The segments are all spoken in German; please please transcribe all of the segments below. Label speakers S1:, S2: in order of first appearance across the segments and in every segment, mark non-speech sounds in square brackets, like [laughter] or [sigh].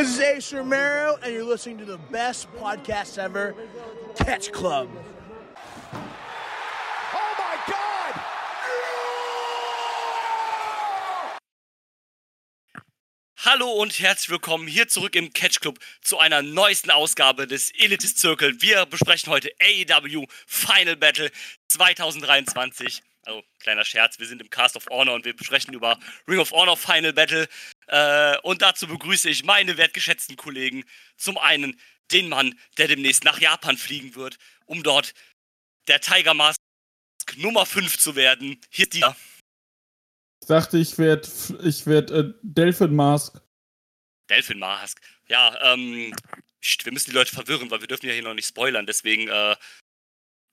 S1: This is Ace Romero, and you're listening to the best podcast ever, Catch Club.
S2: Oh my God!
S3: Hallo und herzlich willkommen hier zurück im Catch Club zu einer neuesten Ausgabe des Elitist Circle. Wir besprechen heute AEW Final Battle 2023. Also, kleiner Scherz, wir sind im Cast of Honor und wir besprechen über Ring of Honor Final Battle. Äh, und dazu begrüße ich meine wertgeschätzten Kollegen. Zum einen den Mann, der demnächst nach Japan fliegen wird, um dort der Tiger Mask Nummer 5 zu werden. Hier ist die.
S4: Ich dachte, ich werde ich werd, äh, Delphin Mask.
S3: Delphin Mask. Ja, ähm, wir müssen die Leute verwirren, weil wir dürfen ja hier noch nicht spoilern. Deswegen äh,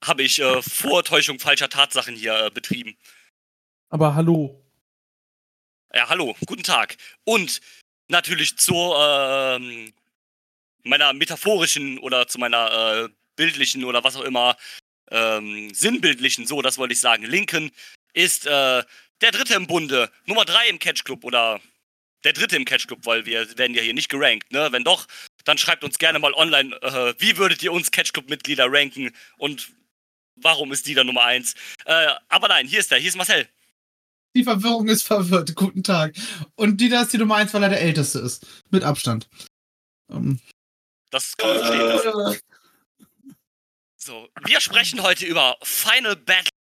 S3: habe ich äh, Vortäuschung falscher Tatsachen hier äh, betrieben.
S4: Aber hallo.
S3: Ja, hallo, guten Tag. Und natürlich zu ähm, meiner metaphorischen oder zu meiner äh, bildlichen oder was auch immer ähm, sinnbildlichen, so, das wollte ich sagen, Linken ist äh, der dritte im Bunde, Nummer drei im Catch Club oder der dritte im Catch Club, weil wir werden ja hier nicht gerankt, ne? Wenn doch, dann schreibt uns gerne mal online, äh, wie würdet ihr uns Catch Club Mitglieder ranken und warum ist die da Nummer eins? Äh, aber nein, hier ist er, hier ist Marcel.
S5: Die Verwirrung ist verwirrt. Guten Tag. Und die da ist die Nummer eins, weil er der Älteste ist. Mit Abstand. Ähm.
S3: Das kann man lassen. So, wir sprechen heute über Final Battle,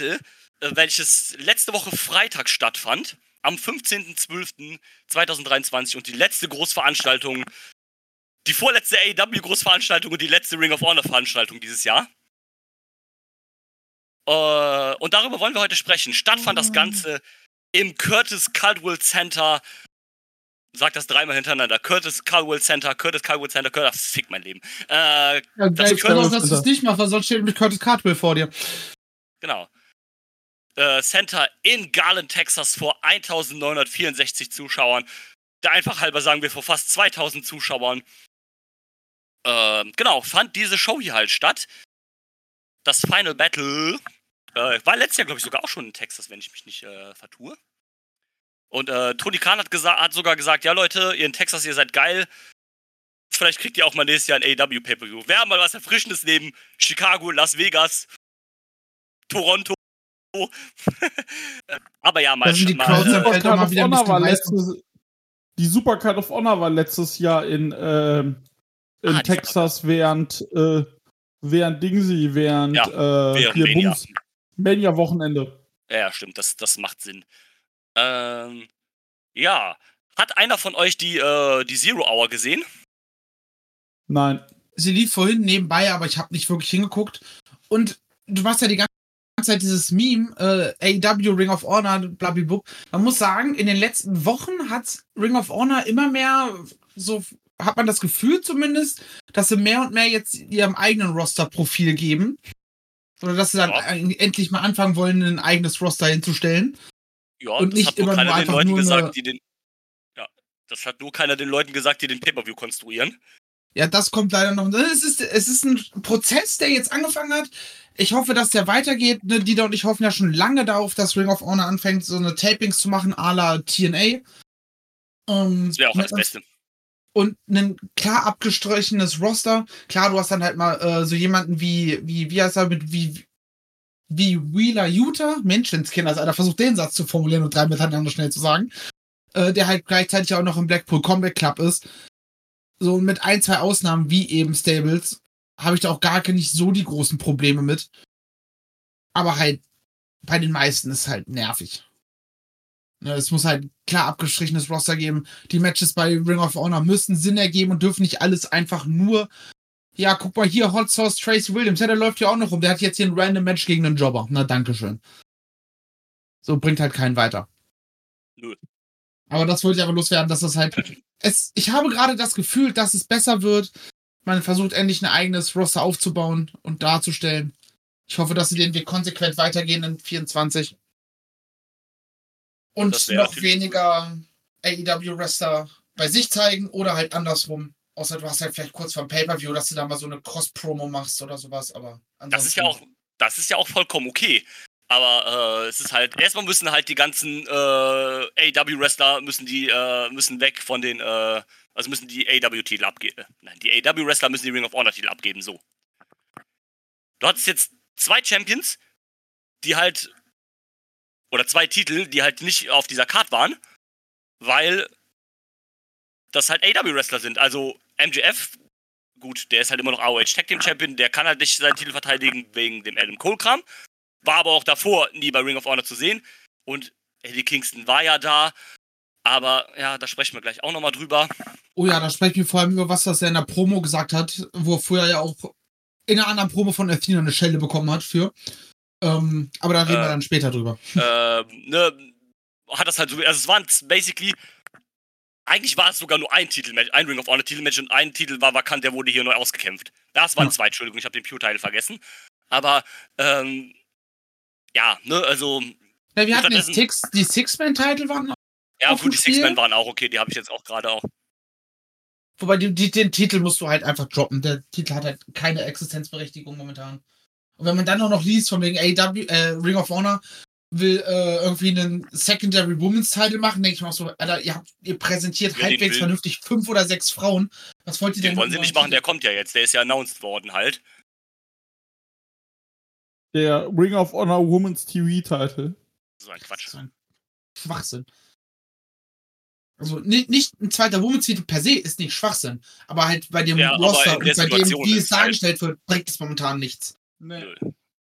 S3: äh, welches letzte Woche Freitag stattfand, am 15.12.2023 und die letzte Großveranstaltung, die vorletzte AEW-Großveranstaltung und die letzte Ring of Honor-Veranstaltung dieses Jahr. Äh, und darüber wollen wir heute sprechen. Stattfand das Ganze im Curtis Caldwell Center. Sag das dreimal hintereinander. Curtis Caldwell Center, Curtis Caldwell Center, Curtis. Fick mein Leben. Äh,
S5: Ja,
S3: das
S5: ich glaube,
S3: Curtis,
S5: dass du es nicht machst, weil sonst steht mit Curtis Cartwell vor dir.
S3: genau. Äh, Center in Garland, Texas vor 1964 Zuschauern. Der einfach halber sagen wir vor fast 2000 Zuschauern. Ähm, genau, fand diese Show hier halt statt. Das Final Battle äh, war letztes Jahr, glaube ich, sogar auch schon in Texas, wenn ich mich nicht äh, vertue. Und äh, Tony Khan hat, gesa- hat sogar gesagt, ja Leute, ihr in Texas, ihr seid geil. Vielleicht kriegt ihr auch mal nächstes Jahr ein AEW Pay-Per-View. Wäre mal was Erfrischendes neben Chicago, Las Vegas, Toronto. [laughs] Aber ja, mal,
S5: sind die
S3: mal
S5: Crowds
S3: äh,
S5: mal
S4: of
S5: wieder ein
S4: Honor
S5: bisschen
S4: war letztes, die Super Card of Honor war letztes Jahr in, ähm, in
S3: Ah,
S4: Texas während, äh, während Dingsy, während,
S3: Ja,
S4: äh,
S3: während
S4: hier. Bums, Mania-Wochenende.
S3: Ja, ja, stimmt, das, das macht Sinn. Ähm, ja. Hat einer von euch die, äh, die Zero Hour gesehen?
S4: Nein.
S5: Sie lief vorhin nebenbei, aber ich habe nicht wirklich hingeguckt. Und du machst ja die ganze Zeit dieses Meme, äh, AEW, Ring of Honor, blablabla. Man muss sagen, in den letzten Wochen hat Ring of Honor immer mehr, so hat man das Gefühl zumindest, dass sie mehr und mehr jetzt ihrem eigenen Roster-Profil geben. Oder dass sie dann
S3: Ja.
S5: endlich mal anfangen wollen, ein eigenes Roster hinzustellen.
S3: Ja,
S5: Und
S3: das
S5: nicht
S3: hat nur
S5: immer nur
S3: keiner den
S5: einfach
S3: Leuten
S5: nur eine-
S3: gesagt, die den. Ja, das hat nur keiner den Leuten gesagt, die den Pay-Per-View konstruieren.
S5: Ja, das kommt leider noch. Es ist, es ist ein Prozess, der jetzt angefangen hat. Ich hoffe, dass der weitergeht. Ne, Dieter und ich hoffen ja schon lange darauf, dass Ring of Honor anfängt, so eine Tapings zu machen, à la TNA. Ähm,
S3: Das wäre auch das Beste.
S5: Und ein klar abgestrichenes Roster. Klar, du hast dann halt mal äh, so jemanden wie, wie, wie heißt er mit, wie, wie Wheeler Utah, Menschenskinder, Alter, versucht den Satz zu formulieren und drei miteinander schnell zu sagen, äh, der halt gleichzeitig auch noch im Blackpool Combat Club ist. So mit ein, zwei Ausnahmen wie eben Stables habe ich da auch gar nicht so die großen Probleme mit. Aber halt bei den meisten ist halt nervig. Ne, Es muss halt klar abgestrichenes Roster geben. Die Matches bei Ring of Honor müssen Sinn ergeben und dürfen nicht alles einfach nur. Ja, guck mal hier, Hot Sauce Tracy Williams. Ja, der läuft ja auch noch rum. Der hat jetzt hier ein random Match gegen einen Jobber. Na, dankeschön. So bringt halt keinen weiter.
S3: Nö.
S5: Aber das wollte ich aber loswerden, dass das halt. Es, ich habe gerade das Gefühl, dass es besser wird. Man versucht endlich ein eigenes Roster aufzubauen und darzustellen. Ich hoffe, dass sie den Weg konsequent weitergehen in 24. Und noch weniger AEW-Wrestler bei sich zeigen oder halt andersrum. Außer du hast halt vielleicht kurz vor dem Pay-Per-View, dass du da mal so eine Cross-Promo machst oder sowas, aber
S3: Das ist ja auch, das ist ja auch vollkommen okay. Aber äh, es ist halt, erstmal müssen halt die ganzen äh, AW-Wrestler müssen die, äh, müssen weg von den, äh, also müssen die AW-Titel abgeben. Nein, die AW-Wrestler müssen die Ring of Honor-Titel abgeben, so. Du hattest jetzt zwei Champions, die halt, oder zwei Titel, die halt nicht auf dieser Card waren, weil das halt AW-Wrestler sind. Also MJF, gut, der ist halt immer noch AOH Tag Team Champion, der kann halt nicht seinen Titel verteidigen wegen dem Adam Cole-Kram. War aber auch davor nie bei Ring of Honor zu sehen. Und Eddie Kingston war ja da. Aber ja, da sprechen wir gleich auch nochmal drüber.
S5: Oh ja, da sprechen wir vor allem über was, was er in der Promo gesagt hat, wo er vorher ja auch in einer anderen Promo von Athena eine Schelle bekommen hat für. Ähm, aber da reden äh, wir dann später drüber.
S3: Ähm, ne, hat das halt so, also es waren basically, eigentlich war es sogar nur ein Titelmatch, ein Ring of Honor Titelmatch und ein Titel war vakant, der wurde hier neu ausgekämpft. Das waren ja. zwei, Entschuldigung, ich habe den Pure-Teil vergessen. Aber, ähm, ja, ne, also.
S5: Ja, wir hatten den Six, die Six-Man-Titel waren
S3: Ja, gut, die Six-Man waren auch okay, die habe ich jetzt auch gerade auch.
S5: Wobei die, die, den Titel musst du halt einfach droppen. Der Titel hat halt keine Existenzberechtigung momentan. Und wenn man dann auch noch liest von wegen AW, äh, Ring of Honor will äh, irgendwie einen Secondary Women's Title machen, denke ich mir auch so, Alter, ihr, habt, ihr präsentiert Wer halbwegs vernünftig fünf oder sechs Frauen. Was wollt ihr
S3: den
S5: denn?
S3: wollen sie nicht machen, der kommt ja jetzt, der ist ja announced worden halt.
S4: Der Ring of Honor Women's TV Title.
S3: So ein Quatsch. So ein
S5: Schwachsinn. Also nicht, nicht ein zweiter Women's-Titel per se ist nicht Schwachsinn, aber halt bei dem
S3: ja,
S5: Roster und bei dem, wie es dargestellt halt wird, bringt es momentan nichts. Nee.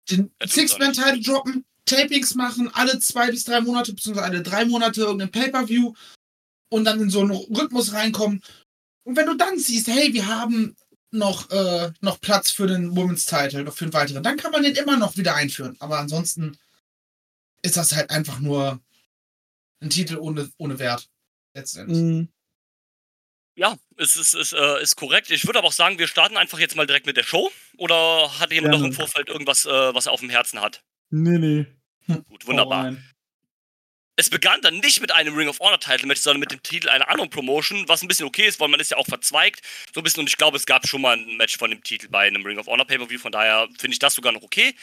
S5: Den Six-Man-Title droppen, Tapings machen, alle zwei bis drei Monate, beziehungsweise alle drei Monate irgendein Pay-Per-View und dann in so einen Rhythmus reinkommen. Und wenn du dann siehst, hey, wir haben noch, äh, noch Platz für den Women's Title, noch für einen weiteren, dann kann man den immer noch wieder einführen. Aber ansonsten ist das halt einfach nur ein Titel ohne, ohne Wert letztendlich.
S3: Ja, es ist, ist, äh, ist korrekt. Ich würde aber auch sagen, wir starten einfach jetzt mal direkt mit der Show. Oder hat jemand ja. noch im Vorfeld irgendwas, äh, was er auf dem Herzen hat?
S4: Nee, nee.
S3: Hm. Gut, wunderbar. Oh, es begann dann nicht mit einem Ring of Honor Title Match, sondern mit dem Titel einer anderen Promotion, was ein bisschen okay ist, weil man ist ja auch verzweigt. So ein bisschen, und ich glaube, es gab schon mal ein Match von dem Titel bei einem Ring of Honor Pay-Per-View, von daher finde ich das sogar noch okay.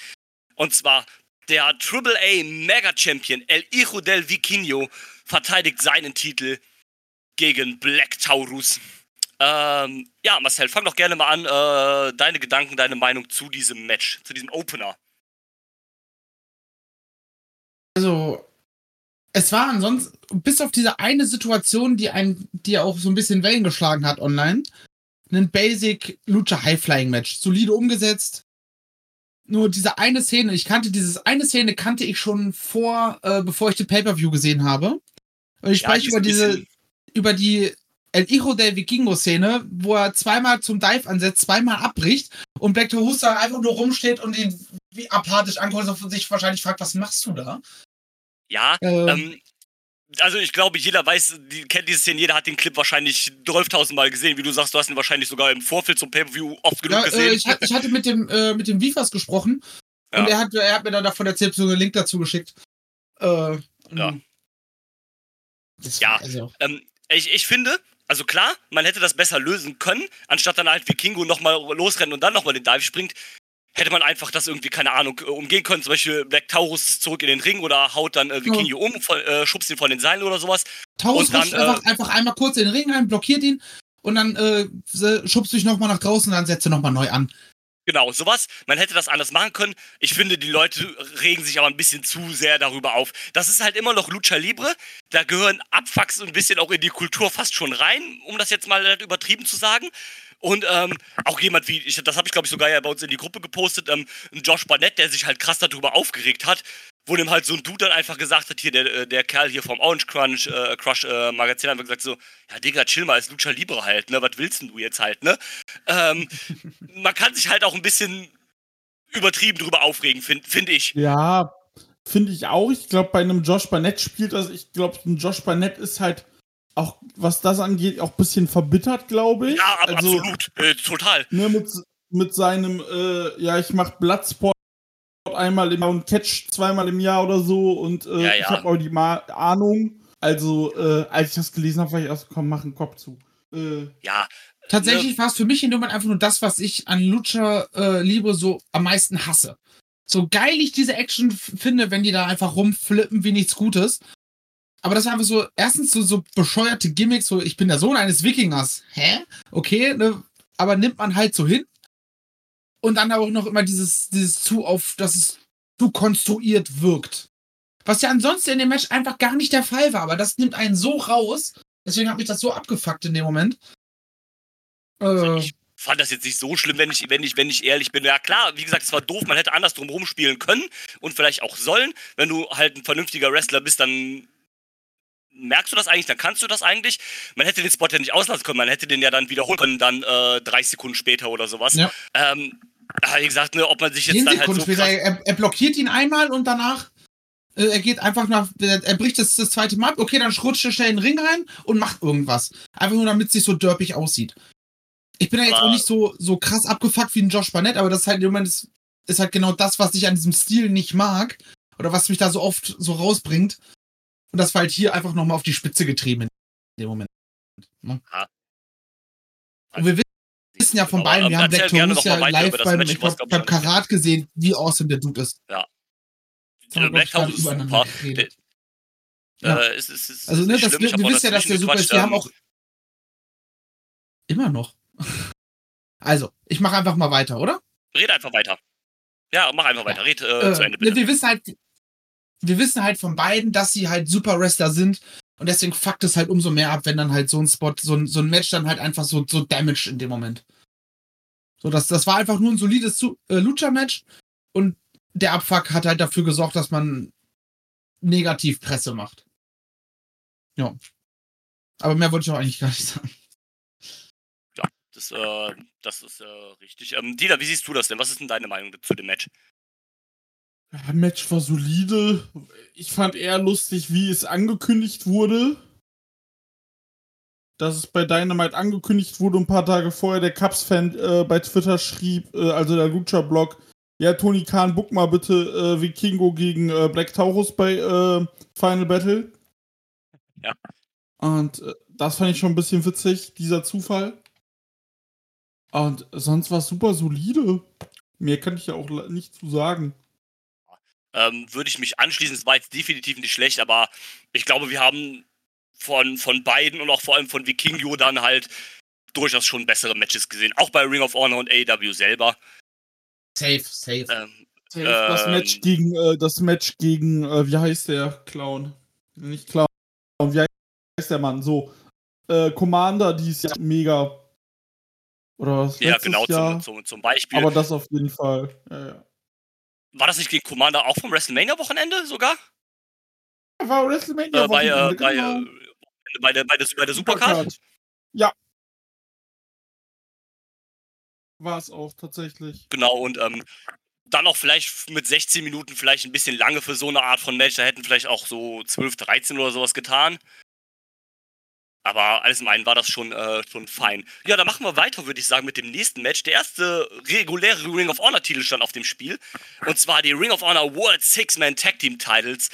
S3: Und zwar der AAA Mega Champion El Hijo del Vikingo verteidigt seinen Titel gegen Black Taurus. Ähm, ja, Marcel, fang doch gerne mal an. Äh, deine Gedanken, deine Meinung zu diesem Match, zu diesem Opener.
S5: Also, es war ansonsten, bis auf diese eine Situation, die ein, die auch so ein bisschen Wellen geschlagen hat online, ein Basic Lucha High Flying Match. Solide umgesetzt. Nur diese eine Szene, ich kannte dieses eine Szene, kannte ich schon vor, äh, bevor ich den Pay-Per-View gesehen habe. Und ich spreche ja, über diese, über die El Hijo del Vikingo-Szene, wo er zweimal zum Dive ansetzt, zweimal abbricht und Black Tahusta einfach nur rumsteht und ihn wie apathisch anguckt und sich wahrscheinlich fragt, was machst du da?
S3: Ja, ähm, ähm, also ich glaube, jeder weiß, die, kennt diese Szene, jeder hat den Clip wahrscheinlich 12.000 Mal gesehen. Wie du sagst, du hast ihn wahrscheinlich sogar im Vorfeld zum Pay-Per-View oft genug ja, äh, gesehen.
S5: Ich, ich, hatte mit dem, äh, mit dem Vifas gesprochen ja. und er hat, er hat mir dann davon erzählt, so einen Link dazu geschickt. Äh,
S3: ja. Ja, also. ähm, ich, ich finde, also klar, man hätte das besser lösen können, anstatt dann halt wie Kingo nochmal losrennen und dann nochmal den Dive springt. Hätte man einfach das irgendwie, keine Ahnung, äh, umgehen können. Zum Beispiel Black Taurus ist zurück in den Ring oder haut dann äh, Vikingo um, von, äh, schubst ihn von den Seilen oder sowas.
S5: Taurus dann, einfach, äh, einfach einmal kurz in den Ring rein, blockiert ihn und dann äh, schubst du dich nochmal nach draußen und dann setzt du nochmal neu an.
S3: Genau, sowas. Man hätte das anders machen können. Ich finde, die Leute regen sich aber ein bisschen zu sehr darüber auf. Das ist halt immer noch Lucha Libre. Da gehören Abfucks ein bisschen auch in die Kultur fast schon rein, um das jetzt mal übertrieben zu sagen. Und ähm, auch jemand wie, ich, das habe ich glaube ich sogar ja bei uns in die Gruppe gepostet, ähm, Josh Barnett, der sich halt krass darüber aufgeregt hat, wo dem halt so ein Dude dann einfach gesagt hat, hier, der, äh, der Kerl hier vom Orange Crunch, äh, Crush äh, Magazin hat gesagt so, ja Digga, chill mal, ist Lucha Libre halt, ne, was willst denn du jetzt halt, ne? Ähm, [laughs] man kann sich halt auch ein bisschen übertrieben drüber aufregen, finde find ich.
S4: Ja, finde ich auch. Ich glaube, bei einem Josh Barnett spielt das, ich glaube, ein Josh Barnett ist halt auch, was das angeht, auch ein bisschen verbittert, glaube ich.
S3: Ja, also, absolut, äh, total.
S4: Ne, mit, mit seinem, äh, ja, ich mach Bloodsport einmal im Jahr und Catch zweimal im Jahr oder so und äh, ja, ja. ich habe auch die Ma Ahnung. Also, äh, als ich das gelesen habe, war ich erst, komm, mach einen Kopf zu.
S3: Äh, ja.
S5: Tatsächlich ne? war es für mich in dem Moment einfach nur das, was ich an Lucha äh, Libre so am meisten hasse. So geil ich diese Action finde, wenn die da einfach rumflippen wie nichts Gutes. Aber das war einfach so, erstens so, so bescheuerte Gimmicks, so ich bin der Sohn eines Wikingers. Hä? Okay, ne? Aber nimmt man halt so hin. Und dann auch noch immer dieses, dieses zu auf, dass es zu konstruiert wirkt. Was ja ansonsten in dem Match einfach gar nicht der Fall war, aber das nimmt einen so raus. Deswegen hat mich das so abgefuckt in dem Moment.
S3: Äh, ich fand das jetzt nicht so schlimm, wenn ich, wenn ich, wenn ich ehrlich bin. Ja klar, wie gesagt, es war doof, man hätte anders drumherum spielen können und vielleicht auch sollen. Wenn du halt ein vernünftiger Wrestler bist, dann merkst du das eigentlich, dann kannst du das eigentlich. Man hätte den Spot ja nicht auslassen können, man hätte den ja dann wiederholen können, dann äh, 30 Sekunden später oder sowas. Ja. Ähm, wie gesagt, ne, ob man sich jetzt dann halt so
S5: später, er, er, blockiert ihn einmal und danach äh, er geht einfach nach, er, er bricht das, das zweite Mal ab, okay, dann rutscht er schnell in den Ring rein und macht irgendwas. Einfach nur, damit es sich so derpig aussieht. Ich bin ja jetzt auch nicht so, so krass abgefuckt wie ein Josh Barnett, aber das ist halt im Moment ist, ist halt genau das, was ich an diesem Stil nicht mag. Oder was mich da so oft so rausbringt. Und das war halt hier einfach nochmal auf die Spitze getrieben in dem Moment. Ne? Ja. Und wir wissen ja von beiden, wir haben Taurus ja live beim, ich glaub, beim Karat gesehen, wie awesome der Dude ist.
S3: Ja. Der Black Taurus ist super.
S5: Ja. Äh, es, es, es, also, ne, das, wir, wir wissen ja, dass der super ist. Wir haben auch. Immer noch. [laughs] Also, ich mache einfach mal weiter, oder?
S3: Red einfach weiter. Ja, mach einfach weiter. Red äh, äh, zu Ende,
S5: bitte. Wir wissen halt, wir wissen halt von beiden, dass sie halt super Wrestler sind. Und deswegen fuckt es halt umso mehr ab, wenn dann halt so ein Spot, so ein, so ein Match dann halt einfach so, so damaged in dem Moment. So, das, das war einfach nur ein solides äh, Lucha-Match. Und der Abfuck hat halt dafür gesorgt, dass man negativ Presse macht. Ja. Aber mehr wollte ich auch eigentlich gar nicht sagen.
S3: Ja, das, äh, das ist äh, richtig. Ähm, Dieter, wie siehst du das denn? Was ist denn deine Meinung zu dem Match?
S4: Match war solide. Ich fand eher lustig, wie es angekündigt wurde. Dass es bei Dynamite angekündigt wurde, ein paar Tage vorher der Cubs-Fan äh, bei Twitter schrieb, äh, also der Lucha-Blog, ja, Tony Khan, book mal bitte äh, Vikingo gegen äh, Black Taurus bei äh, Final Battle.
S3: Ja.
S4: Und äh, das fand ich schon ein bisschen witzig, dieser Zufall. Und sonst war es super solide. Mehr kann ich ja auch nicht zu sagen
S3: ähm, würde ich mich anschließen. Es war jetzt definitiv nicht schlecht, aber ich glaube, wir haben von, von beiden und auch vor allem von Vikingo dann halt durchaus schon bessere Matches gesehen. Auch bei Ring of Honor und AEW selber.
S5: Safe, safe. Ähm,
S4: safe. das ähm, Match gegen, äh, das Match gegen, äh, wie heißt der Clown? Nicht Clown, wie heißt der Mann? So, äh, Commander, die ist ja mega. Oder was?
S3: Ja, genau, zum, zum, zum, Beispiel.
S4: Aber das auf jeden Fall. Ja, ja.
S3: War das nicht gegen Commander auch vom WrestleMania-Wochenende sogar?
S4: War WrestleMania-Wochenende.
S3: Äh, bei, äh, genau. bei, bei, der, bei, der, bei der Supercard?
S4: Ja. War es auch tatsächlich.
S3: Genau, und ähm, dann auch vielleicht mit 16 Minuten vielleicht ein bisschen lange für so eine Art von Match. Da hätten vielleicht auch so 12, 13 oder sowas getan. Aber alles im einen war das schon, äh, schon fein. Ja, dann machen wir weiter, würde ich sagen, mit dem nächsten Match. Der erste reguläre Ring of Honor-Titel stand auf dem Spiel. Und zwar die Ring of Honor World Six-Man Tag Team Titles.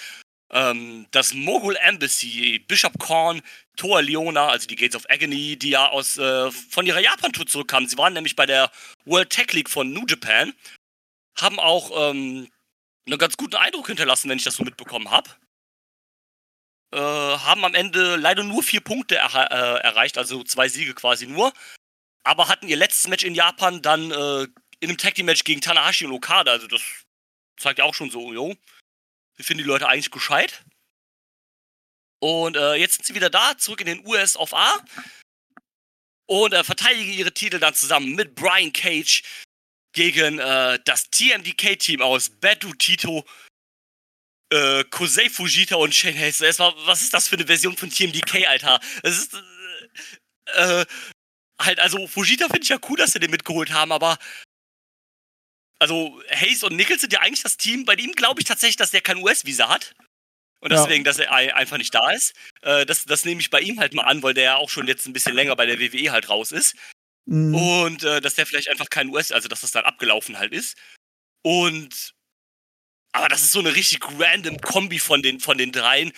S3: Ähm, das Mogul Embassy, Bishop Korn, Toa Leona, also die Gates of Agony, die ja aus, äh, von ihrer Japan-Tour zurückkamen. Sie waren nämlich bei der World Tag League von New Japan. Haben auch ähm, einen ganz guten Eindruck hinterlassen, wenn ich das so mitbekommen habe. Äh, haben am Ende leider nur vier Punkte er äh, erreicht, also zwei Siege quasi nur. Aber hatten ihr letztes Match in Japan dann äh, in einem Tag Team Match gegen Tanahashi und Okada. Also das zeigt ja auch schon so, jo, wir finden die Leute eigentlich gescheit. Und äh, jetzt sind sie wieder da, zurück in den US of A. Und äh, verteidigen ihre Titel dann zusammen mit Brian Cage gegen das TMDK-Team aus Badu Tito äh, Kosei Fujita und Shane Haste. was ist das für eine Version von TMDK, Alter? Das ist. Äh, äh, halt, also Fujita finde ich ja cool, dass sie den mitgeholt haben, aber. Also, Hayes und Nichols sind ja eigentlich das Team. Bei ihm glaube ich tatsächlich, dass der kein US-Visa hat. Und deswegen, ja. dass er einfach nicht da ist. Äh, das, das nehme ich bei ihm halt mal an, weil der ja auch schon jetzt ein bisschen länger bei der WWE halt raus ist. Mhm. Und äh, dass der vielleicht einfach kein US, also dass das dann abgelaufen halt ist. Und aber das ist so eine richtig random Kombi von den, von den dreien.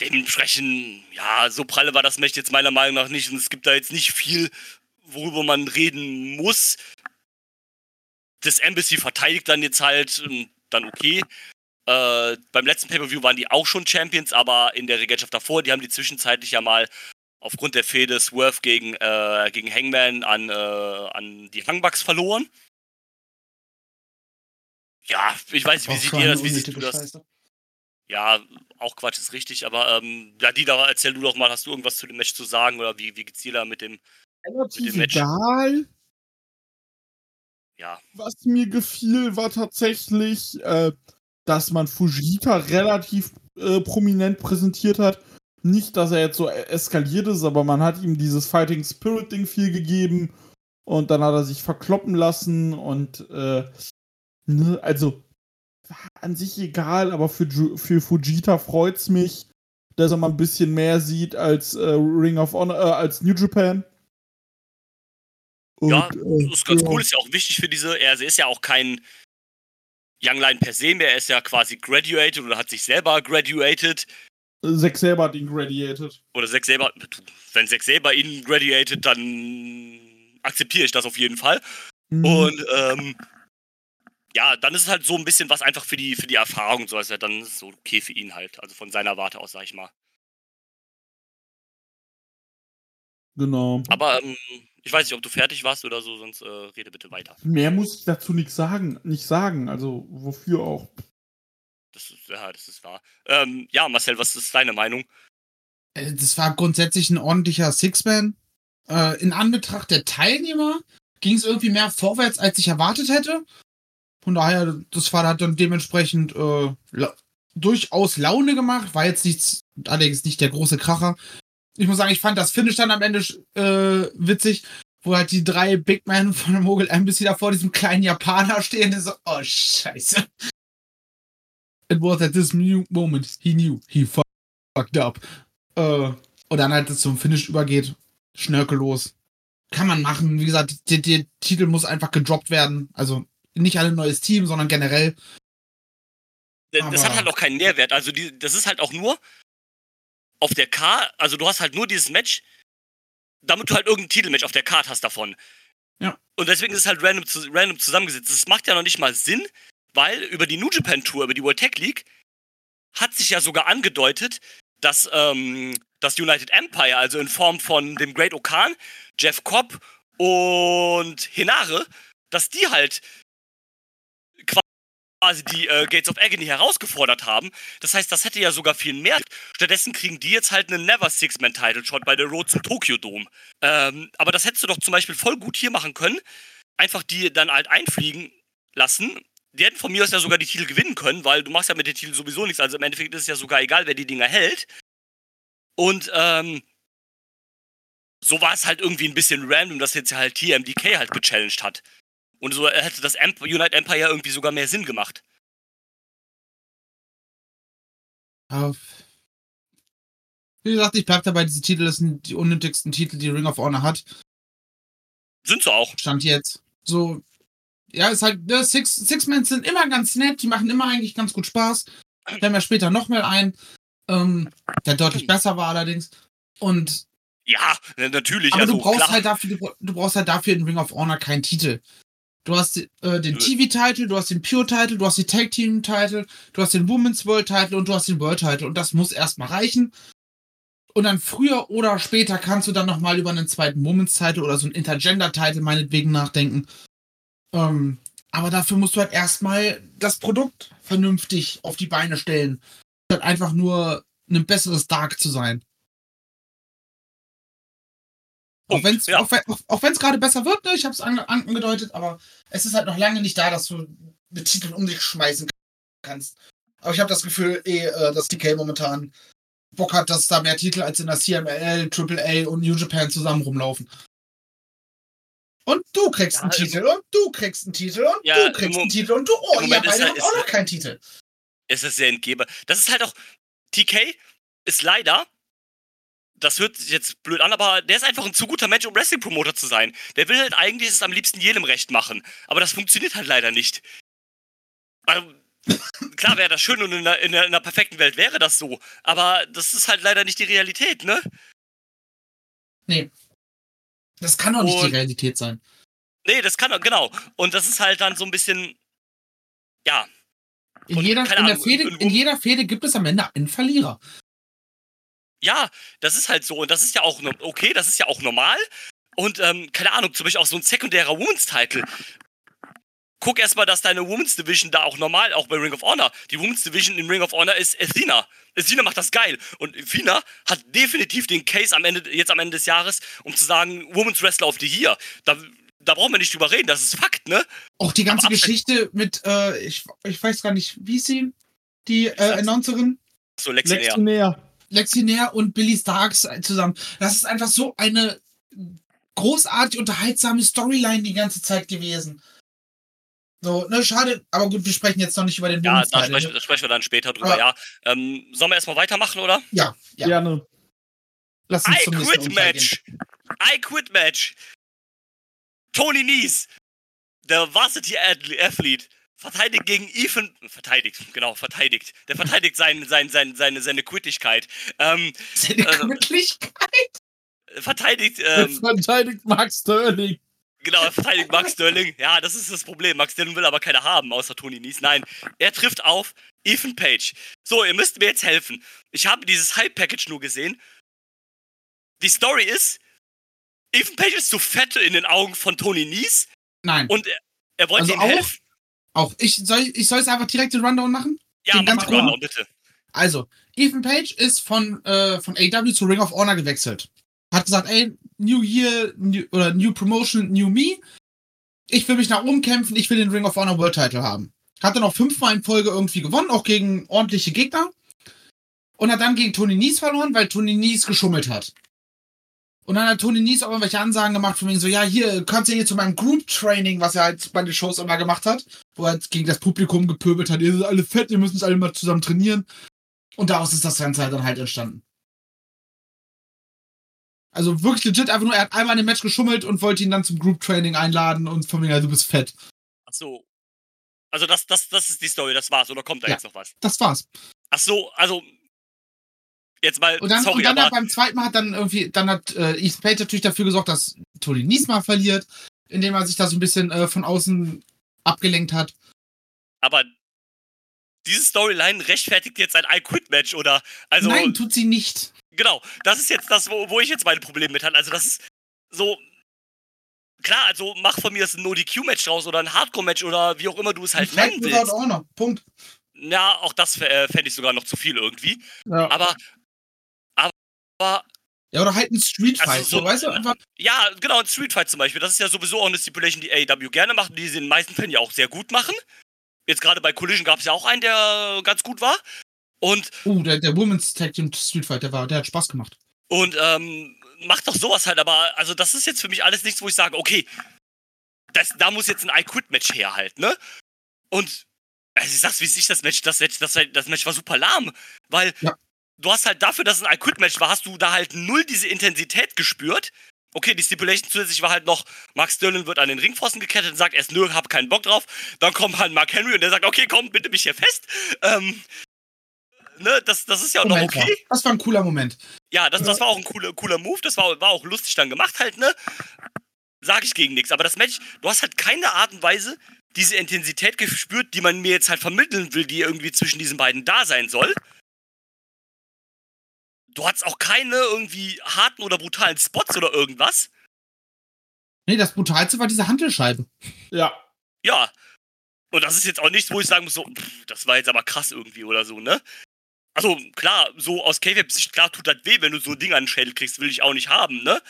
S3: Dementsprechend, ja, so pralle war das Match jetzt meiner Meinung nach nicht. Und es gibt da jetzt nicht viel, worüber man reden muss. das Embassy verteidigt dann jetzt halt, ähm, dann okay. Äh, beim letzten Pay-Per-View waren die auch schon Champions, aber in der Regentschaft davor, die haben die zwischenzeitlich ja mal aufgrund der Fehde Swerve gegen, äh, gegen Hangman an, äh, an die Hangbucks verloren. Ja, ich weiß nicht, wie sieht ihr das? Wie siehst du das? Scheiße. Ja, auch Quatsch ist richtig, aber ähm, ja, Dida, erzähl du doch mal, hast du irgendwas zu dem Match zu sagen oder wie, wie geht's dir da mit dem,
S4: Relativ mit dem Match? egal.
S3: Ja.
S4: Was mir gefiel, war tatsächlich, äh, dass man Fujita relativ äh, prominent präsentiert hat. Nicht, dass er jetzt so eskaliert ist, aber man hat ihm dieses Fighting Spirit Ding viel gegeben und dann hat er sich verkloppen lassen und äh, ne, also an sich egal, aber für, für Fujita freut's mich, dass er mal ein bisschen mehr sieht als äh, Ring of Honor, äh, als New Japan.
S3: Und, ja, äh, das ist ganz ja. cool, ist ja auch wichtig für diese, er ist ja auch kein Young Line per se mehr, er ist ja quasi graduated oder hat sich selber graduated.
S4: Zack selber hat ihn graduated.
S3: Oder Zack selber, wenn Zack selber ihn graduated, dann akzeptiere ich das auf jeden Fall. Mhm. Und ähm, ja, dann ist es halt so ein bisschen was einfach für die, für die Erfahrung, so also dann ist es so okay für ihn halt. Also von seiner Warte aus, sag ich mal.
S4: Genau.
S3: Aber ähm, ich weiß nicht, ob du fertig warst oder so, sonst äh, rede bitte weiter.
S4: Mehr muss ich dazu nichts sagen, nicht sagen. Also wofür auch.
S3: Das ist, ja, das ist wahr. Ähm, ja, Marcel, was ist deine Meinung?
S5: Äh, das war grundsätzlich ein ordentlicher Six-Man. Äh, in Anbetracht der Teilnehmer ging es irgendwie mehr vorwärts, als ich erwartet hätte. Von daher, das war hat dann dementsprechend äh, durchaus Laune gemacht. War jetzt nichts, allerdings nicht der große Kracher. Ich muss sagen, ich fand das Finish dann am Ende äh, witzig, wo halt die drei Big Men von der Mogul Embassy da vor diesem kleinen Japaner stehen. Und so, oh, scheiße. It was at this new moment he knew he fucked up. Äh, und dann halt zum Finish übergeht. Schnörkellos. Kann man machen. Wie gesagt, der, der Titel muss einfach gedroppt werden. Also nicht alle neues Team, sondern generell.
S3: Das Aber hat halt auch keinen Nährwert. Also die, das ist halt auch nur auf der Card, also du hast halt nur dieses Match, damit du halt irgendein Titelmatch auf der Card hast davon.
S5: Ja.
S3: Und deswegen ist es halt random, random zusammengesetzt. Das macht ja noch nicht mal Sinn, weil über die New Japan Tour, über die World Tech League, hat sich ja sogar angedeutet, dass ähm, das United Empire, also in Form von dem Great Okan, Jeff Cobb und Hinare, dass die halt quasi die äh, Gates of Agony herausgefordert haben. Das heißt, das hätte ja sogar viel mehr. Stattdessen kriegen die jetzt halt einen Never Six-Man-Title-Shot bei der Road zum Tokyo Dome. Ähm, aber das hättest du doch zum Beispiel voll gut hier machen können. Einfach die dann halt einfliegen lassen. Die hätten von mir aus ja sogar die Titel gewinnen können, weil du machst ja mit den Titeln sowieso nichts. Also im Endeffekt ist es ja sogar egal, wer die Dinger hält. Und ähm, so war es halt irgendwie ein bisschen random, dass jetzt halt TMDK halt gechallenged hat. Und so hätte das Emp United Empire irgendwie sogar mehr Sinn gemacht.
S5: Auf. Wie gesagt, ich bleib dabei, diese Titel sind die unnötigsten Titel, die Ring of Honor hat.
S3: Sind sie auch.
S5: Stand jetzt. So, ja, ist halt, ne, Six, Six Men sind immer ganz nett, die machen immer eigentlich ganz gut Spaß. Stellen wir später noch mal ein, ähm, der deutlich besser war allerdings. Und
S3: ja, natürlich.
S5: Aber also, du brauchst klar. halt dafür, du, du, brauchst halt dafür in Ring of Honor keinen Titel. Du hast äh, den TV-Title, du hast den Pure-Title, du hast die Tag-Team-Title, du hast den Women's World-Title und du hast den World-Title. Und das muss erstmal reichen. Und dann früher oder später kannst du dann nochmal über einen zweiten Women's-Title oder so einen Intergender-Title meinetwegen nachdenken. Ähm, aber dafür musst du halt erstmal das Produkt vernünftig auf die Beine stellen. Statt einfach nur ein besseres Dark zu sein. Auch wenn es ja. auch, auch, auch gerade besser wird, ne? ich habe es an, angedeutet, aber es ist halt noch lange nicht da, dass du mit Titeln um dich schmeißen kannst. Aber ich habe das Gefühl, eh, äh, dass DK momentan Bock hat, dass da mehr Titel als in der CML, AAA und New Japan zusammen rumlaufen. Und du kriegst ja, einen Titel und du kriegst einen Titel und ja, du kriegst einen Titel und du, oh, ihr beide habt auch noch keinen Titel.
S3: Es ist sehr entgeber. Das ist halt auch, TK ist leider das hört sich jetzt blöd an, aber der ist einfach ein zu guter Mensch, um Wrestling-Promoter zu sein. Der will halt eigentlich es am liebsten jedem recht machen. Aber das funktioniert halt leider nicht. Also, klar wäre das schön und in einer, in einer perfekten Welt wäre das so. Aber das ist halt leider nicht die Realität, ne?
S5: Nee. Das kann doch nicht und, die Realität sein.
S3: Nee, das kann er, genau. Und das ist halt dann so ein bisschen, ja.
S5: In, jeder, in, Ahnung, Fehde, in jeder Fehde gibt es am Ende einen Verlierer.
S3: Ja, das ist halt so. Und das ist ja auch okay, das ist ja auch normal. Und ähm, keine Ahnung, zum Beispiel auch so ein sekundärer Women's-Title. Guck erstmal, dass deine Women's Division da auch normal, auch bei Ring of Honor, die Women's Division in Ring of Honor ist Athena. Athena macht das geil. Und Athena hat definitiv den Case am Ende, jetzt am Ende des Jahres, um zu sagen, Women's Wrestler of the Year. Da, da brauchen wir nicht drüber reden, das ist Fakt, ne?
S5: Auch die ganze Geschichte mit, äh, ich, ich weiß gar nicht, wie ist sie, die äh, Announcerin?
S3: So, Lexinär.
S5: Lexinär und Billy Starks zusammen. Das ist einfach so eine großartig unterhaltsame Storyline die ganze Zeit gewesen. So, ne, schade, aber gut, wir sprechen jetzt noch nicht über den
S3: Ja, da sprechen, ne? sprechen, wir dann später drüber, aber, ja. Ähm, sollen wir erstmal weitermachen, oder?
S5: Ja,
S4: ja. Gerne.
S3: Lass uns I quit Match! I quit Match! Tony Nies, der Varsity Athlete, verteidigt gegen Ethan, verteidigt, genau, verteidigt. Der verteidigt sein, sein, sein, seine, seine Quittigkeit. Ähm,
S5: seine äh, Quittigkeit?
S3: Verteidigt, ähm,
S4: verteidigt Max Sterling.
S3: Genau, er verteidigt Max Sterling. Ja, das ist das Problem. Max Sterling will aber keine haben, außer Tony Nies. Nein, er trifft auf Ethan Page. So, ihr müsst mir jetzt helfen. Ich habe dieses Hype-Package nur gesehen. Die Story ist, Ethan Page ist zu fett in den Augen von Tony Nies.
S5: Nein.
S3: Und er, er wollte
S5: also
S3: ihm helfen.
S5: Auch ich soll ich soll es einfach direkt den Rundown machen?
S3: Ja, den mach Rundown, bitte.
S5: Also, Ethan Page ist von, äh, von AW zu Ring of Honor gewechselt. Hat gesagt, ey, New Year new, oder New Promotion, New Me. Ich will mich nach oben kämpfen, ich will den Ring of Honor World Title haben. Hat dann auch fünfmal in Folge irgendwie gewonnen, auch gegen ordentliche Gegner. Und hat dann gegen Tony Nies verloren, weil Tony Nies geschummelt hat. Und dann hat Tony Nies auch irgendwelche Ansagen gemacht, von wegen so, ja, hier, kannst du hier zu meinem Group Training, was er halt bei den Shows immer gemacht hat, wo er halt gegen das Publikum gepöbelt hat, ihr seid alle fett, ihr müsst alle mal zusammen trainieren. Und daraus ist das Ganze halt dann halt entstanden. Also wirklich legit, einfach nur, er hat einmal in dem Match geschummelt und wollte ihn dann zum Group Training einladen und von mir, du bist fett.
S3: Ach so. Also das, das, das ist die Story, das war's, oder kommt da ja, jetzt noch was?
S5: Das war's.
S3: Ach so, also jetzt mal.
S5: Und dann,
S3: sorry,
S5: und dann hat beim zweiten Mal hat dann irgendwie, dann hat äh, Ethan Page natürlich dafür gesorgt, dass Tony Niesma verliert, indem er sich da so ein bisschen äh, von außen abgelenkt hat.
S3: Aber diese Storyline rechtfertigt jetzt ein I-Quit-Match, oder? Also,
S5: Nein, tut sie nicht.
S3: Genau, das ist jetzt das, wo, wo ich jetzt meine Probleme mit hatte. Also, das ist so. Klar, also mach von mir das ein No-DQ-Match raus oder ein Hardcore-Match oder wie auch immer du es halt nennen willst.
S5: Auch noch. Punkt.
S3: Ja, auch das äh, fände ich sogar noch zu viel irgendwie. Ja. Aber, aber
S5: ja, oder halt ein Street Fight, also so, so, weißt du? Einfach
S3: ja, genau, ein Street Fight zum Beispiel. Das ist ja sowieso auch eine Stipulation, die AEW gerne macht, die sie in den meisten Fällen ja auch sehr gut machen. Jetzt gerade bei Collision gab es ja auch einen, der ganz gut war. Und.
S5: Uh, der, der Women's Tag Team Street Fight, der, war, der hat Spaß gemacht.
S3: Und ähm, macht doch sowas halt, aber also das ist jetzt für mich alles nichts, wo ich sage, okay, das, da muss jetzt ein I-Quit-Match her halt, ne? Und also ich sag's, wie sich das Match, das Match, das, das Match war super lahm, weil ja. Du hast halt dafür, dass es ein I-Quit-Match war, hast du da halt null diese Intensität gespürt. Okay, die Stipulation zusätzlich war halt noch, Mark Sterling wird an den Ringpfosten gekettet und sagt erst, nö, hab keinen Bock drauf. Dann kommt halt Mark Henry und der sagt, okay, komm, bitte mich hier fest. Ähm, ne, das, das ist ja Moment noch okay.
S5: War. Das war ein cooler Moment.
S3: Ja, das, das war auch ein cooler, cooler Move. Das war, war auch lustig dann gemacht halt, ne? Sag ich gegen nichts. Aber das Match, du hast halt keine Art und Weise diese Intensität gespürt, die man mir jetzt halt vermitteln will, die irgendwie zwischen diesen beiden da sein soll. Du hattest auch keine irgendwie harten oder brutalen Spots oder irgendwas.
S5: Nee, das Brutalste war diese Handelscheibe.
S3: Ja. Ja. Und das ist jetzt auch nichts, wo ich sagen muss, so, pff, das war jetzt aber krass irgendwie oder so, ne? Also klar, so aus K-Web-Sicht, klar tut das weh, wenn du so ein Ding an den Schädel kriegst, will ich auch nicht haben, ne?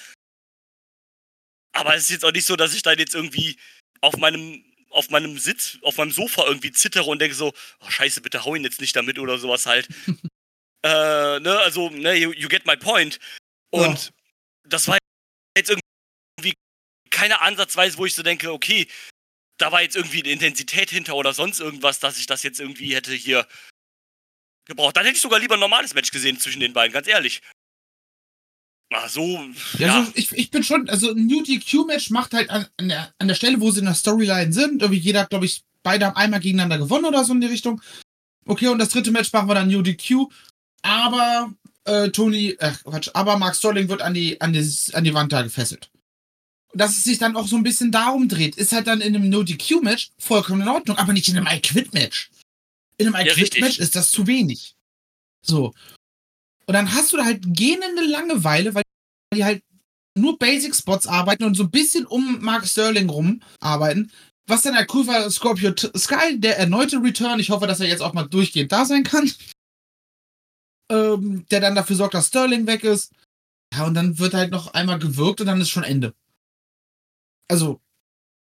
S3: Aber es ist jetzt auch nicht so, dass ich dann jetzt irgendwie auf meinem, auf meinem Sitz, auf meinem Sofa irgendwie zittere und denke so, oh, scheiße, bitte hau ihn jetzt nicht damit oder sowas halt. [laughs] äh, ne, also, ne, you, you, get my point. Und ja. das war jetzt irgendwie keine Ansatzweise, wo ich so denke, okay, da war jetzt irgendwie eine Intensität hinter oder sonst irgendwas, dass ich das jetzt irgendwie hätte hier gebraucht. Dann hätte ich sogar lieber ein normales Match gesehen zwischen den beiden, ganz ehrlich. Ach so.
S5: Ja, ja. Also ich, ich bin schon, also ein New DQ-Match macht halt an, an, der, an der Stelle, wo sie in der Storyline sind, irgendwie jeder glaube ich, beide haben einmal gegeneinander gewonnen oder so in die Richtung. Okay, und das dritte Match machen wir dann New DQ. Aber äh, Tony, äh, Quatsch, aber Mark Sterling wird an die, an, die, an die Wand da gefesselt. dass es sich dann auch so ein bisschen darum dreht, ist halt dann in einem No-DQ-Match vollkommen in Ordnung, aber nicht in einem I-Quit-Match. In einem I-Quit-Match ist das zu wenig. So. Und dann hast du da halt gähnende Langeweile, weil die halt nur Basic-Spots arbeiten und so ein bisschen um Mark Sterling rum arbeiten. Was dann halt cool war, Scorpio Sky, der erneute Return. Ich hoffe, dass er jetzt auch mal durchgehend da sein kann. Ähm, der dann dafür sorgt, dass Sterling weg ist. Ja, und dann wird halt noch einmal gewirkt und dann ist schon Ende. Also,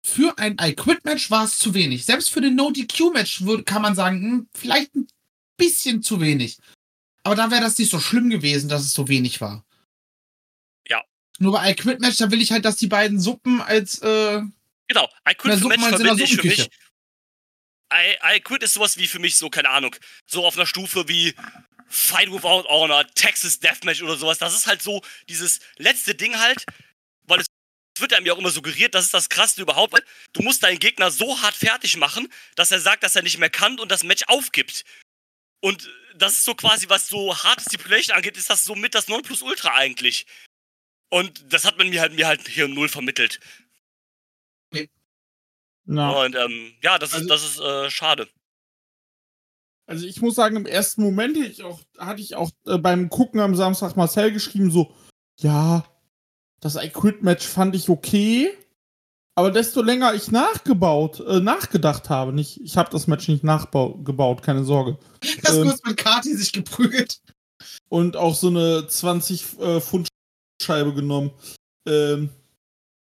S5: für ein I-Quit-Match war es zu wenig. Selbst für den No-DQ-Match kann man sagen, hm, vielleicht ein bisschen zu wenig. Aber da wäre das nicht so schlimm gewesen, dass es so wenig war.
S3: Ja.
S5: Nur bei I-Quit-Match, da will ich halt, dass die beiden Suppen als. Äh,
S3: genau, I-Quit-Match verbinde ich für mich. I, I Quit ist sowas wie für mich so, keine Ahnung, so auf einer Stufe wie Fight Without Honor, Texas Deathmatch oder sowas. Das ist halt so dieses letzte Ding halt, weil es wird einem ja auch immer suggeriert, das ist das Krasseste überhaupt. Du musst deinen Gegner so hart fertig machen, dass er sagt, dass er nicht mehr kann und das Match aufgibt. Und das ist so quasi, was so harte Stipulation angeht, ist das so mit das Nonplusultra eigentlich. Und das hat man mir halt, mir halt hier null vermittelt. No. Und ähm, ja, das ist, also, das ist äh, schade.
S4: Also ich muss sagen, im ersten Moment ich auch, hatte ich auch äh, beim Gucken am Samstag Marcel geschrieben, so, ja, das I Quit Match fand ich okay, aber desto länger ich nachgebaut, äh, nachgedacht habe, nicht, ich habe das Match nicht nachgebaut, keine Sorge.
S5: Hast ähm, kurz mit Kati sich geprügelt.
S4: Und auch so eine 20 äh, Pfund Scheibe genommen. Ähm,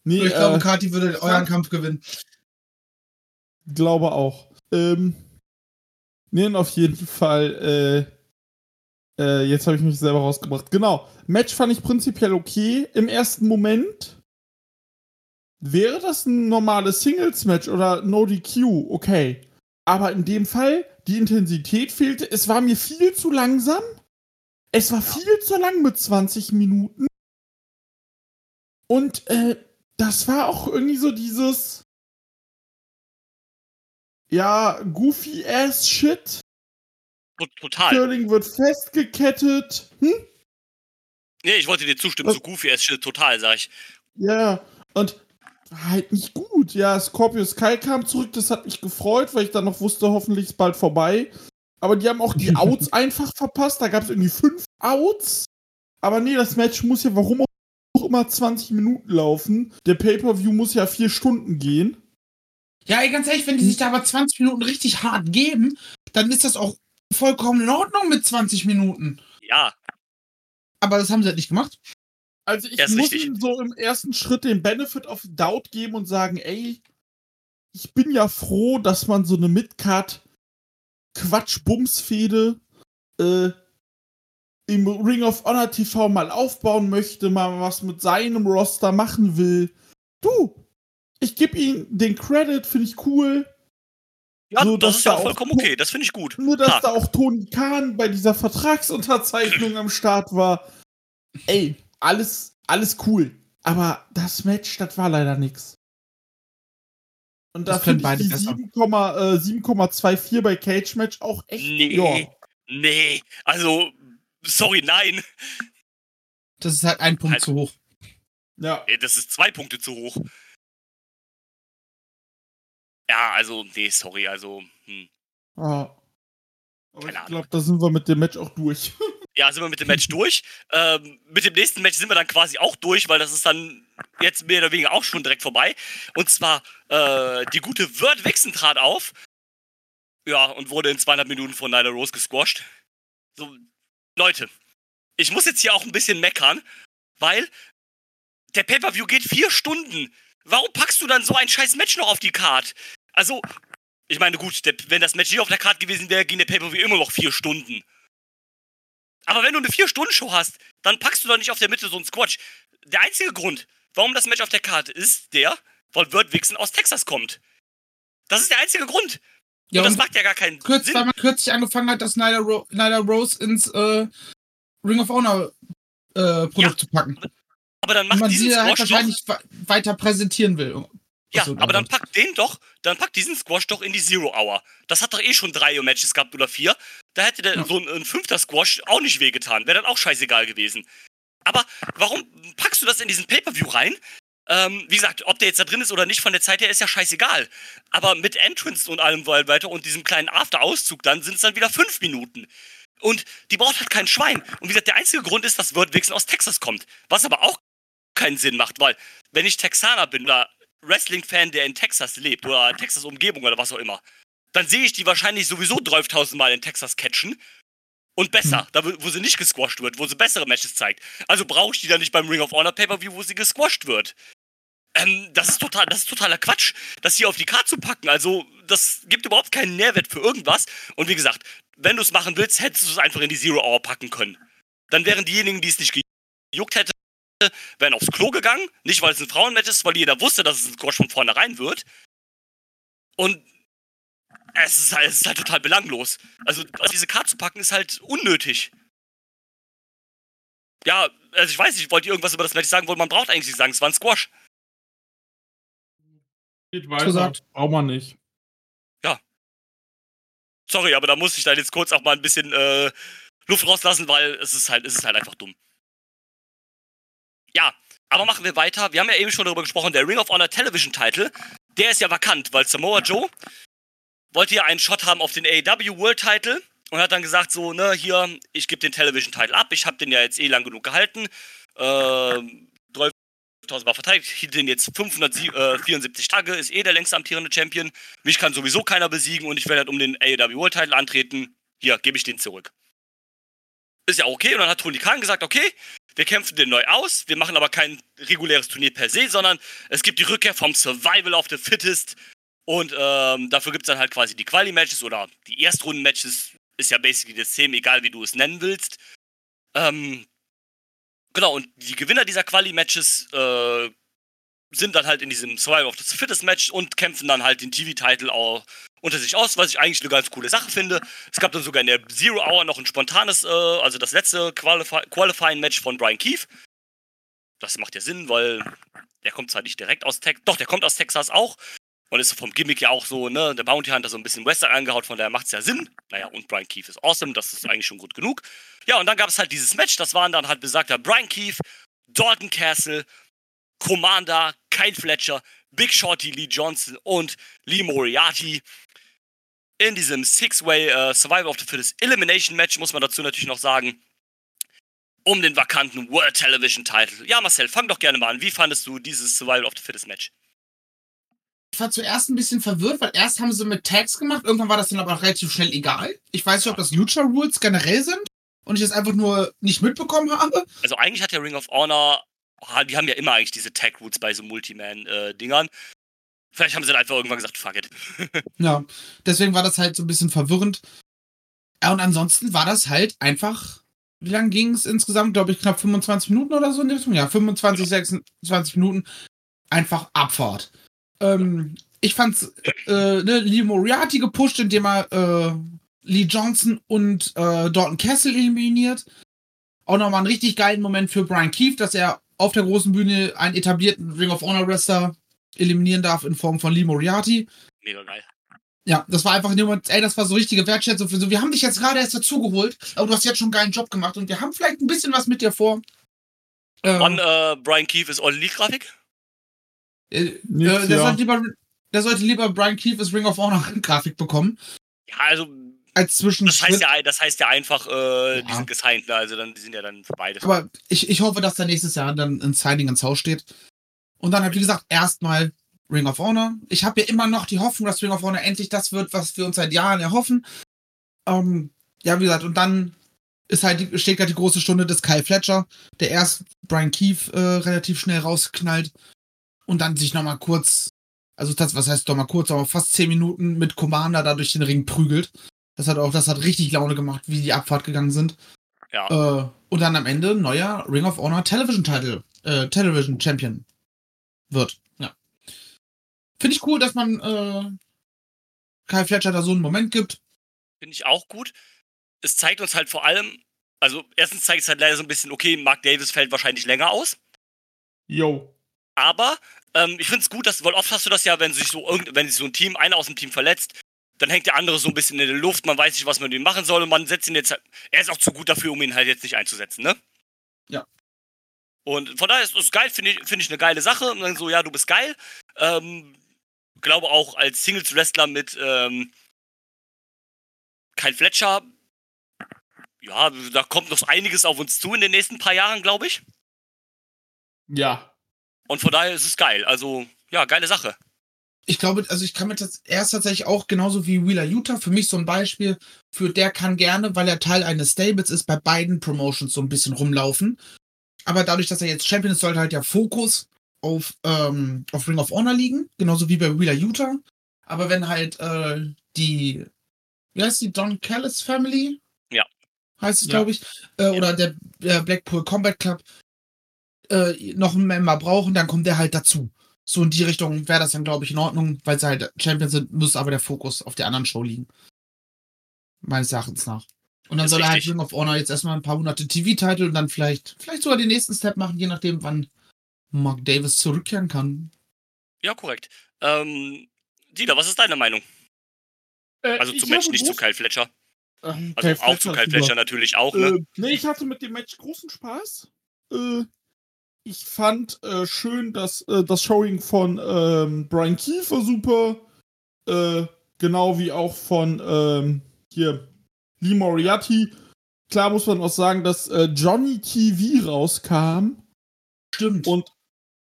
S5: nee, ich glaube, äh, Kati würde euren Kampf gewinnen.
S4: Glaube auch. Ähm, nee, auf jeden Fall, äh, äh, jetzt habe ich mich selber rausgebracht. Genau. Match fand ich prinzipiell okay im ersten Moment. Wäre das ein normales Singles-Match oder No DQ, okay. Aber in dem Fall, die Intensität fehlte. Es war mir viel zu langsam. Es war viel zu lang mit 20 Minuten. Und äh, das war auch irgendwie so dieses. Ja, goofy ass Shit.
S3: Total.
S4: Sterling wird festgekettet. Hm?
S3: Nee, ich wollte dir zustimmen, Was? so goofy ass Shit, total, sag ich.
S4: Ja, und halt nicht gut. Ja, Scorpio Sky kam zurück, das hat mich gefreut, weil ich dann noch wusste, hoffentlich ist bald vorbei. Aber die haben auch die [laughs] Outs einfach verpasst. Da gab es irgendwie fünf Outs. Aber nee, das Match muss ja warum auch immer 20 Minuten laufen. Der Pay-Per-View muss ja vier Stunden gehen.
S5: Ja, ey, ganz ehrlich, wenn die sich da aber 20 Minuten richtig hart geben, dann ist das auch vollkommen in Ordnung mit 20 Minuten.
S3: Ja.
S5: Aber das haben sie halt nicht gemacht.
S4: Also ich muss ihm so im ersten Schritt den Benefit of Doubt geben und sagen, ey, ich bin ja froh, dass man so eine Midcard Quatsch-Bums-Fehde äh, im Ring of Honor TV mal aufbauen möchte, mal was mit seinem Roster machen will. Du, ich gebe ihm den Credit, finde ich cool.
S3: Ja, so, das ist ja da vollkommen okay, das finde ich gut.
S4: Nur, dass ha. da auch Tony Khan bei dieser Vertragsunterzeichnung am Start war. Ey, alles, alles cool. Aber das Match, das war leider nix. Und da finde ich die 7,24 äh, bei Cage Match auch echt.
S3: Nee, ja. nee. Also, sorry, nein.
S5: Das ist halt ein Punkt also, zu hoch.
S3: Ja. Das ist zwei Punkte zu hoch. Ja, also, nee, sorry, also. Hm.
S4: Ah. Aber Keine ich glaube, da sind wir mit dem Match auch durch. [laughs]
S3: ja, sind wir mit dem Match durch. Ähm, mit dem nächsten Match sind wir dann quasi auch durch, weil das ist dann jetzt mehr oder weniger auch schon direkt vorbei. Und zwar, äh, die gute Word Wixen trat auf. Ja, und wurde in zweieinhalb Minuten von Nyla Rose gesquashed. So, Leute, ich muss jetzt hier auch ein bisschen meckern, weil der Pay-Per-View geht vier Stunden. Warum packst du dann so ein scheiß Match noch auf die Card? Also, ich meine, gut, der, wenn das Match nicht auf der Karte gewesen wäre, ging der Pay-Per-View immer noch vier Stunden. Aber wenn du eine Vier-Stunden-Show hast, dann packst du doch nicht auf der Mitte so einen Squatch. Der einzige Grund, warum das Match auf der Karte ist, der, weil Word Wixen aus Texas kommt. Das ist der einzige Grund. Ja, und das macht ja gar keinen
S5: kurz,
S3: Sinn.
S5: Weil man kürzlich angefangen hat, das Nyla, Ro Nyla Rose ins äh, Ring of Honor äh, Produkt ja, zu packen.
S3: Aber dann macht man diesen
S5: sie halt wahrscheinlich weiter präsentieren will.
S3: Ja, so, aber dann packt den doch, dann packt diesen Squash doch in die Zero Hour. Das hat doch eh schon drei Matches gehabt oder vier. Da hätte der, ja. so ein, ein, fünfter Squash auch nicht wehgetan. Wäre dann auch scheißegal gewesen. Aber warum packst du das in diesen Pay-Per-View rein? Ähm, wie gesagt, ob der jetzt da drin ist oder nicht, von der Zeit her ist ja scheißegal. Aber mit Entrance und allem weiter und diesem kleinen After-Auszug dann sind es dann wieder fünf Minuten. Und die braucht halt kein Schwein. Und wie gesagt, der einzige Grund ist, dass Word Vixen aus Texas kommt. Was aber auch keinen Sinn macht, weil wenn ich Texaner bin oder Wrestling-Fan, der in Texas lebt oder Texas-Umgebung oder was auch immer, dann sehe ich die wahrscheinlich sowieso 12.000 Mal in Texas catchen. Und besser, hm. da wo sie nicht gesquasht wird, wo sie bessere Matches zeigt. Also brauche ich die dann nicht beim Ring of Honor Pay-Per-View, wo sie gesquasht wird. Ähm, das ist total, das ist totaler Quatsch, das hier auf die Karte zu packen. Also, das gibt überhaupt keinen Nährwert für irgendwas. Und wie gesagt, wenn du es machen willst, hättest du es einfach in die Zero Hour packen können. Dann wären diejenigen, die es nicht gejuckt hätte, wären aufs Klo gegangen. Nicht, weil es ein Frauenmatch ist, weil jeder wusste, dass es ein Squash von vornherein wird. Und es ist, halt, es ist halt total belanglos. Also, diese Karte zu packen, ist halt unnötig. Ja, also ich weiß nicht, ich wollte irgendwas über das Match sagen, wo man braucht eigentlich nicht sagen, es war ein Squash.
S4: Geht weiter. Braucht man nicht.
S3: Ja. Sorry, aber da muss ich dann jetzt kurz auch mal ein bisschen äh, Luft rauslassen, weil es ist halt, es ist halt einfach dumm. Ja, aber machen wir weiter. Wir haben ja eben schon darüber gesprochen, der Ring of Honor Television Title, der ist ja vakant, weil Samoa Joe wollte ja einen Shot haben auf den AEW World Title und hat dann gesagt so, ne, hier, ich gebe den Television Title ab, ich habe den ja jetzt eh lang genug gehalten. Äh, 1000 Mal verteidigt, hielt den jetzt 574 Tage, ist eh der längst amtierende Champion. Mich kann sowieso keiner besiegen und ich werde halt um den AEW World Title antreten. Hier, gebe ich den zurück. Ist ja okay. Und dann hat Tony Khan gesagt, okay, wir kämpfen den neu aus, wir machen aber kein reguläres Turnier per se, sondern es gibt die Rückkehr vom Survival of the Fittest. Und ähm, dafür gibt es dann halt quasi die Quali-Matches oder die Erstrunden-Matches. Ist ja basically das Thema, egal wie du es nennen willst. Ähm, Genau, und die Gewinner dieser Quali-Matches äh, sind dann halt in diesem Survival of the Fittest Match und kämpfen dann halt den TV-Titel auch unter sich aus, was ich eigentlich eine ganz coole Sache finde. Es gab dann sogar in der Zero Hour noch ein spontanes, äh, also das letzte Qualify Qualifying-Match von Brian Keefe. Das macht ja Sinn, weil der kommt zwar nicht direkt aus Texas, doch, der kommt aus Texas auch und ist vom Gimmick ja auch so, ne, der Bounty Hunter so ein bisschen Western angehaut, von daher macht es ja Sinn. Naja, und Brian Keefe ist awesome, das ist eigentlich schon gut genug. Ja, und dann gab es halt dieses Match, das waren dann halt besagter Brian Keefe, Dalton Castle, Commander, Kyle Fletcher, Big Shorty Lee Johnson und Lee Moriarty. In diesem Six-Way uh, Survival of the Fittest Elimination Match muss man dazu natürlich noch sagen, um den vakanten World Television Title. Ja, Marcel, fang doch gerne mal an. Wie fandest du dieses Survival of the Fittest Match?
S5: Ich war zuerst ein bisschen verwirrt, weil erst haben sie mit Tags gemacht, irgendwann war das dann aber auch relativ schnell egal. Ich weiß nicht, ob das Lucha Rules generell sind und ich das einfach nur nicht mitbekommen habe.
S3: Also eigentlich hat der Ring of Honor, die haben ja immer eigentlich diese Tag Roots bei so Multiman-Dingern. Vielleicht haben sie dann einfach irgendwann gesagt, fuck it. [laughs]
S5: ja, deswegen war das halt so ein bisschen verwirrend. Ja, und ansonsten war das halt einfach, wie lange ging es insgesamt? Glaube ich, knapp 25 Minuten oder so in der Richtung. Ja, 25, ja. 26 Minuten. Einfach Abfahrt. Ähm, ich fand's, äh, ne, Lee Moriarty gepusht, indem er äh, Lee Johnson und äh, Dalton Castle eliminiert. Auch nochmal einen richtig geilen Moment für Brian Keefe, dass er auf der großen Bühne einen etablierten Ring of Honor Wrestler eliminieren darf in Form von Lee Moriarty.
S3: Mega geil.
S5: Ja, das war einfach jemand, ey, das war so richtige Wertschätzung für so. Wir haben dich jetzt gerade erst dazugeholt, aber du hast jetzt schon einen geilen Job gemacht und wir haben vielleicht ein bisschen was mit dir vor.
S3: Ähm, Wann äh, Brian Keefe ist All Grafik?
S5: Äh, äh, der, ja. sollte lieber, der sollte lieber Brian Keefe Ring of Honor [laughs] Grafik bekommen.
S3: Ja, also
S5: als
S3: Das heißt ja, das heißt ja einfach, äh, ja. die sind gesigned, ne? also dann, die sind ja dann beide.
S5: Aber ich, ich hoffe, dass da nächstes Jahr dann ein Signing ins Haus steht. Und dann halt, wie gesagt, erstmal Ring of Honor. Ich habe ja immer noch die Hoffnung, dass Ring of Honor endlich das wird, was wir uns seit Jahren erhoffen. Ähm, ja, wie gesagt, und dann ist halt steht gerade die große Stunde des Kyle Fletcher, der erst Brian Keefe äh, relativ schnell rausknallt und dann sich nochmal kurz, also das, was heißt nochmal kurz, aber fast zehn Minuten mit Commander da durch den Ring prügelt. Das hat auch, das hat richtig Laune gemacht, wie die Abfahrt gegangen sind.
S3: Ja.
S5: Äh, und dann am Ende neuer Ring of Honor Television Title, äh, Television Champion wird. Ja. Finde ich cool, dass man äh, Kyle Fletcher da so einen Moment gibt.
S3: Finde ich auch gut. Es zeigt uns halt vor allem, also erstens zeigt es halt leider so ein bisschen, okay, Mark Davis fällt wahrscheinlich länger aus.
S4: Jo.
S3: Aber ähm, ich finde es gut, dass, weil oft hast du das ja, wenn sich so irgend, wenn sich so ein Team, einer aus dem Team verletzt, dann hängt der andere so ein bisschen in der Luft, man weiß nicht, was man mit ihm machen soll und man setzt ihn jetzt, er ist auch zu gut dafür, um ihn halt jetzt nicht einzusetzen, ne?
S5: Ja.
S3: Und von daher ist es geil, finde ich, find ich eine geile Sache. Und dann so, ja, du bist geil. Ähm, glaube auch als Singles-Wrestler mit ähm, Kyle Fletcher, ja, da kommt noch einiges auf uns zu in den nächsten paar Jahren, glaube ich.
S4: Ja.
S3: Und von daher ist es geil. Also, ja, geile Sache.
S5: Ich glaube, also ich kann mir das, er ist tatsächlich auch genauso wie Wheeler Utah für mich so ein Beispiel für der kann gerne, weil er Teil eines Stables ist, bei beiden Promotions so ein bisschen rumlaufen. Aber dadurch, dass er jetzt Champion ist, sollte halt der Fokus auf, ähm, auf Ring of Honor liegen, genauso wie bei Wheeler Utah. Aber wenn halt äh, die, wie heißt die, Don Callis Family?
S3: Ja.
S5: Heißt es, ja. glaube ich. Äh, ja. Oder der, der Blackpool Combat Club äh, noch einen Member brauchen, dann kommt der halt dazu. So in die Richtung wäre das dann, glaube ich, in Ordnung, weil sie halt Champions sind, muss aber der Fokus auf der anderen Show liegen. Meines Erachtens nach. Und dann soll er halt Ring of Honor jetzt erstmal ein paar hunderte TV-Titel und dann vielleicht, vielleicht sogar den nächsten Step machen, je nachdem, wann Mark Davis zurückkehren kann.
S3: Ja, korrekt. Ähm, Dieter, was ist deine Meinung? Äh, also zum Match, nicht zu Kyle Fletcher. Ähm, also Kyle auch zu Kyle Fletcher natürlich auch, ne?
S4: Äh, nee, ich hatte mit dem Match großen Spaß. Äh, ich fand äh, schön, dass äh, das Showing von ähm, Brian Kiefer super. Äh, genau wie auch von ähm, hier Lee Moriarty. Klar muss man auch sagen, dass äh, Johnny TV rauskam.
S5: Stimmt.
S4: Und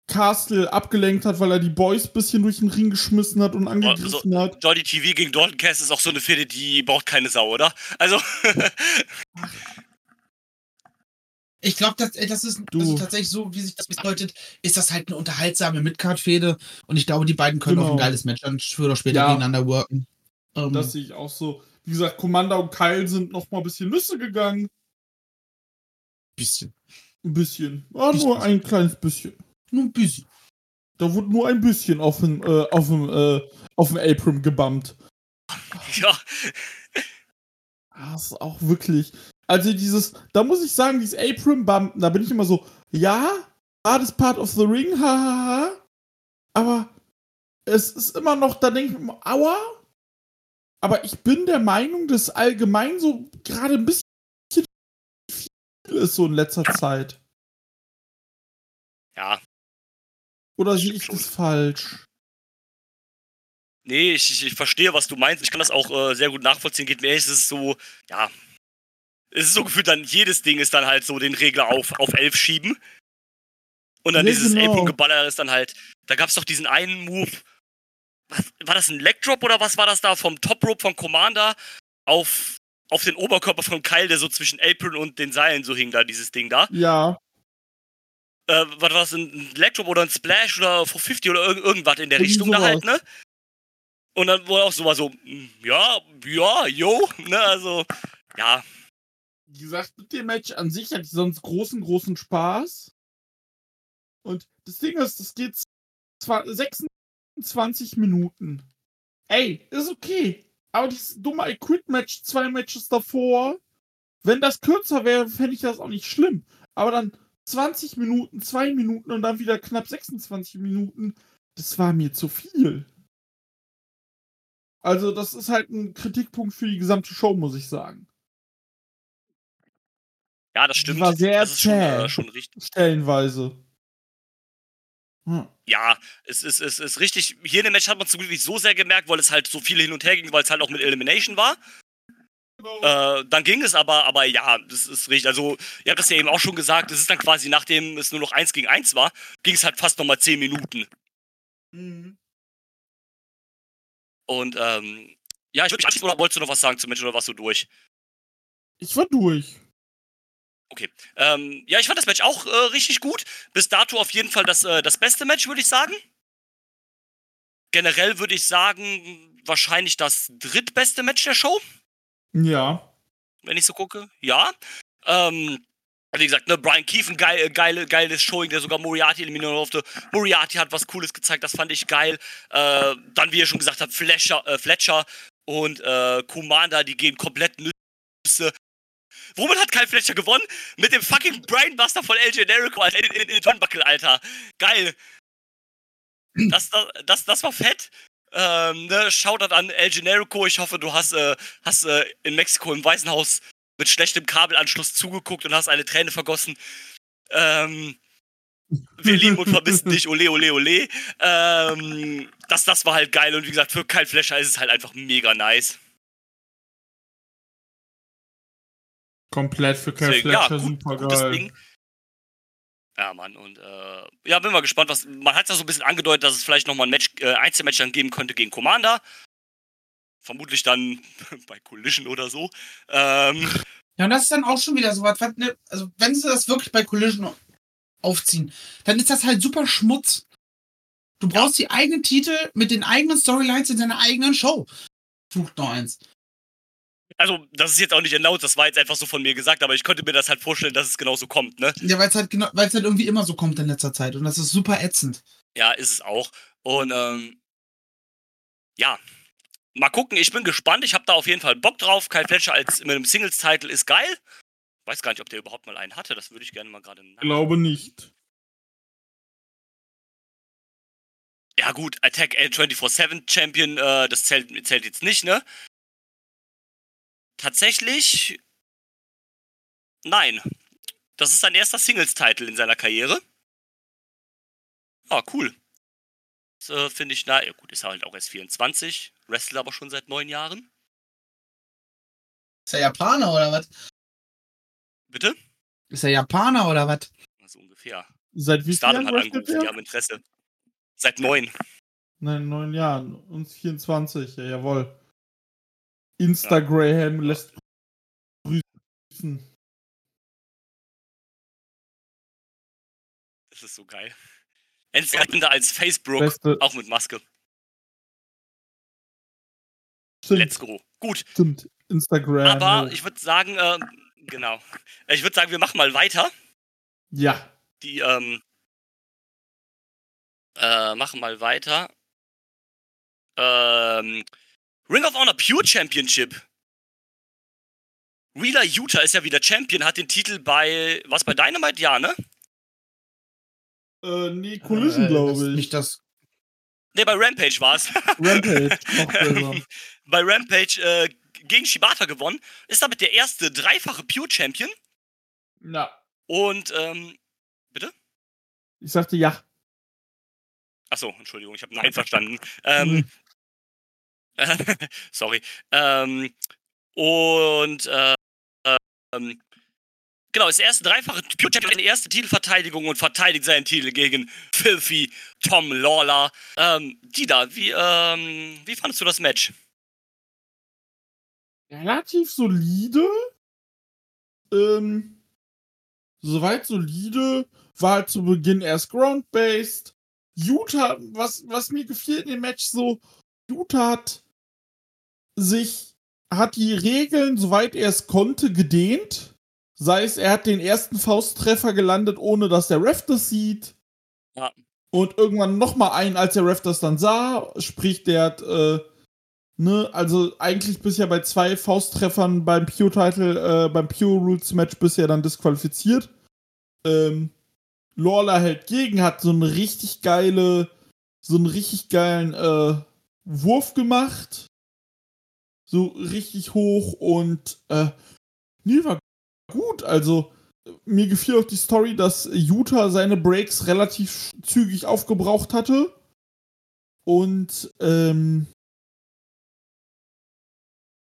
S4: Castle abgelenkt hat, weil er die Boys ein bisschen durch den Ring geschmissen hat und angegriffen also, hat.
S3: Johnny TV gegen Dalton Cass ist auch so eine Fehde, die braucht keine Sau, oder? Also. [laughs]
S5: Ich glaube, das, das ist also tatsächlich so, wie sich das bedeutet, ist das halt eine unterhaltsame Midcard-Fehde und ich glaube, die beiden können genau. auch ein geiles Match dann früher oder später ja. gegeneinander worken.
S4: Um, das sehe ich auch so. Wie gesagt, Commander und Kyle sind noch mal ein bisschen Lüsse gegangen.
S5: Bisschen.
S4: Ein bisschen. Ja, bisschen. nur ein kleines bisschen.
S5: Nur ein bisschen.
S4: Da wurde nur ein bisschen auf dem, äh, auf dem, äh, auf dem Apron gebammt.
S3: Ja.
S4: Das ist auch wirklich. Also dieses, da muss ich sagen, dieses Apron-Bumpen, da bin ich immer so, ja, is part of the ring, hahaha. Aber es ist immer noch, da denke ich mir, aua. Aber ich bin der Meinung, dass allgemein so gerade ein bisschen viel ist so in letzter Zeit.
S3: Ja.
S4: Oder sehe ich das falsch?
S3: Nee, ich, ich, verstehe, was du meinst. Ich kann das auch äh, sehr gut nachvollziehen. Geht mir echt, es ist so, ja, es ist so gefühlt dann, jedes Ding ist dann halt so den Regler auf, auf 11 schieben. Und dann ja, dieses genau. Apron-Geballer ist dann halt, da gab es doch diesen einen Move, was, war das ein Leg Drop oder was war das da vom Top Rope von Commander auf, auf den Oberkörper von Kyle, der so zwischen Apron und den Seilen so hing da, dieses Ding da.
S4: Ja.
S3: Äh, was war das, ein Leg Drop oder ein Splash oder 450 oder irg irgendwas in der Irgend Richtung sowas. da halt, ne? Und dann wurde auch so mal so, hm, ja, ja, yo, ne, also, ja,
S4: wie gesagt, mit dem Match an sich hatte ich sonst großen, großen Spaß. Und das Ding ist, das geht zwar 26 Minuten. Ey, ist okay. Aber dieses dumme I Quit Match, zwei Matches davor, wenn das kürzer wäre, fände ich das auch nicht schlimm. Aber dann 20 Minuten, zwei Minuten und dann wieder knapp 26 Minuten, das war mir zu viel. Also, das ist halt ein Kritikpunkt für die gesamte Show, muss ich sagen.
S3: Ja, das stimmt.
S4: War sehr
S3: das ist schon, äh, schon richtig.
S4: Stellenweise.
S3: Hm. Ja, es ist, es ist richtig. Hier in dem Match hat man zum Glück nicht so sehr gemerkt, weil es halt so viel hin und her ging, weil es halt auch mit Elimination war. Genau. Äh, dann ging es aber, aber ja, das ist richtig. Also, ihr habt das ja eben auch schon gesagt, es ist dann quasi, nachdem es nur noch 1 gegen 1 war, ging es halt fast nochmal 10 Minuten. Mhm. Und, ähm, ja, ich würde mich anschließen, oder wolltest du noch was sagen zum Match oder warst du durch?
S4: Ich war durch.
S3: Okay. Ähm, ja, ich fand das Match auch äh, richtig gut. Bis dato auf jeden Fall das, äh, das beste Match, würde ich sagen. Generell würde ich sagen, wahrscheinlich das drittbeste Match der Show.
S4: Ja.
S3: Wenn ich so gucke. Ja. Ähm, wie gesagt, ne, Brian Keefe, ein geil, geile, geiles Showing, der sogar Moriarty eliminieren durfte. Moriarty hat was Cooles gezeigt, das fand ich geil. Äh, dann, wie ihr schon gesagt habt, Fletcher, äh, Fletcher und äh, Commander, die gehen komplett Nüsse. Womit hat Kyle Fletcher gewonnen? Mit dem fucking Brainbuster von El Generico, in, in, in Turnbuckle, Alter. Geil. Das, das, das, das war fett. Ähm, ne, Shoutout an El Generico. Ich hoffe, du hast, äh, hast äh, in Mexiko im Weißen Haus mit schlechtem Kabelanschluss zugeguckt und hast eine Träne vergossen. Ähm, wir lieben und vermissen dich, ole, ole, ole. Ähm, das, das war halt geil und wie gesagt, für Kyle Flasher ist es halt einfach mega nice.
S4: Komplett für Deswegen, Fletcher, ja, gut, super geil.
S3: Ja, Mann, und äh, ja, bin mal gespannt, was. Man hat ja so ein bisschen angedeutet, dass es vielleicht nochmal ein Match, äh, Einzelmatch dann geben könnte gegen Commander. Vermutlich dann [laughs] bei Collision oder so. Ähm,
S5: ja, und das ist dann auch schon wieder so was. Ne, also, wenn sie das wirklich bei Collision aufziehen, dann ist das halt super Schmutz. Du brauchst ja. die eigenen Titel mit den eigenen Storylines in deiner eigenen Show. Flucht noch eins.
S3: Also, das ist jetzt auch nicht erlaubt, das war jetzt einfach so von mir gesagt, aber ich konnte mir das halt vorstellen, dass es genauso kommt, ne?
S5: Ja, weil es halt genau, weil es halt irgendwie immer so kommt in letzter Zeit und das ist super ätzend.
S3: Ja, ist es auch. Und ähm, ja, mal gucken, ich bin gespannt, ich habe da auf jeden Fall Bock drauf. Kyle Fletcher als mit einem Singles-Title ist geil. Weiß gar nicht, ob der überhaupt mal einen hatte, das würde ich gerne mal gerade
S4: Ich Glaube nicht.
S3: Ja, gut, Attack L24-7 Champion, äh, das zählt, zählt jetzt nicht, ne? Tatsächlich. Nein. Das ist sein erster Singles-Title in seiner Karriere. Ah, cool. Das äh, finde ich, na, ja gut, ist er halt auch erst 24, wrestelt aber schon seit neun Jahren.
S5: Ist er Japaner oder was?
S3: Bitte?
S5: Ist er Japaner oder was?
S3: So ungefähr.
S4: Seit wie
S3: vielen Jahren? Die haben Interesse. Seit neun.
S4: Nein, neun Jahren. Uns 24, ja, jawohl. Instagram ja. lässt grüßen.
S3: Das ist so geil. Endzeitende als Facebook, Beste. auch mit Maske. Stimmt. Let's go. Gut.
S4: Stimmt. Instagram.
S3: Aber ich würde sagen, äh, genau. Ich würde sagen, wir machen mal weiter.
S4: Ja.
S3: Die, ähm, äh, machen mal weiter. Ähm, Ring of Honor Pure Championship. Wheeler Utah ist ja wieder Champion, hat den Titel bei, was bei Dynamite? Ja, ne?
S4: Äh, nee, Collision, äh, glaube ich.
S5: Nicht das.
S3: Nee, bei Rampage war es.
S4: Rampage, [laughs]
S3: Bei Rampage äh, gegen Shibata gewonnen. Ist damit der erste dreifache Pure Champion.
S4: Ja.
S3: Und, ähm, bitte?
S4: Ich sagte ja.
S3: Achso, Entschuldigung, ich habe Nein [laughs] verstanden. Ähm. [laughs] Sorry. Ähm, und äh, ähm, genau, das erste dreifache [laughs] Pure Champion, erste Titelverteidigung und verteidigt seinen Titel gegen Filthy Tom Lawler. Ähm, Dida, wie, ähm, wie fandest du das Match?
S4: Relativ solide. Ähm, soweit solide. War halt zu Beginn erst ground-based. Utah, was, was mir gefiel in dem Match so, Utah hat sich, hat die Regeln, soweit er es konnte, gedehnt. Sei es, er hat den ersten Fausttreffer gelandet, ohne dass der Ref das sieht.
S3: Ja.
S4: Und irgendwann nochmal einen, als der Ref das dann sah. Sprich, der hat, äh, ne, also eigentlich bisher bei zwei Fausttreffern beim Pure-Title, äh, beim Pure-Rules-Match bisher dann disqualifiziert. Ähm, Lawler hält gegen, hat so eine richtig geile, so einen richtig geilen, äh, Wurf gemacht so richtig hoch und äh, nee, war gut. Also mir gefiel auch die Story, dass Utah seine Breaks relativ zügig aufgebraucht hatte. Und ähm,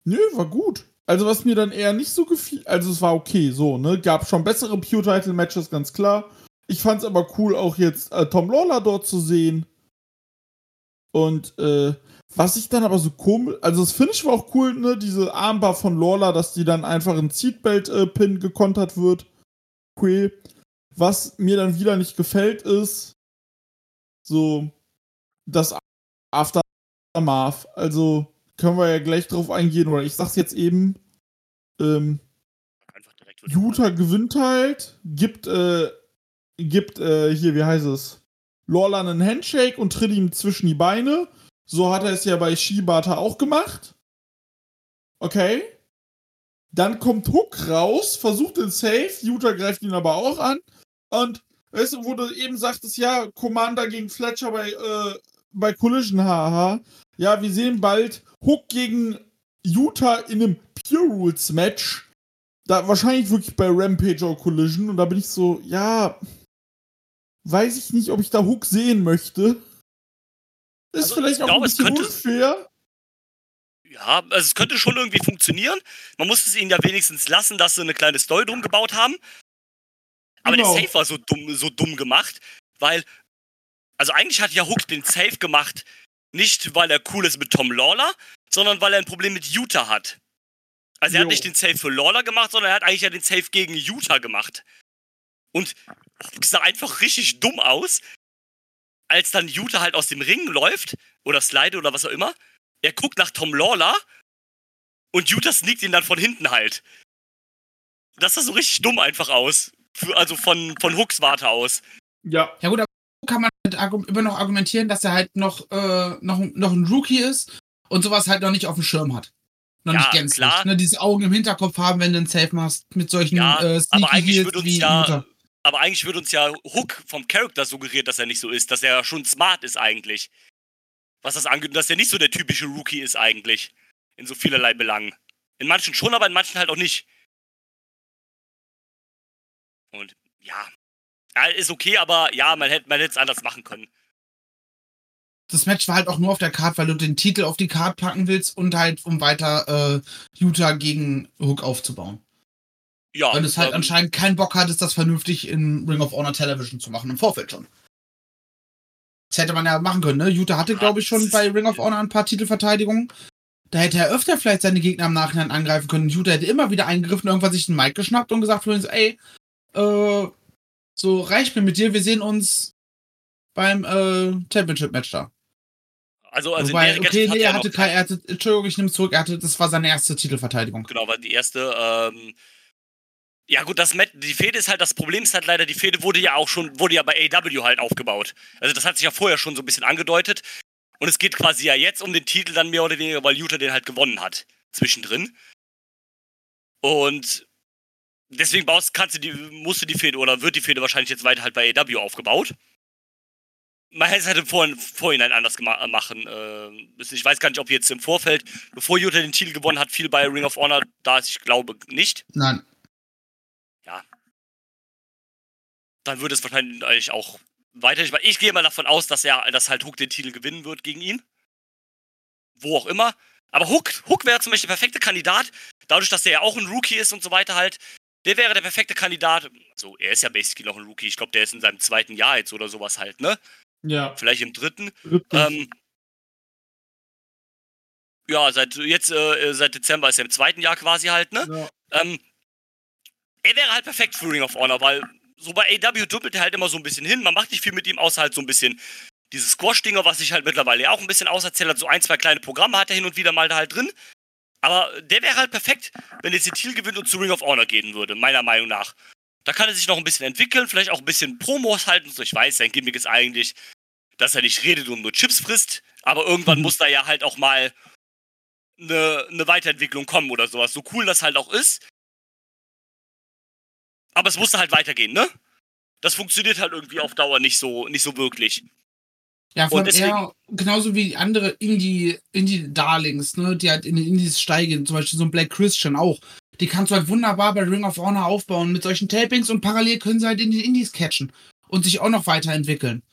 S4: nö, war gut. Also was mir dann eher nicht so gefiel, also es war okay, so, ne? Gab schon bessere Pure-Title-Matches, ganz klar. Ich fand's aber cool, auch jetzt äh, Tom Lawler dort zu sehen. Und äh, was ich dann aber so komisch, also das Finish war auch cool, ne, diese Armbar von Lawler, dass die dann einfach in Seatbelt-Pin äh, gekontert wird. Cool. Was mir dann wieder nicht gefällt, ist so das Aftermath. Also können wir ja gleich drauf eingehen, oder ich sag's jetzt eben. Ähm, Utah gewinnt halt, gibt, äh, gibt, äh, hier, wie heißt es? Lawler einen Handshake und tritt ihm zwischen die Beine so hat er es ja bei Shibata auch gemacht. Okay. Dann kommt Hook raus, versucht den Safe, Utah greift ihn aber auch an. Und weißt du, wo du eben sagtest, ja, Commander gegen Fletcher bei, äh, bei Collision, haha. Ja, wir sehen bald Hook gegen Utah in einem Pure Rules Match. Da wahrscheinlich wirklich bei Rampage oder Collision. Und da bin ich so, ja, weiß ich nicht, ob ich da Hook sehen möchte. Ist also, vielleicht auch glaube, ein bisschen unfair.
S3: Ja, also es könnte schon irgendwie funktionieren. Man muss es ihnen ja wenigstens lassen, dass sie eine kleine Story drum gebaut haben. Aber genau. der Safe war so dumm, so dumm gemacht, weil, also eigentlich hat ja Hook den Safe gemacht, nicht weil er cool ist mit Tom Lawler, sondern weil er ein Problem mit Utah hat. Also er jo. hat nicht den Safe für Lawler gemacht, sondern er hat eigentlich ja den Safe gegen Utah gemacht. Und sah einfach richtig dumm aus, als dann Utah halt aus dem Ring läuft oder slide oder was auch immer. Er guckt nach Tom Lawler und Utah sneakt ihn dann von hinten halt. Das sah so richtig dumm einfach aus. Also von, von Hooks Warte aus.
S5: Ja. Ja gut, aber kann man immer noch argumentieren, dass er halt noch, äh, noch, noch ein Rookie ist und sowas halt noch nicht auf dem Schirm hat. Noch ja, nicht gänzlich. Klar. Ne, diese Augen im Hinterkopf haben, wenn du einen Safe machst mit solchen
S3: ja, äh, aber eigentlich würde uns ja, Mutter. Aber eigentlich wird uns ja Hook vom Charakter suggeriert, dass er nicht so ist, dass er schon smart ist eigentlich. Was das angeht, dass er nicht so der typische Rookie ist eigentlich. In so vielerlei Belangen. In manchen schon, aber in manchen halt auch nicht. Und ja. ja ist okay, aber ja, man hätte man es anders machen können
S5: das Match war halt auch nur auf der Card, weil du den Titel auf die Card packen willst und halt, um weiter äh, Utah gegen Hook aufzubauen. Ja. Weil es halt ähm, anscheinend keinen Bock hattest, das vernünftig in Ring of Honor Television zu machen, im Vorfeld schon. Das hätte man ja machen können, ne? Utah hatte, glaube ich, schon bei Ring of Honor ein paar Titelverteidigungen. Da hätte er öfter vielleicht seine Gegner im Nachhinein angreifen können. Utah hätte immer wieder eingegriffen, irgendwann sich den Mic geschnappt und gesagt, ey, äh, so reicht mir mit dir, wir sehen uns beim äh, Championship-Match da. Also, also Wobei, okay, nee, er hatte er hatte, Entschuldigung, ich nehme es zurück, er hatte, das war seine erste Titelverteidigung.
S3: Genau, war die erste, ähm, ja gut, das Met, die Fehde ist halt, das Problem ist halt leider, die Fehde wurde ja auch schon, wurde ja bei AW halt aufgebaut. Also das hat sich ja vorher schon so ein bisschen angedeutet. Und es geht quasi ja jetzt um den Titel dann mehr oder weniger, weil Utah den halt gewonnen hat. Zwischendrin. Und deswegen baust, kannst du die, musst du die Fehde oder wird die Fehde wahrscheinlich jetzt weiter halt bei AW aufgebaut man hätte es halt im Vor Vorhinein anders äh, machen äh, Ich weiß gar nicht, ob jetzt im Vorfeld, bevor Jutta den Titel gewonnen hat, viel bei Ring of Honor da ist. Ich glaube nicht.
S5: Nein.
S3: Ja. Dann würde es wahrscheinlich auch weiter. Ich gehe mal davon aus, dass er, dass halt Hook den Titel gewinnen wird gegen ihn. Wo auch immer. Aber Hook, Hook wäre zum Beispiel der perfekte Kandidat, dadurch, dass er ja auch ein Rookie ist und so weiter halt. Der wäre der perfekte Kandidat. So, er ist ja basically noch ein Rookie. Ich glaube, der ist in seinem zweiten Jahr jetzt oder sowas halt, ne?
S4: Ja.
S3: Vielleicht im dritten. Ähm, ja, seit jetzt, äh, seit Dezember ist er im zweiten Jahr quasi halt, ne? Ja. Ähm, er wäre halt perfekt für Ring of Honor, weil so bei AW dümpelt er halt immer so ein bisschen hin. Man macht nicht viel mit ihm, außer halt so ein bisschen diese Squash-Dinger, was sich halt mittlerweile ja auch ein bisschen auserzählt hat. So ein, zwei kleine Programme hat er hin und wieder mal da halt drin. Aber der wäre halt perfekt, wenn er jetzt den Titel gewinnt und zu Ring of Honor gehen würde, meiner Meinung nach. Da kann er sich noch ein bisschen entwickeln, vielleicht auch ein bisschen Promos halten. So, ich weiß, sein Gimmick ist eigentlich, dass er nicht redet und nur Chips frisst, aber irgendwann mhm. muss da ja halt auch mal eine, eine Weiterentwicklung kommen oder sowas. So cool das halt auch ist. Aber es musste halt weitergehen, ne? Das funktioniert halt irgendwie auf Dauer nicht so, nicht so wirklich.
S5: Ja, von eher genauso wie andere Indie-Darlings, Indie ne, die halt in den Indies steigen, zum Beispiel so ein Black Christian auch. Die kannst du halt wunderbar bei Ring of Honor aufbauen mit solchen Tapings und parallel können sie halt in die Indies catchen und sich auch noch weiterentwickeln.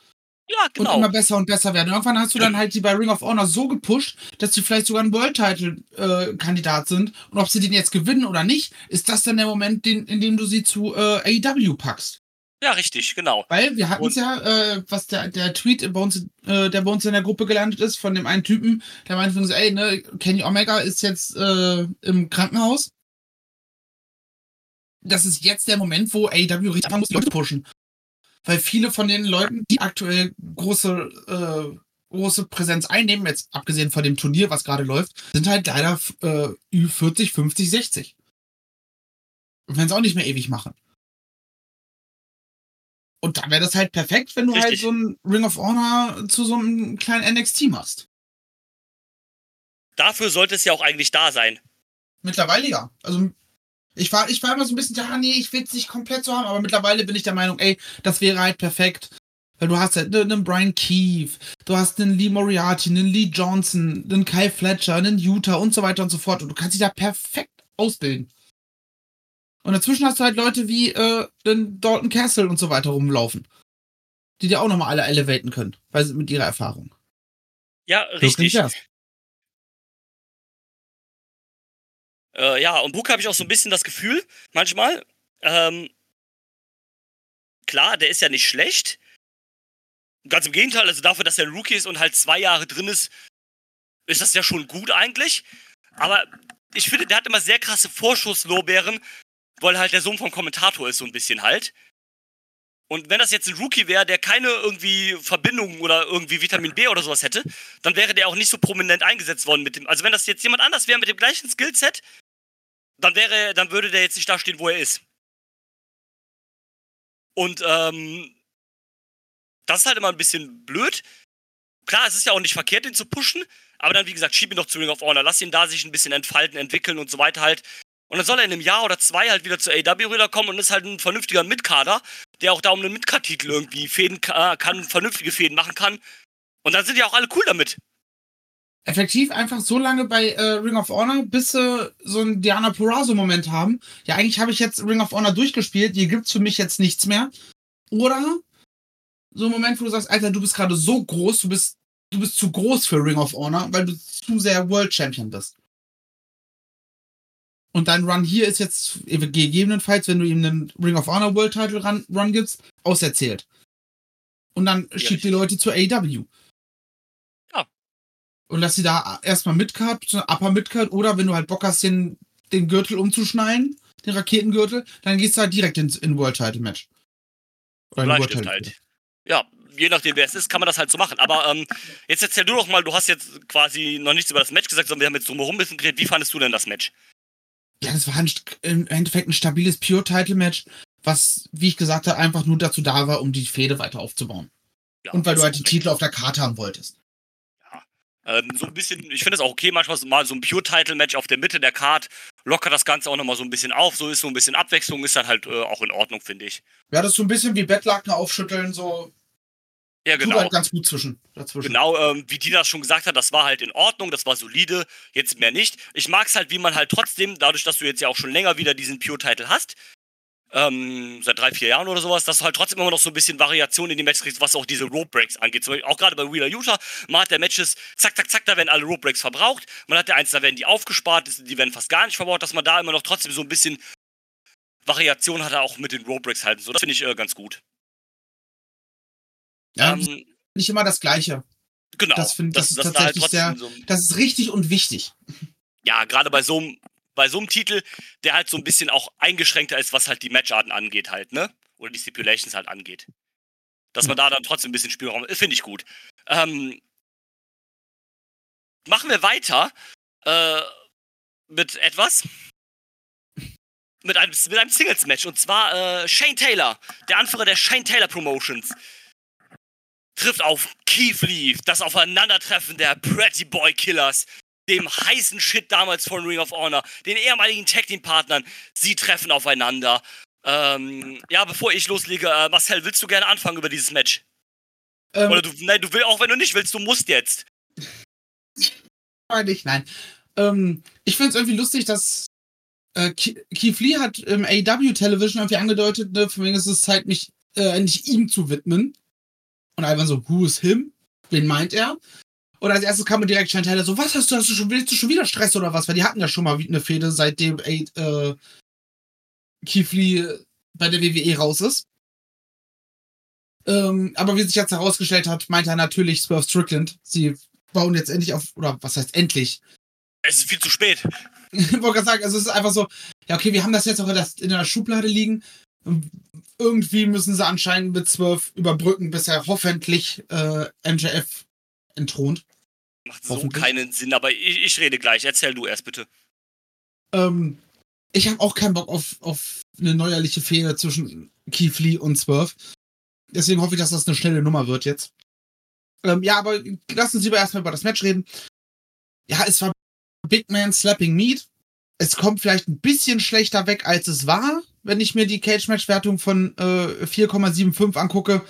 S3: Ja, genau.
S5: Und immer besser und besser werden. Irgendwann hast du dann halt die bei Ring of Honor so gepusht, dass sie vielleicht sogar ein World-Title-Kandidat äh, sind. Und ob sie den jetzt gewinnen oder nicht, ist das dann der Moment, den, in dem du sie zu äh, AEW packst.
S3: Ja, richtig, genau.
S5: Weil wir hatten es ja, äh, was der, der Tweet bei uns, äh, der bei uns in der Gruppe gelandet ist, von dem einen Typen, der meinte so, ey, ne, Kenny Omega ist jetzt äh, im Krankenhaus das ist jetzt der Moment, wo AEW richtig muss, die Leute pushen. Weil viele von den Leuten, die aktuell große, äh, große Präsenz einnehmen, jetzt abgesehen von dem Turnier, was gerade läuft, sind halt leider äh, Ü40, 50, 60. Und wenn es auch nicht mehr ewig machen. Und dann wäre das halt perfekt, wenn du halt Richtig. halt so ein Ring of Honor zu so einem kleinen NXT machst.
S3: Dafür sollte es ja auch eigentlich da sein.
S5: Mittlerweile ja. Also ich war, ich war immer so ein bisschen, ja, nee, ich will es nicht komplett so haben, aber mittlerweile bin ich der Meinung, ey, das wäre halt perfekt. Weil du hast halt einen Brian Keefe, du hast einen Lee Moriarty, einen Lee Johnson, einen Kai Fletcher, einen Utah und so weiter und so fort. Und du kannst dich da perfekt ausbilden. Und dazwischen hast du halt Leute wie äh, den Dalton Castle und so weiter rumlaufen. die dir auch nochmal alle elevaten können, weil sie mit ihrer Erfahrung.
S3: Ja, richtig. Äh, ja, und Book habe ich auch so ein bisschen das Gefühl, manchmal, ähm, klar, der ist ja nicht schlecht. Ganz im Gegenteil, also dafür, dass er ein Rookie ist und halt zwei Jahre drin ist, ist das ja schon gut eigentlich. Aber ich finde, der hat immer sehr krasse Vorschusslorbeeren, weil halt der Sohn vom Kommentator ist, so ein bisschen halt. Und wenn das jetzt ein Rookie wäre, der keine irgendwie Verbindung oder irgendwie Vitamin B oder sowas hätte, dann wäre der auch nicht so prominent eingesetzt worden mit dem. Also wenn das jetzt jemand anders wäre mit dem gleichen Skillset, dann wäre, dann würde der jetzt nicht da stehen, wo er ist. Und ähm, das ist halt immer ein bisschen blöd. Klar, es ist ja auch nicht verkehrt, den zu pushen, aber dann, wie gesagt, schieb ihn doch zu Ring of Honor, lass ihn da sich ein bisschen entfalten, entwickeln und so weiter halt. Und dann soll er in einem Jahr oder zwei halt wieder zur AW rüberkommen und ist halt ein vernünftiger Mitkader, der auch da um einen Mitkart-Titel irgendwie Fäden kann, vernünftige Fäden machen kann. Und dann sind ja auch alle cool damit.
S5: Effektiv einfach so lange bei äh, Ring of Honor, bis sie so einen Diana Purrazzo-Moment haben. Ja, eigentlich habe ich jetzt Ring of Honor durchgespielt, hier gibt's für mich jetzt nichts mehr. Oder so ein Moment, wo du sagst, Alter, du bist gerade so groß, du bist, du bist zu groß für Ring of Honor, weil du zu sehr World Champion bist. Und dein Run hier ist jetzt gegebenenfalls, wenn du ihm einen Ring of Honor World Title Run, Run gibst, auserzählt. Und dann ja, schickt die Leute zur AW. Und lass sie da erstmal Midcard, Upper Midcard, oder wenn du halt Bock hast, den, den Gürtel umzuschneiden, den Raketengürtel, dann gehst du halt direkt ins in World Title Match.
S3: Oder World Title halt. Ja, je nachdem, wer es ist, kann man das halt so machen. Aber ähm, jetzt erzähl du doch mal, du hast jetzt quasi noch nichts über das Match gesagt, sondern wir haben jetzt drumherum ein bisschen geredet. Wie fandest du denn das Match?
S5: ja, das war ein, im Endeffekt ein stabiles Pure-Title-Match, was, wie ich gesagt habe, einfach nur dazu da war, um die Fehde weiter aufzubauen. Ja, und weil du halt die Titel auf der Karte haben wolltest.
S3: Ähm, so ein bisschen, ich finde es auch okay, manchmal mal so ein Pure-Title-Match auf der Mitte der Card lockert das Ganze auch nochmal so ein bisschen auf. So ist so ein bisschen Abwechslung, ist dann halt äh, auch in Ordnung, finde ich.
S5: Ja, das ist so ein bisschen wie Bettlaken aufschütteln, so
S3: ja, genau.
S5: Halt ganz gut zwischen, dazwischen.
S3: Genau, ähm, wie Dina schon gesagt hat, das war halt in Ordnung, das war solide, jetzt mehr nicht. Ich mag es halt, wie man halt trotzdem, dadurch, dass du jetzt ja auch schon länger wieder diesen Pure-Title hast, ähm, seit drei, vier Jahren oder sowas, dass du halt trotzdem immer noch so ein bisschen Variation in die Matches kriegst, was auch diese Rope Breaks angeht. Beispiel, auch gerade bei Wheeler Utah, man hat der Matches, zack, zack, zack, da werden alle Rope Breaks verbraucht. Man hat der eins, da werden die aufgespart, die werden fast gar nicht verbraucht, dass man da immer noch trotzdem so ein bisschen Variation hat, auch mit den Rope Breaks halten. So, das finde ich äh, ganz gut.
S5: Ja, ähm, nicht immer das Gleiche.
S3: Genau.
S5: Das, find, das, das ist tatsächlich halt sehr, so das ist richtig und wichtig.
S3: Ja, gerade bei so einem bei so einem Titel, der halt so ein bisschen auch eingeschränkter ist, was halt die Matcharten angeht halt, ne? Oder die Stipulations halt angeht. Dass man da dann trotzdem ein bisschen Spielraum, finde ich gut. Ähm, machen wir weiter äh, mit etwas. Mit einem, mit einem Singles-Match. Und zwar äh, Shane Taylor, der Anführer der Shane Taylor Promotions trifft auf Keith Lee, das Aufeinandertreffen der Pretty Boy Killers, dem heißen Shit damals von Ring of Honor, den ehemaligen Tag Team Partnern. Sie treffen aufeinander. Ähm, ja, bevor ich loslege, äh, Marcel, willst du gerne anfangen über dieses Match? Ähm, Oder du, nein, du willst, auch wenn du nicht willst, du musst jetzt.
S5: Nicht, nein. Ähm, ich finde es irgendwie lustig, dass äh, Keith Lee hat im AW Television irgendwie angedeutet, ne, für mich ist es Zeit, mich äh, endlich ihm zu widmen. Und einfach so, who is him? Wen meint er? Und als erstes kam mir direkt Chantal so, was hast du, hast du schon, willst du schon wieder Stress oder was? Weil die hatten ja schon mal eine Fehde, seitdem äh, Keith Lee bei der WWE raus ist. Ähm, aber wie sich jetzt herausgestellt hat, meint er natürlich Swerve Strickland. Sie bauen jetzt endlich auf, oder was heißt endlich?
S3: Es ist viel zu spät.
S5: ich [laughs] wollte gerade sagen, also es ist einfach so, ja, okay, wir haben das jetzt auch in der Schublade liegen irgendwie müssen sie anscheinend mit zwölf überbrücken, bis er hoffentlich äh, MJF entthront.
S3: Macht so keinen Sinn, aber ich, ich, rede gleich. Erzähl du erst bitte.
S5: Ähm, ich habe auch keinen Bock auf, auf eine neuerliche Fehde zwischen Keith Lee und Swerve. Deswegen hoffe ich, dass das eine schnelle Nummer wird jetzt. Ähm, ja, aber lass uns lieber erstmal über das Match reden. Ja, es war Big Man Slapping Meat. Es kommt vielleicht ein bisschen schlechter weg, als es war wenn ich mir die Cage-Match-Wertung von äh, 4,75 angucke.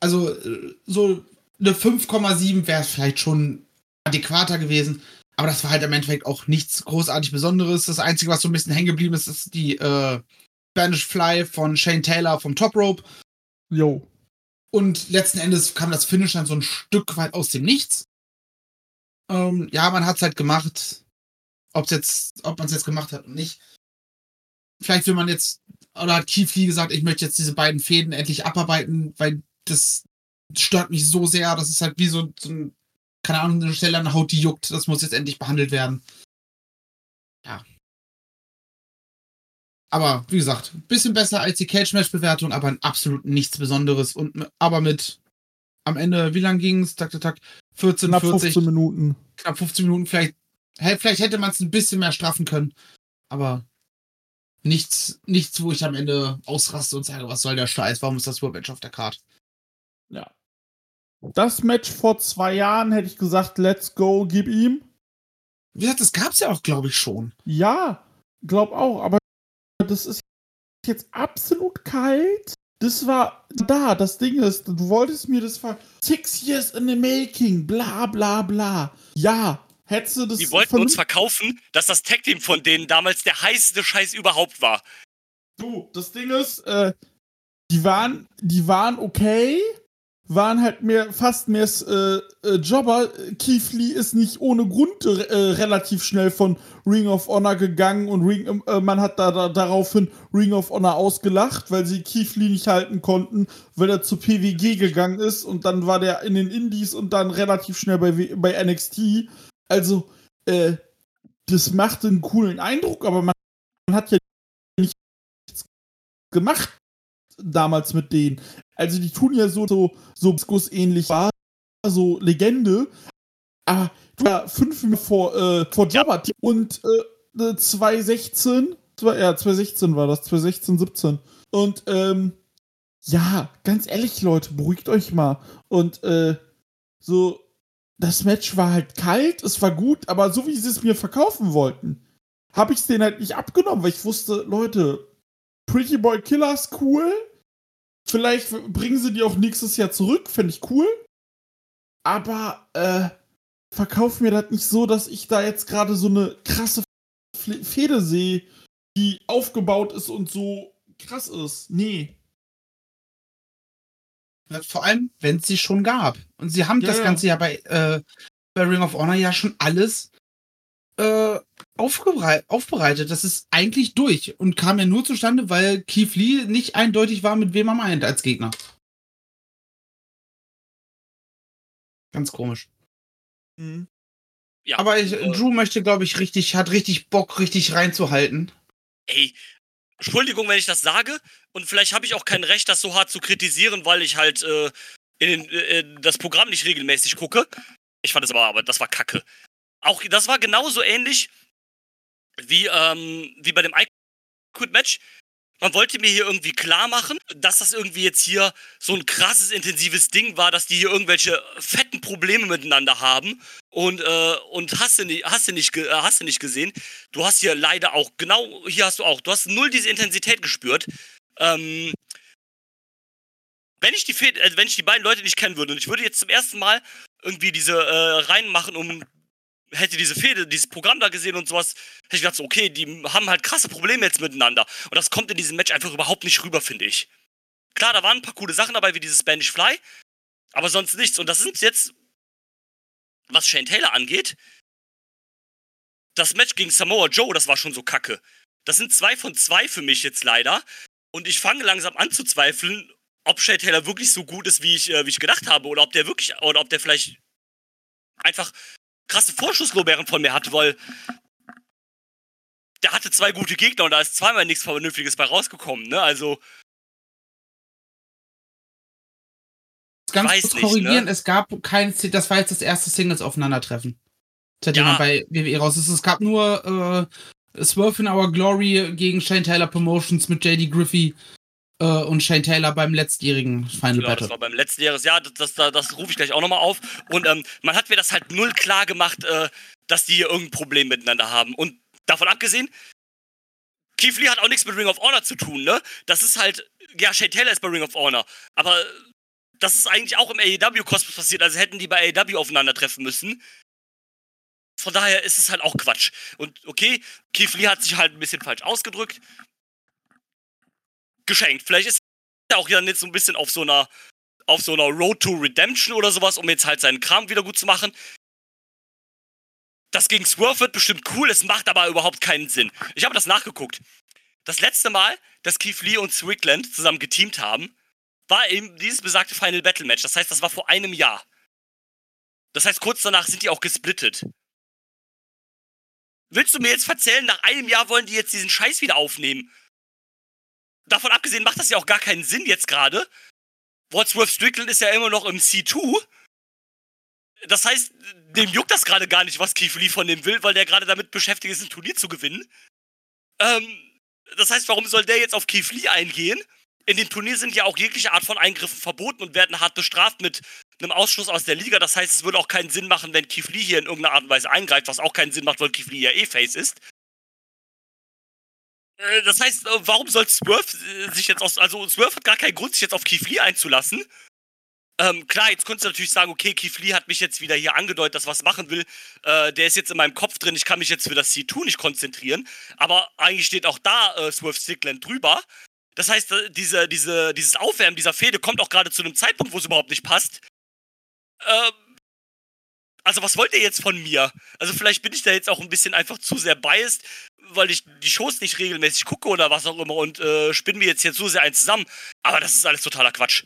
S5: Also äh, so eine 5,7 wäre vielleicht schon adäquater gewesen. Aber das war halt im Endeffekt auch nichts großartig Besonderes. Das Einzige, was so ein bisschen hängen geblieben ist, ist die äh, Spanish Fly von Shane Taylor vom Top Rope.
S4: Jo.
S5: Und letzten Endes kam das Finish dann so ein Stück weit aus dem Nichts. Ähm, ja, man hat es halt gemacht. Ob's jetzt, ob man es jetzt gemacht hat und nicht. Vielleicht will man jetzt, oder hat Keith Lee gesagt, ich möchte jetzt diese beiden Fäden endlich abarbeiten, weil das stört mich so sehr. Das ist halt wie so, so ein, keine Ahnung, eine Stelle an der Haut, die juckt. Das muss jetzt endlich behandelt werden. Ja. Aber wie gesagt, ein bisschen besser als die Cage-Match-Bewertung, aber absolut nichts Besonderes. Und aber mit am Ende, wie lang ging es? Tak, tak, tak. 14,
S4: knapp
S5: 40,
S4: 15 Minuten.
S5: Knapp 15 Minuten. Vielleicht, vielleicht hätte man es ein bisschen mehr straffen können. Aber nichts, nichts, wo ich am Ende ausraste und sage, was soll der Scheiß? Warum ist das World Match auf der Card?
S4: Ja. Das Match vor zwei Jahren hätte ich gesagt, let's go, gib ihm.
S5: Wie gesagt, das gab es ja auch, glaube ich, schon.
S4: Ja, glaub auch, aber das ist jetzt absolut kalt. Das war da, das Ding ist, du wolltest mir, das war six years in the making, bla bla bla. Ja, hättest du das.
S3: Die wollten uns verkaufen, dass das Tag-Team von denen damals der heißeste Scheiß überhaupt war.
S4: Du, das Ding ist, äh, die waren, die waren okay, waren halt mehr, fast mehr äh, äh, Jobber. Keith Lee ist nicht ohne Grund äh, relativ schnell von Ring of Honor gegangen und Ring, äh, man hat da, da, daraufhin Ring of Honor ausgelacht, weil sie Keith Lee nicht halten konnten, weil er zu PWG gegangen ist und dann war der in den Indies und dann relativ schnell bei, bei NXT. Also, äh, das macht einen coolen Eindruck, aber man, man hat ja nichts gemacht damals mit denen. Also die tun ja so, so, so ähnlich war, so Legende. Aber du war fünf Minuten vor, äh, vor Jabba und äh, 2016, ja, 2016 war das, 2016, 17. Und, ähm, ja, ganz ehrlich, Leute, beruhigt euch mal. Und, äh, so, das Match war halt kalt, es war gut, aber so wie sie es mir verkaufen wollten, habe ich es denen halt nicht abgenommen, weil ich wusste, Leute, Pretty Boy Killer ist cool, Vielleicht bringen sie die auch nächstes Jahr zurück, fände ich cool. Aber äh, verkauf mir das nicht so, dass ich da jetzt gerade so eine krasse Fehde sehe, die aufgebaut ist und so krass ist. Nee.
S5: Vor allem, wenn es sie schon gab. Und sie haben ja, das Ganze ja bei, äh, bei Ring of Honor ja schon alles äh, aufbereitet. Das ist eigentlich durch und kam ja nur zustande, weil Keith Lee nicht eindeutig war, mit wem er meint als Gegner. Ganz komisch. Mhm. Ja, Aber ich, äh, Drew möchte, glaube ich, richtig, hat richtig Bock, richtig reinzuhalten.
S3: Ey, Entschuldigung, wenn ich das sage, und vielleicht habe ich auch kein Recht, das so hart zu kritisieren, weil ich halt äh, in, äh, das Programm nicht regelmäßig gucke. Ich fand es aber, aber das war Kacke. Auch das war genauso ähnlich wie, ähm, wie bei dem Quit-Match. Man wollte mir hier irgendwie klar machen, dass das irgendwie jetzt hier so ein krasses, intensives Ding war, dass die hier irgendwelche fetten Probleme miteinander haben. Und, äh, und hast, du nicht, hast, du nicht, äh, hast du nicht gesehen. Du hast hier leider auch, genau hier hast du auch, du hast null diese Intensität gespürt. Ähm, wenn ich, die, äh, wenn ich die beiden Leute nicht kennen würde und ich würde jetzt zum ersten Mal irgendwie diese äh, Reihen machen, um hätte diese Fehde, dieses Programm da gesehen und sowas, hätte ich gedacht, so, okay, die haben halt krasse Probleme jetzt miteinander. Und das kommt in diesem Match einfach überhaupt nicht rüber, finde ich. Klar, da waren ein paar coole Sachen dabei, wie dieses Spanish Fly, aber sonst nichts. Und das sind jetzt, was Shane Taylor angeht, das Match gegen Samoa Joe, das war schon so kacke. Das sind zwei von zwei für mich jetzt leider. Und ich fange langsam an zu zweifeln, ob Shane Taylor wirklich so gut ist, wie ich, äh, wie ich gedacht habe, oder ob der wirklich, oder ob der vielleicht einfach krasse Vorschusslorbeeren von mir hatte, weil der hatte zwei gute Gegner und da ist zweimal nichts Vernünftiges bei rausgekommen, ne? Also.
S5: Ganz kurz korrigieren, ne? es gab kein, das war jetzt das erste Singles Aufeinandertreffen. Seitdem ja. bei WWE raus ist. Es gab nur äh, Swerve in Our Glory gegen Shane Taylor Promotions mit JD Griffey und Shane Taylor beim letztjährigen Final genau, Battle.
S3: Das war beim letztjähriges Jahr, das, das, das, das rufe ich gleich auch nochmal auf. Und ähm, man hat mir das halt null klar gemacht, äh, dass die hier irgendein Problem miteinander haben. Und davon abgesehen, Keith Lee hat auch nichts mit Ring of Honor zu tun, ne? Das ist halt, ja, Shane Taylor ist bei Ring of Honor, aber das ist eigentlich auch im AEW-Kosmos passiert, also hätten die bei AEW aufeinandertreffen müssen. Von daher ist es halt auch Quatsch. Und okay, Keith Lee hat sich halt ein bisschen falsch ausgedrückt geschenkt. Vielleicht ist er auch dann jetzt so ein bisschen auf so einer auf so einer Road to Redemption oder sowas, um jetzt halt seinen Kram wieder gut zu machen. Das gegen Swerve wird bestimmt cool, es macht aber überhaupt keinen Sinn. Ich habe das nachgeguckt. Das letzte Mal, dass Keith Lee und Strickland zusammen geteamt haben, war eben dieses besagte Final Battle Match. Das heißt, das war vor einem Jahr. Das heißt, kurz danach sind die auch gesplittet. Willst du mir jetzt erzählen, nach einem Jahr wollen die jetzt diesen Scheiß wieder aufnehmen? Davon abgesehen macht das ja auch gar keinen Sinn jetzt gerade. Wadsworth Strickland ist ja immer noch im C2. Das heißt, dem juckt das gerade gar nicht, was Keith Lee von dem will, weil der gerade damit beschäftigt ist, ein Turnier zu gewinnen. Ähm, das heißt, warum soll der jetzt auf Keith Lee eingehen? In dem Turnier sind ja auch jegliche Art von Eingriffen verboten und werden hart bestraft mit einem Ausschluss aus der Liga. Das heißt, es würde auch keinen Sinn machen, wenn Keith Lee hier in irgendeiner Art und Weise eingreift, was auch keinen Sinn macht, weil Keith Lee ja eh Face ist. Äh, das heißt, äh, warum soll Swerve äh, sich jetzt aus. Also, Swerve hat gar keinen Grund, sich jetzt auf Keith Lee einzulassen. Ähm, klar, jetzt könntest du natürlich sagen, okay, Keith Lee hat mich jetzt wieder hier angedeutet, dass was machen will. Äh, der ist jetzt in meinem Kopf drin, ich kann mich jetzt für das C2 nicht konzentrieren. Aber eigentlich steht auch da äh, Swerve Stickland drüber. Das heißt, diese, diese, dieses Aufwärmen dieser Fehde kommt auch gerade zu einem Zeitpunkt, wo es überhaupt nicht passt. Ähm, also was wollt ihr jetzt von mir? Also vielleicht bin ich da jetzt auch ein bisschen einfach zu sehr biased, weil ich die Shows nicht regelmäßig gucke oder was auch immer und äh, spinnen wir jetzt hier zu sehr eins zusammen. Aber das ist alles totaler Quatsch.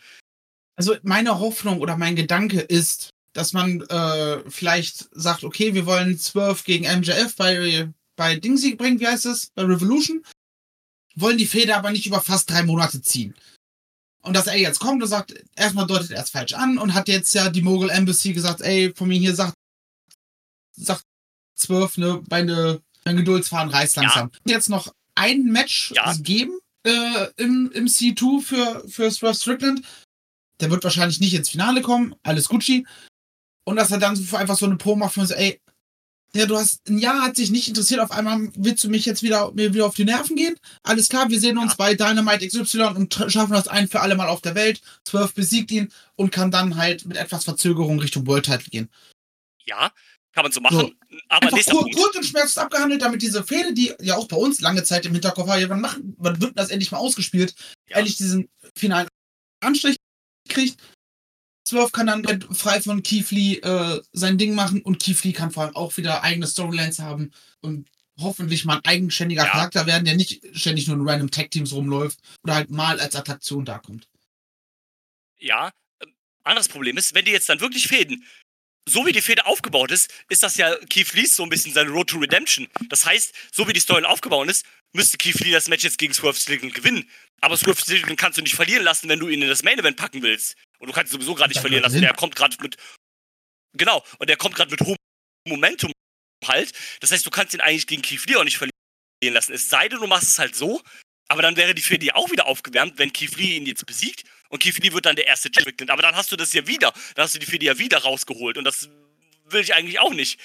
S5: Also meine Hoffnung oder mein Gedanke ist, dass man äh, vielleicht sagt, okay, wir wollen 12 gegen MJF bei, bei Dingsy bringen, wie heißt es? Bei Revolution. Wollen die Feder aber nicht über fast drei Monate ziehen. Und dass er jetzt kommt und sagt, erstmal deutet er es falsch an und hat jetzt ja die Mogul Embassy gesagt, ey, von mir hier sagt, sagt zwölf, ne, meine, mein Geduldsfahren reißt langsam. Ja. Jetzt noch ein Match ja. geben äh, im, im C2 für, für Swerve Strickland. Der wird wahrscheinlich nicht ins Finale kommen, alles Gucci. Und dass er dann so einfach so eine Po macht von so, ey, ja, du hast ein Jahr hat sich nicht interessiert, auf einmal willst du mich jetzt wieder mir wieder auf die Nerven gehen? Alles klar, wir sehen uns ja. bei Dynamite XY und schaffen das ein für alle Mal auf der Welt. Zwölf besiegt ihn und kann dann halt mit etwas Verzögerung Richtung World Title gehen.
S3: Ja, kann man so machen. So.
S5: Aber Einfach kur kurz und schmerzhaft abgehandelt, damit diese Fehde, die ja auch bei uns lange Zeit im Hinterkopf war, wann, machen, wann wird das endlich mal ausgespielt, ja. endlich diesen finalen Anstrich kriegt 12 kann dann frei von Lee äh, sein Ding machen und Lee kann vor allem auch wieder eigene Storylines haben und hoffentlich mal ein eigenständiger ja. Charakter werden, der nicht ständig nur in random Tag-Teams rumläuft oder halt mal als Attraktion da kommt.
S3: Ja, äh, anderes Problem ist, wenn die jetzt dann wirklich fäden, so wie die Fehde aufgebaut ist, ist das ja Keith Lee so ein bisschen seine Road to Redemption. Das heißt, so wie die Story aufgebaut ist, müsste Keith Lee das Match jetzt gegen Swerve Strickland gewinnen. Aber Swerve Strickland kannst du nicht verlieren lassen, wenn du ihn in das Main Event packen willst. Und du kannst ihn sowieso gerade nicht verlieren lassen. Der kommt gerade mit. Genau, und der kommt gerade mit hohem Momentum halt. Das heißt, du kannst ihn eigentlich gegen Keith Lee auch nicht verlieren lassen. Es sei denn, du machst es halt so, aber dann wäre die Fehde auch wieder aufgewärmt, wenn Lee ihn jetzt besiegt und Lee wird dann der erste Strickland. Aber dann hast du das ja wieder. Dann hast du die Fehde ja wieder rausgeholt und das will ich eigentlich auch nicht.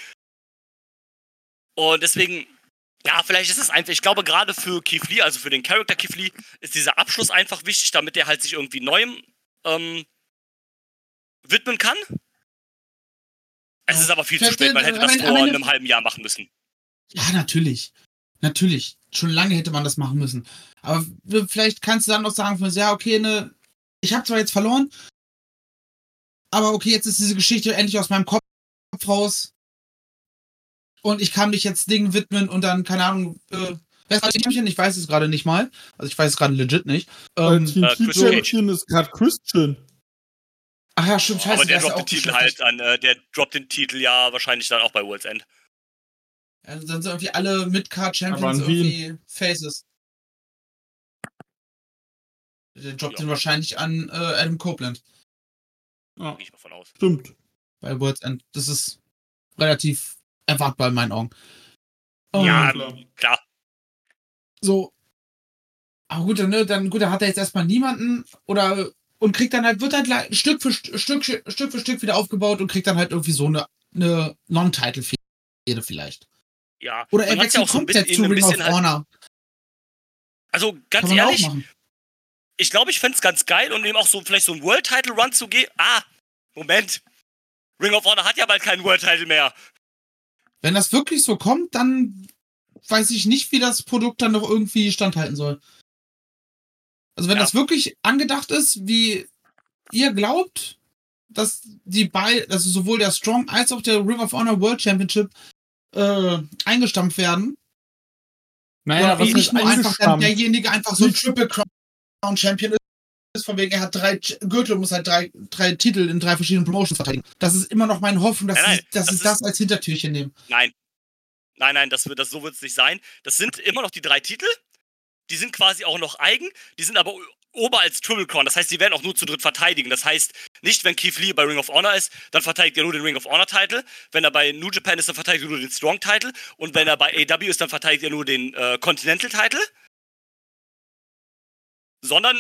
S3: Und deswegen, ja, vielleicht ist es einfach, ich glaube gerade für Lee, also für den Charakter Lee, ist dieser Abschluss einfach wichtig, damit er halt sich irgendwie neuem ähm, widmen kann. Es ist aber viel zu spät, man hätte das vor einem halben Jahr machen müssen.
S5: Ja, natürlich. Natürlich. Schon lange hätte man das machen müssen. Aber vielleicht kannst du dann noch sagen, ja, okay, ne, ich habe zwar jetzt verloren, aber okay, jetzt ist diese Geschichte endlich aus meinem Kopf raus. Und ich kann mich jetzt Dingen widmen und dann, keine Ahnung, äh, wer ist Champion? Ich weiß es gerade nicht mal. Also ich weiß es gerade legit nicht.
S4: Ähm, äh, Champion ist gerade Christian.
S5: Ach ja, stimmt, scheiße.
S3: Aber der droppt den Titel halt an, äh, der droppt den Titel ja wahrscheinlich dann auch bei World's End.
S5: Also dann sind irgendwie alle Mid-Card-Champions irgendwie Faces. Der droppt ja. den wahrscheinlich an äh, Adam Copeland.
S3: Ja. Gehe ich mal von aus.
S4: Stimmt.
S5: Bei World's End. Das ist relativ erwartbar in meinen Augen.
S3: Oh, ja, klar. klar.
S5: So. Aber gut, dann, ne, dann gut, dann hat er jetzt erstmal niemanden oder und kriegt dann halt, wird halt Stück für Stück, Stück für Stück wieder aufgebaut und kriegt dann halt irgendwie so eine, eine Non-Title-Fehde vielleicht.
S3: Ja.
S5: Oder er wechselt ja komplett so zu Ring of halt Honor.
S3: Also ganz ehrlich, ich glaube, ich fände es ganz geil und eben auch so vielleicht so ein World-Title-Run zu gehen. Ah, Moment. Ring of Honor hat ja bald keinen World-Title mehr.
S5: Wenn das wirklich so kommt, dann weiß ich nicht, wie das Produkt dann noch irgendwie standhalten soll. Also wenn ja. das wirklich angedacht ist, wie ihr glaubt, dass die beiden, also sowohl der Strong als auch der Ring of Honor World Championship äh, eingestampft werden. Naja, Oder was nicht nur einfach dann derjenige einfach so ein Triple Crown Champion ist, von wegen er hat drei Gürtel und muss halt drei, drei Titel in drei verschiedenen Promotions verteidigen. Das ist immer noch meine Hoffnung, dass nein, nein, sie, dass das, sie das als Hintertürchen nehmen.
S3: Nein. Nein, nein, das, das, so wird es nicht sein. Das sind immer noch die drei Titel. Die sind quasi auch noch eigen. Die sind aber Ober als Triple Crown. Das heißt, sie werden auch nur zu dritt verteidigen. Das heißt, nicht wenn Keith Lee bei Ring of Honor ist, dann verteidigt er nur den Ring of Honor Title. Wenn er bei New Japan ist, dann verteidigt er nur den Strong Title. Und wenn er bei AW ist, dann verteidigt er nur den äh, Continental Title. Sondern,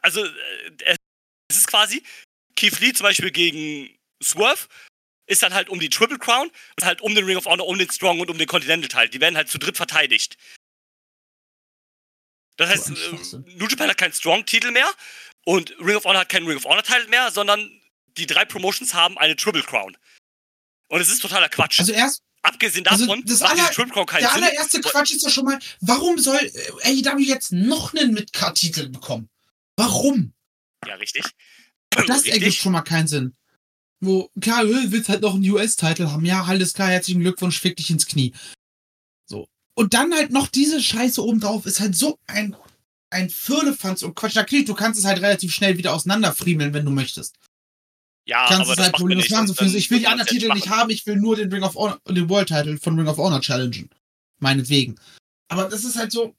S3: also, äh, es ist quasi Keith Lee zum Beispiel gegen Swerve ist dann halt um die Triple Crown und halt um den Ring of Honor, um den Strong und um den Continental Title. Die werden halt zu dritt verteidigt. Das heißt, äh, New Japan hat keinen Strong-Titel mehr und Ring of Honor hat keinen Ring of Honor-Titel mehr, sondern die drei Promotions haben eine Triple Crown. Und es ist totaler Quatsch.
S5: Also erst.
S3: Abgesehen also davon,
S5: also das aller, Triple Crown keinen Der Sinn. allererste Quatsch ist ja schon mal, warum soll äh, AEW jetzt noch einen Mid-Card-Titel bekommen? Warum?
S3: Ja, richtig.
S5: Das richtig. ergibt schon mal keinen Sinn. Wo, klar, willst halt noch einen US-Titel haben. Ja, alles klar, herzlichen Glückwunsch, fick dich ins Knie. Und dann halt noch diese Scheiße oben drauf ist halt so ein, ein Firlefanz und Quatsch. Natürlich, du kannst es halt relativ schnell wieder auseinanderfriemeln, wenn du möchtest.
S3: Ja,
S5: kannst aber
S3: es halt
S5: problemlos machen. So ich will die anderen Titel nicht haben, ich will nur den Ring of Honor, den World Title von Ring of Honor challengen. Meinetwegen. Aber das ist halt so.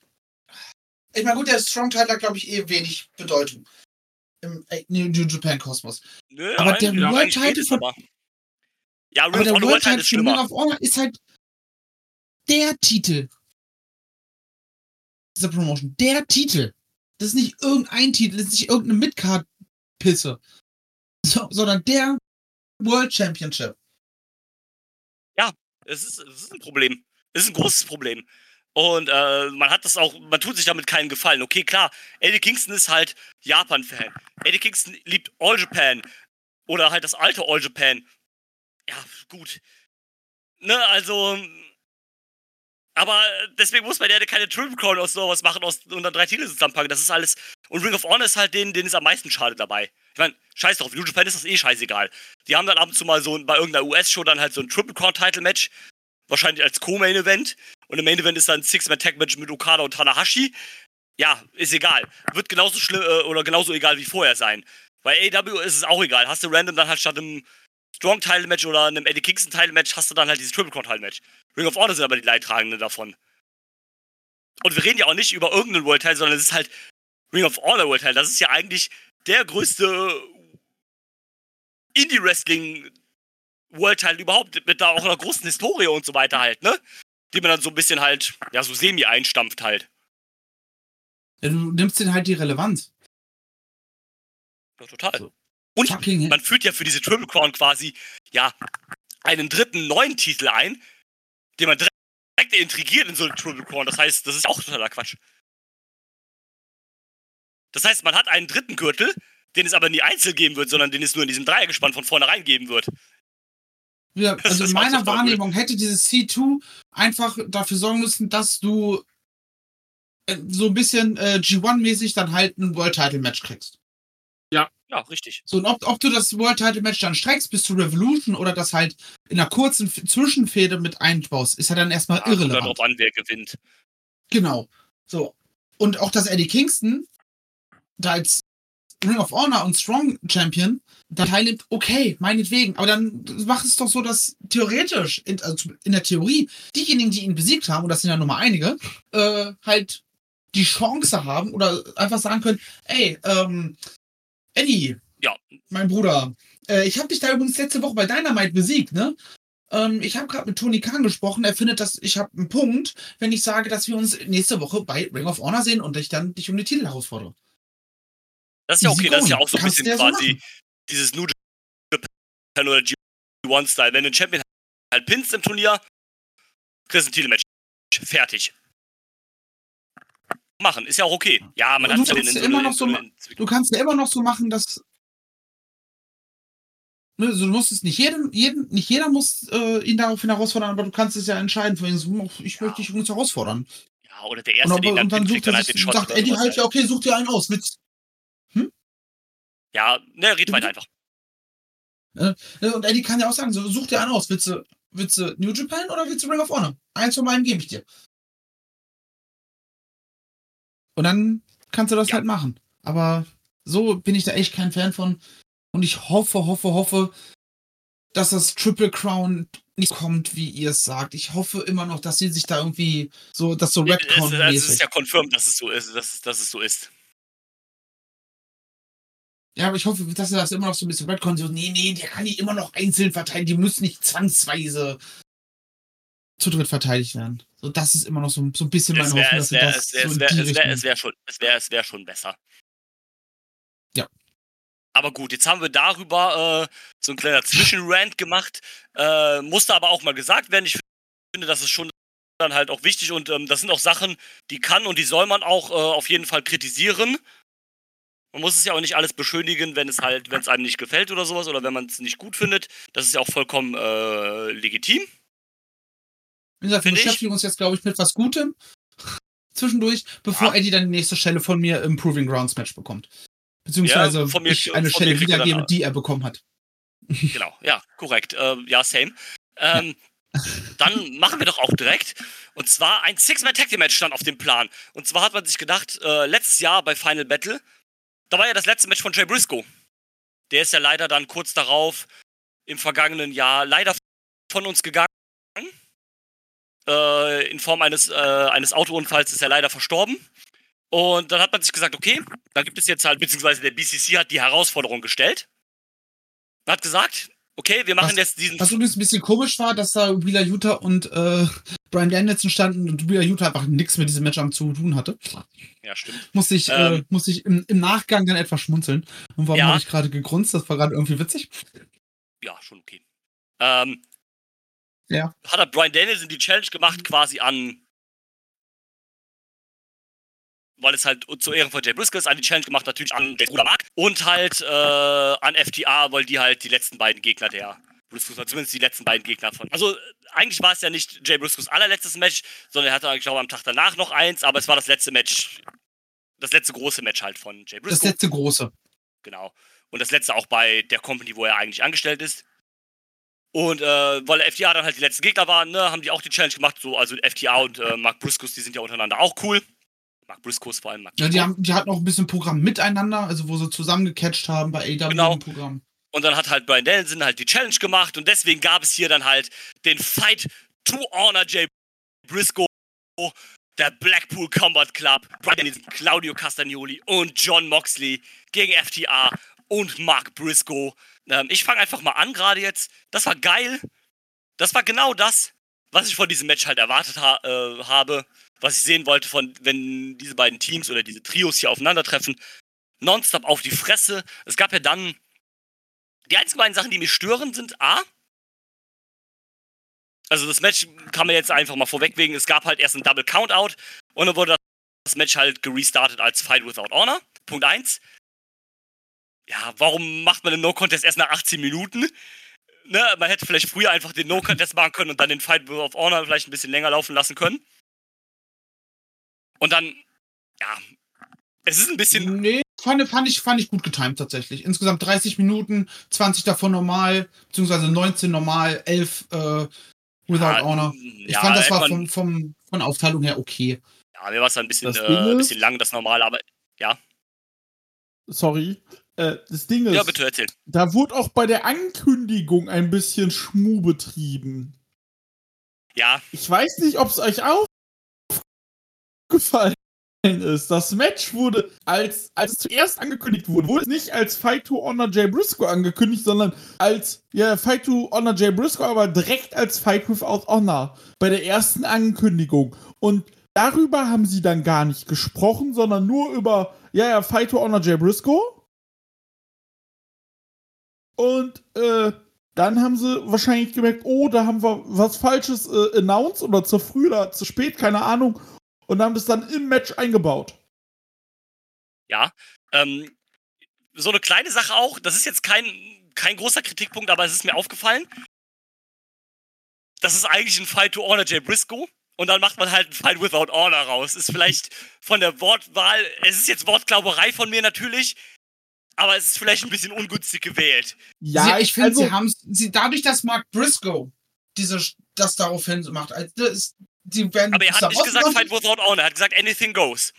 S5: Ich meine, gut, der Strong Title hat, glaube ich, eh wenig Bedeutung. Im New Japan Kosmos.
S3: Nö,
S5: aber der World Title von.
S3: Ja, Ring of
S5: Honor World Title von Ring of Honor ist halt der Titel dieser Promotion. Der Titel. Das ist nicht irgendein Titel, das ist nicht irgendeine Midcard-Pisse. So, sondern der World Championship.
S3: Ja, es ist, es ist ein Problem. Es ist ein großes Problem. Und äh, man hat das auch, man tut sich damit keinen Gefallen. Okay, klar, Eddie Kingston ist halt Japan-Fan. Eddie Kingston liebt All Japan. Oder halt das alte All Japan. Ja, gut. Ne, also, aber deswegen muss man ja keine Triple Crown aus sowas machen aus, und dann drei Titel zusammenpacken. Das ist alles. Und Ring of Honor ist halt denen, denen ist am meisten schade dabei. Ich meine, scheiß drauf, New Japan ist das eh scheißegal. Die haben dann ab und zu mal so bei irgendeiner US-Show dann halt so ein Triple Crown Title Match. Wahrscheinlich als Co-Main Event. Und im Main Event ist dann ein Six-Man-Tag-Match mit Okada und Tanahashi. Ja, ist egal. Wird genauso schlimm äh, oder genauso egal wie vorher sein. Bei AW ist es auch egal. Hast du random dann halt statt einem Strong Title Match oder einem Eddie Kingston Title Match hast du dann halt dieses Triple Crown Title Match. Ring of Honor sind aber die Leidtragenden davon. Und wir reden ja auch nicht über irgendeinen World Title, sondern es ist halt Ring of Honor World Title. Das ist ja eigentlich der größte Indie Wrestling World Title überhaupt mit da auch einer großen Historie und so weiter halt, ne? Die man dann so ein bisschen halt, ja, so semi einstampft halt.
S5: Ja, du nimmst den halt die Relevanz.
S3: Ja, total. So. Und man führt ja für diese Triple Crown quasi, ja, einen dritten neuen Titel ein, den man direkt intrigiert in so eine Triple Crown. Das heißt, das ist auch totaler Quatsch. Das heißt, man hat einen dritten Gürtel, den es aber nie einzeln geben wird, sondern den es nur in diesem Dreiergespann von vornherein geben wird.
S5: Ja, also in meiner Wahrnehmung hätte dieses C2 einfach dafür sorgen müssen, dass du äh, so ein bisschen äh, G1-mäßig dann halt ein World Title Match kriegst.
S3: Ja. Ja, richtig.
S5: So, und ob, ob du das World Title Match dann streckst bis zu Revolution oder das halt in einer kurzen Zwischenfehde mit einbaust, ist ja dann erstmal ja, irrelevant.
S3: Kommt an, wer gewinnt.
S5: Genau. So. Und auch, dass Eddie Kingston da als Ring of Honor und Strong Champion da teilnimmt, okay, meinetwegen. Aber dann mach es doch so, dass theoretisch, in, also in der Theorie, diejenigen, die ihn besiegt haben, und das sind ja nur mal einige, äh, halt die Chance haben oder einfach sagen können, ey, ähm, Eddie.
S3: Ja.
S5: Mein Bruder. Äh, ich habe dich da übrigens letzte Woche bei Dynamite besiegt, ne? Ähm, ich habe gerade mit Tony Khan gesprochen. Er findet, dass ich habe einen Punkt, wenn ich sage, dass wir uns nächste Woche bei Ring of Honor sehen und ich dann dich um die Titel herausfordere.
S3: Das ist ja okay, das ist ja auch so ein bisschen quasi so dieses New Japan oder G1-Style. Wenn du einen Champion halt pinst im Turnier, kriegst du ein Titelmatch. Fertig machen. Ist ja auch okay. Ja, man
S5: hat ja so immer noch so, Du kannst ja immer noch so machen, dass. Ne, also du musst es nicht jedem, jedem, nicht jeder muss äh, ihn daraufhin herausfordern, aber du kannst es ja entscheiden, ich möchte dich übrigens herausfordern.
S3: Ja, oder der erste, und,
S5: den dann, und dann sucht er halt den Shot sagt Eddie halt, ja, okay, such dir einen aus. Mit,
S3: hm? Ja, ne, red weiter einfach.
S5: Und Eddie kann ja auch sagen, so, such dir einen aus. Willst du, willst du New Japan oder willst du Ring of Honor? Eins von beiden gebe ich dir. Und dann kannst du das ja. halt machen. Aber so bin ich da echt kein Fan von. Und ich hoffe, hoffe, hoffe, dass das Triple Crown nicht kommt, wie ihr es sagt. Ich hoffe immer noch, dass sie sich da irgendwie so, dass so Redcon
S3: es, es, es ist ja confirmed, dass es so ist, dass es, dass es so ist.
S5: Ja, aber ich hoffe, dass er das immer noch so ein bisschen Redcon so, nee, nee, der kann die immer noch einzeln verteidigen, die müssen nicht zwangsweise zu dritt verteidigt werden. So, das ist immer noch so, so ein bisschen meine Hoffnung, dass wär, das
S3: es
S5: so
S3: wäre wär, wär schon, es wäre es wär schon besser.
S5: Ja.
S3: Aber gut, jetzt haben wir darüber äh, so ein kleiner Zwischenrand gemacht. Äh, musste aber auch mal gesagt werden. Ich finde, das ist schon dann halt auch wichtig und ähm, das sind auch Sachen, die kann und die soll man auch äh, auf jeden Fall kritisieren. Man muss es ja auch nicht alles beschönigen, wenn es halt, wenn es einem nicht gefällt oder sowas oder wenn man es nicht gut findet. Das ist ja auch vollkommen äh, legitim.
S5: Wie gesagt, wir beschäftigen uns jetzt, glaube ich, mit was Gutem [laughs] zwischendurch, bevor ja. Eddie dann die nächste Stelle von mir im Proving Grounds Match bekommt. Beziehungsweise ja, mir, ich eine Stelle wiedergebe, die er bekommen hat. [laughs]
S3: Genau, ja, korrekt. Äh, ja, same. Ähm, ja. dann machen wir doch auch direkt. Und zwar ein Six-Man-Tag-Match stand auf dem Plan. Und zwar hat man sich gedacht, äh, letztes Jahr bei Final Battle, da war ja das letzte Match von Jay Briscoe. Der ist ja leider dann kurz darauf im vergangenen Jahr leider von uns gegangen. Äh, in Form eines, äh, eines Autounfalls ist er leider verstorben. Und dann hat man sich gesagt, okay, dann gibt es jetzt halt, beziehungsweise der BCC hat die Herausforderung gestellt. Man hat gesagt, okay, wir machen was, jetzt diesen.
S5: Was übrigens ein bisschen komisch war, dass da Wheeler Utah und äh, Brian Danielson standen und Wheeler Utah einfach nichts mit diesem Match zu tun hatte.
S3: Ja, stimmt.
S5: Musste ich, äh, ähm, äh, musste ich im, im, Nachgang dann etwas schmunzeln. Und warum ja. habe ich gerade gegrunzt? Das war gerade irgendwie witzig.
S3: Ja, schon okay. Ähm,
S5: ja.
S3: Hat er Brian Danielson die Challenge gemacht, quasi an. Weil es halt zu Ehren von Jay Briscoe ist, an die Challenge gemacht, natürlich an den Bruder Mark. Und halt äh, an FTA, weil die halt die letzten beiden Gegner der Briscoes, zumindest die letzten beiden Gegner von. Also eigentlich war es ja nicht Jay Briscoes allerletztes Match, sondern er hatte, ich glaube, am Tag danach noch eins, aber es war das letzte Match, das letzte große Match halt von Jay Briscoe.
S5: Das letzte große.
S3: Genau. Und das letzte auch bei der Company, wo er eigentlich angestellt ist. Und äh, weil FTA dann halt die letzten Gegner waren, ne, haben die auch die Challenge gemacht. So, also FTA und äh, Mark Briscoes, die sind ja untereinander auch cool. Mark Briscoes vor allem. Mark
S5: ja, die, haben, die hatten auch ein bisschen Programm miteinander, also wo sie zusammengecatcht haben bei AW
S3: genau.
S5: im Programm.
S3: Und dann hat halt Brian Danielson halt die Challenge gemacht und deswegen gab es hier dann halt den Fight to Honor Jay Briscoe, der Blackpool Combat Club, Brian Danielson, Claudio Castagnoli und John Moxley gegen FTA und Mark Briscoe. Ähm, ich fange einfach mal an gerade jetzt. Das war geil. Das war genau das, was ich von diesem Match halt erwartet ha äh, habe, was ich sehen wollte, von wenn diese beiden Teams oder diese Trios hier aufeinandertreffen. Nonstop auf die Fresse. Es gab ja dann. Die einzigen beiden Sachen, die mich stören, sind A. Also das Match kann man jetzt einfach mal vorwegwegen. Es gab halt erst ein Double Countout und dann wurde das Match halt gerestartet als Fight Without Honor. Punkt 1 ja, warum macht man den No-Contest erst nach 18 Minuten? Ne, man hätte vielleicht früher einfach den No-Contest machen können und dann den Fight of Honor vielleicht ein bisschen länger laufen lassen können. Und dann, ja, es ist ein bisschen.
S5: Nee, fand, fand, ich, fand ich gut getimt tatsächlich. Insgesamt 30 Minuten, 20 davon normal, beziehungsweise 19 normal, 11 äh, Without ja, Honor. Ich ja, fand, das war von, vom, von Aufteilung her okay.
S3: Ja, mir war es ein bisschen, äh, ein bisschen lang, das normal, aber ja.
S4: Sorry, äh, das Ding ist,
S3: ja, bitte erzähl.
S4: da wurde auch bei der Ankündigung ein bisschen Schmuh betrieben.
S3: Ja.
S4: Ich weiß nicht, ob es euch aufgefallen ist. Das Match wurde, als, als es zuerst angekündigt wurde, wurde es nicht als Fight to Honor Jay Briscoe angekündigt, sondern als, ja, Fight to Honor Jay Briscoe, aber direkt als Fight Without Honor. Bei der ersten Ankündigung. Und darüber haben sie dann gar nicht gesprochen, sondern nur über, ja, ja, Fight to Honor Jay Briscoe. Und äh, dann haben sie wahrscheinlich gemerkt, oh, da haben wir was Falsches äh, announced oder zu früh oder zu spät, keine Ahnung. Und haben das dann im Match eingebaut.
S3: Ja, ähm, so eine kleine Sache auch, das ist jetzt kein, kein großer Kritikpunkt, aber es ist mir aufgefallen. Das ist eigentlich ein Fight to Honor Jay Briscoe. Und dann macht man halt ein Fight Without Honor raus. Ist vielleicht von der Wortwahl, es ist jetzt Wortglauberei von mir natürlich, aber es ist vielleicht ein bisschen ungünstig gewählt.
S5: Ja, sie, ich finde, also, sie haben sie dadurch, dass Mark Briscoe diese das daraufhin macht, also das,
S3: die werden aber er hat nicht gesagt Fight Without Honor, er hat gesagt Anything Goes.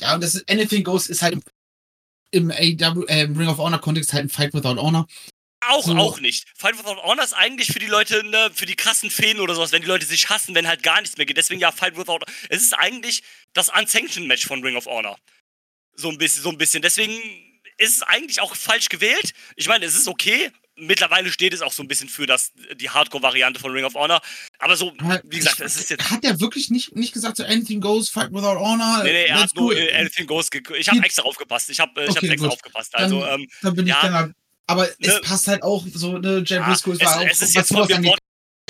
S5: Ja, und das ist, Anything Goes ist halt im AW, äh, Ring of Honor Kontext halt ein Fight Without Honor.
S3: Auch, so. auch nicht. Fight Without Honor ist eigentlich für die Leute, ne, für die krassen Fäden oder sowas, wenn die Leute sich hassen, wenn halt gar nichts mehr geht. Deswegen ja, Fight Without Honor. Es ist eigentlich das Unsanctioned Match von Ring of Honor. So ein bisschen, so ein bisschen. Deswegen ist es eigentlich auch falsch gewählt. Ich meine, es ist okay. Mittlerweile steht es auch so ein bisschen für das, die Hardcore-Variante von Ring of Honor. Aber so, wie gesagt, es ist jetzt.
S5: Hat er wirklich nicht, nicht gesagt, so Anything Goes, Fight Without Honor?
S3: Nee, nee, er hat nur Anything Goes. Ich habe extra aufgepasst. Ich habe äh, okay, hab extra gut. aufgepasst. Also, dann, ähm,
S5: dann bin ich ja, dann aber ne, es passt halt auch so, ne, Jay Briscoe
S3: ja, war es, auch. Es ist jetzt von mir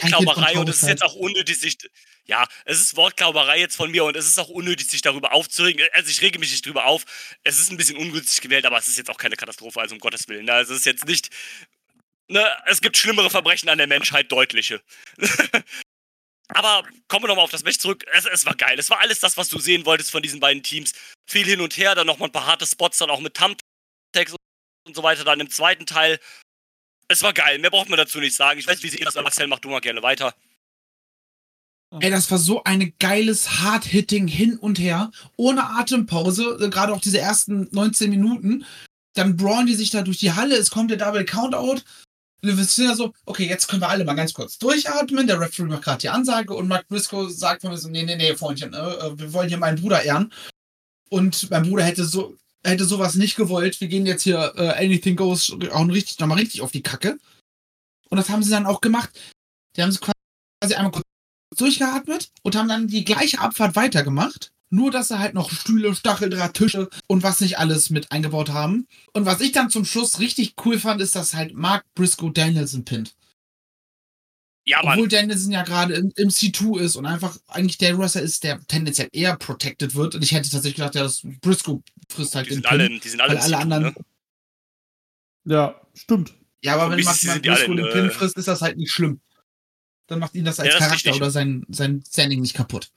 S3: Wortklauberei und es ist jetzt auch unnötig, sich. Ja, es ist Wortklauberei jetzt von mir und es ist auch unnötig, sich darüber aufzuregen. Also ich rege mich nicht drüber auf. Es ist ein bisschen ungünstig gewählt, aber es ist jetzt auch keine Katastrophe, also um Gottes Willen. Also es ist jetzt nicht. Ne, es gibt schlimmere Verbrechen an der Menschheit, deutliche. [laughs] Aber kommen wir nochmal auf das Match zurück. Es, es, war geil. Es war alles das, was du sehen wolltest von diesen beiden Teams. Viel hin und her, dann nochmal ein paar harte Spots, dann auch mit Thumbtacks und so weiter dann im zweiten Teil. Es war geil, mehr braucht man dazu nicht sagen. Ich weiß, wie sie das Marcel macht, du mal gerne weiter.
S5: Ey, das war so ein geiles Hard-Hitting hin und her, ohne Atempause, äh, gerade auch diese ersten 19 Minuten. Dann brauen die sich da durch die Halle, es kommt der Double Countout. Wir sind ja so, okay, jetzt können wir alle mal ganz kurz durchatmen. Der Referee macht gerade die Ansage und Mark Briscoe sagt von mir so, nee, nee, nee, Freundchen, äh, wir wollen hier meinen Bruder ehren. Und mein Bruder hätte so hätte sowas nicht gewollt. Wir gehen jetzt hier äh, Anything Goes auch richtig, nochmal richtig auf die Kacke. Und das haben sie dann auch gemacht. Die haben sie quasi einmal kurz durchgeatmet und haben dann die gleiche Abfahrt weitergemacht. Nur, dass sie halt noch Stühle, Stacheldraht, Tische und was nicht alles mit eingebaut haben. Und was ich dann zum Schluss richtig cool fand, ist, dass halt Mark Briscoe Danielson pinnt. Ja, Mann. Obwohl Danielson ja gerade im, im, C2 ist und einfach eigentlich der Wrestler ist, der tendenziell eher protected wird. Und ich hätte tatsächlich gedacht, ja, das Briscoe frisst halt
S3: die den sind Pin, alle, Die sind alle, alle C2, anderen. Ne?
S4: Ja, stimmt.
S5: Ja, aber wenn man Briscoe den Pin äh, frisst, ist das halt nicht schlimm. Dann macht ihn das als ja, das Charakter oder sein, sein Standing nicht kaputt.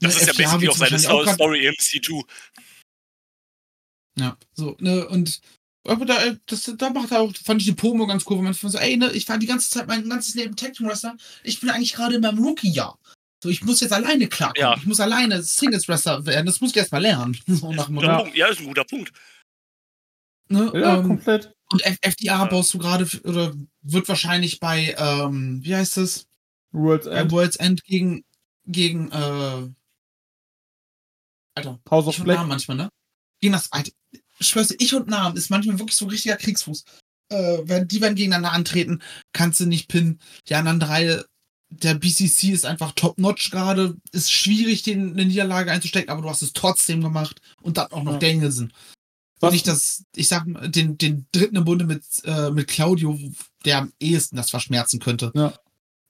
S3: Das ne, ist ja basically auch seine Story im C2.
S5: Ja, so, ne, und aber da, äh, das, da macht er auch, fand ich die Pomo ganz cool, wo man so, ey, ne, ich war die ganze Zeit mein ganzes Leben Tag Team Wrestler. Ich bin eigentlich gerade in meinem Rookie-Jahr. So, ich muss jetzt alleine klarkommen. Ja. Ich muss alleine Singles Wrestler werden. Das muss ich erst mal lernen. [laughs] So
S3: nach ja. ja, ist ein guter Punkt.
S5: Ne, ja, ähm, komplett. Und F FDA ja. baust du gerade, oder wird wahrscheinlich bei, ähm, wie heißt das?
S4: World's End.
S5: World's End gegen, gegen, äh, Alter.
S4: House of Black.
S5: manchmal, ne? Gegen das, Alter, ich schwör's dir, ich und Namen ist manchmal wirklich so ein richtiger Kriegsfuß. Äh, wenn die werden gegeneinander antreten, kannst du nicht pinnen. Die anderen drei, der BCC ist einfach top-notch gerade. Ist schwierig, den eine Niederlage einzustecken, aber du hast es trotzdem gemacht. Und dann auch noch ja. Danielson. Was? Und ich das, ich sag den, den dritten im Bunde mit, äh, mit Claudio, der am ehesten das verschmerzen könnte.
S4: Ja.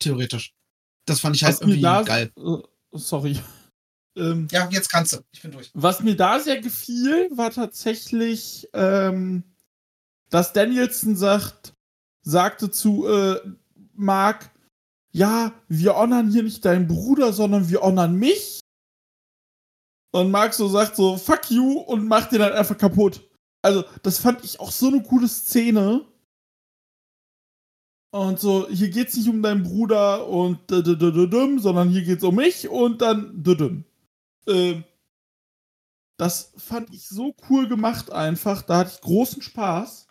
S5: Theoretisch. Das fand ich halt irgendwie geil.
S4: Uh, sorry.
S5: Ähm, ja, jetzt kannst du. Ich bin durch.
S4: Was mir da sehr gefiel, war tatsächlich, ähm, dass Danielson sagt, sagte zu äh, Mark, ja, wir honern hier nicht deinen Bruder, sondern wir honern mich. Und Mark so sagt so, fuck you und macht den halt einfach kaputt. Also, das fand ich auch so eine coole Szene. Und so, hier geht's nicht um deinen Bruder und sondern hier geht's um mich und dann äh, das fand ich so cool gemacht einfach. Da hatte ich großen Spaß.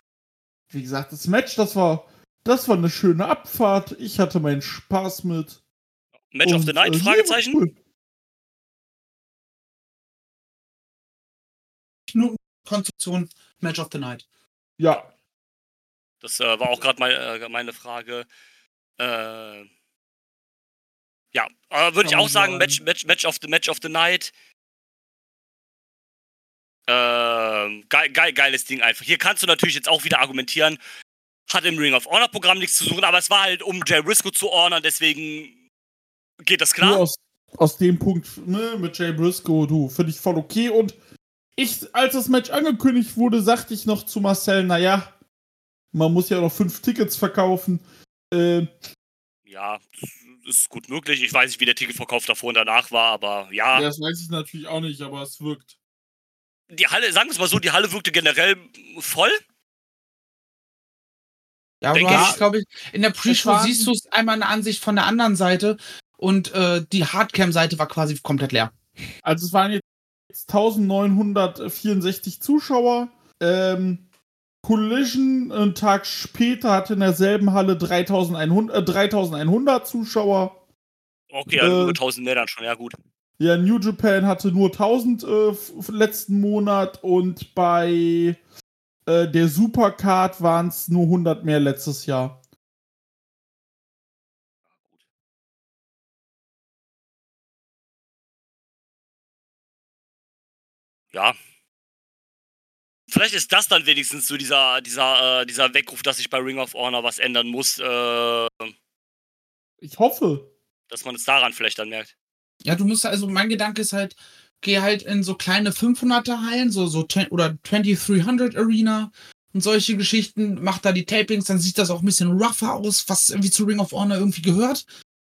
S4: Wie gesagt, das Match, das war, das war eine schöne Abfahrt. Ich hatte meinen Spaß mit.
S3: Match Und, of the Night? Äh, Fragezeichen? Cool.
S5: Konstruktion Match of the Night.
S4: Ja.
S3: Das äh, war auch gerade mein, äh, meine Frage. Äh, ja, äh, würde ich auch sagen, Match, Match, Match, of the, Match of the Night. Äh, geil, geil, geiles Ding einfach. Hier kannst du natürlich jetzt auch wieder argumentieren, hat im Ring of Honor Programm nichts zu suchen, aber es war halt, um Jay Briscoe zu ordnen, deswegen geht das klar.
S4: Aus, aus, dem Punkt, ne, mit Jay Briscoe, du, finde ich voll okay. Und ich, als das Match angekündigt wurde, sagte ich noch zu Marcel, naja, man muss ja noch fünf Tickets verkaufen. Äh,
S3: ja, ist gut möglich. Ich weiß nicht, wie der Ticketverkauf davor und danach war, aber ja.
S4: ja. Das weiß ich natürlich auch nicht, aber es wirkt.
S3: die Halle, sagen wir es mal so, die Halle wirkte generell voll.
S5: Ja, aber du hast, glaube ich, in der Pre-Show siehst du es einmal eine Ansicht von der anderen Seite und äh, die Hardcam-Seite war quasi komplett leer.
S4: Also es waren jetzt 1964 Zuschauer. Ähm, Collision einen Tag später hatte in derselben Halle 3100, äh, 3100 Zuschauer.
S3: Okay, also äh, über 1000 mehr dann schon, ja gut.
S4: Ja, New Japan hatte nur 1000 äh, letzten Monat und bei äh, der Supercard waren es nur 100 mehr letztes Jahr.
S3: Ja. Vielleicht ist das dann wenigstens so dieser, dieser, äh, dieser Weckruf, dass sich bei Ring of Honor was ändern muss. Äh,
S4: ich hoffe.
S3: Dass man es daran vielleicht dann merkt.
S5: Ja, du musst also, mein Gedanke ist halt, geh halt in so kleine 500er Hallen, so, so, oder 2300 Arena und solche Geschichten, mach da die Tapings, dann sieht das auch ein bisschen rougher aus, was irgendwie zu Ring of Honor irgendwie gehört.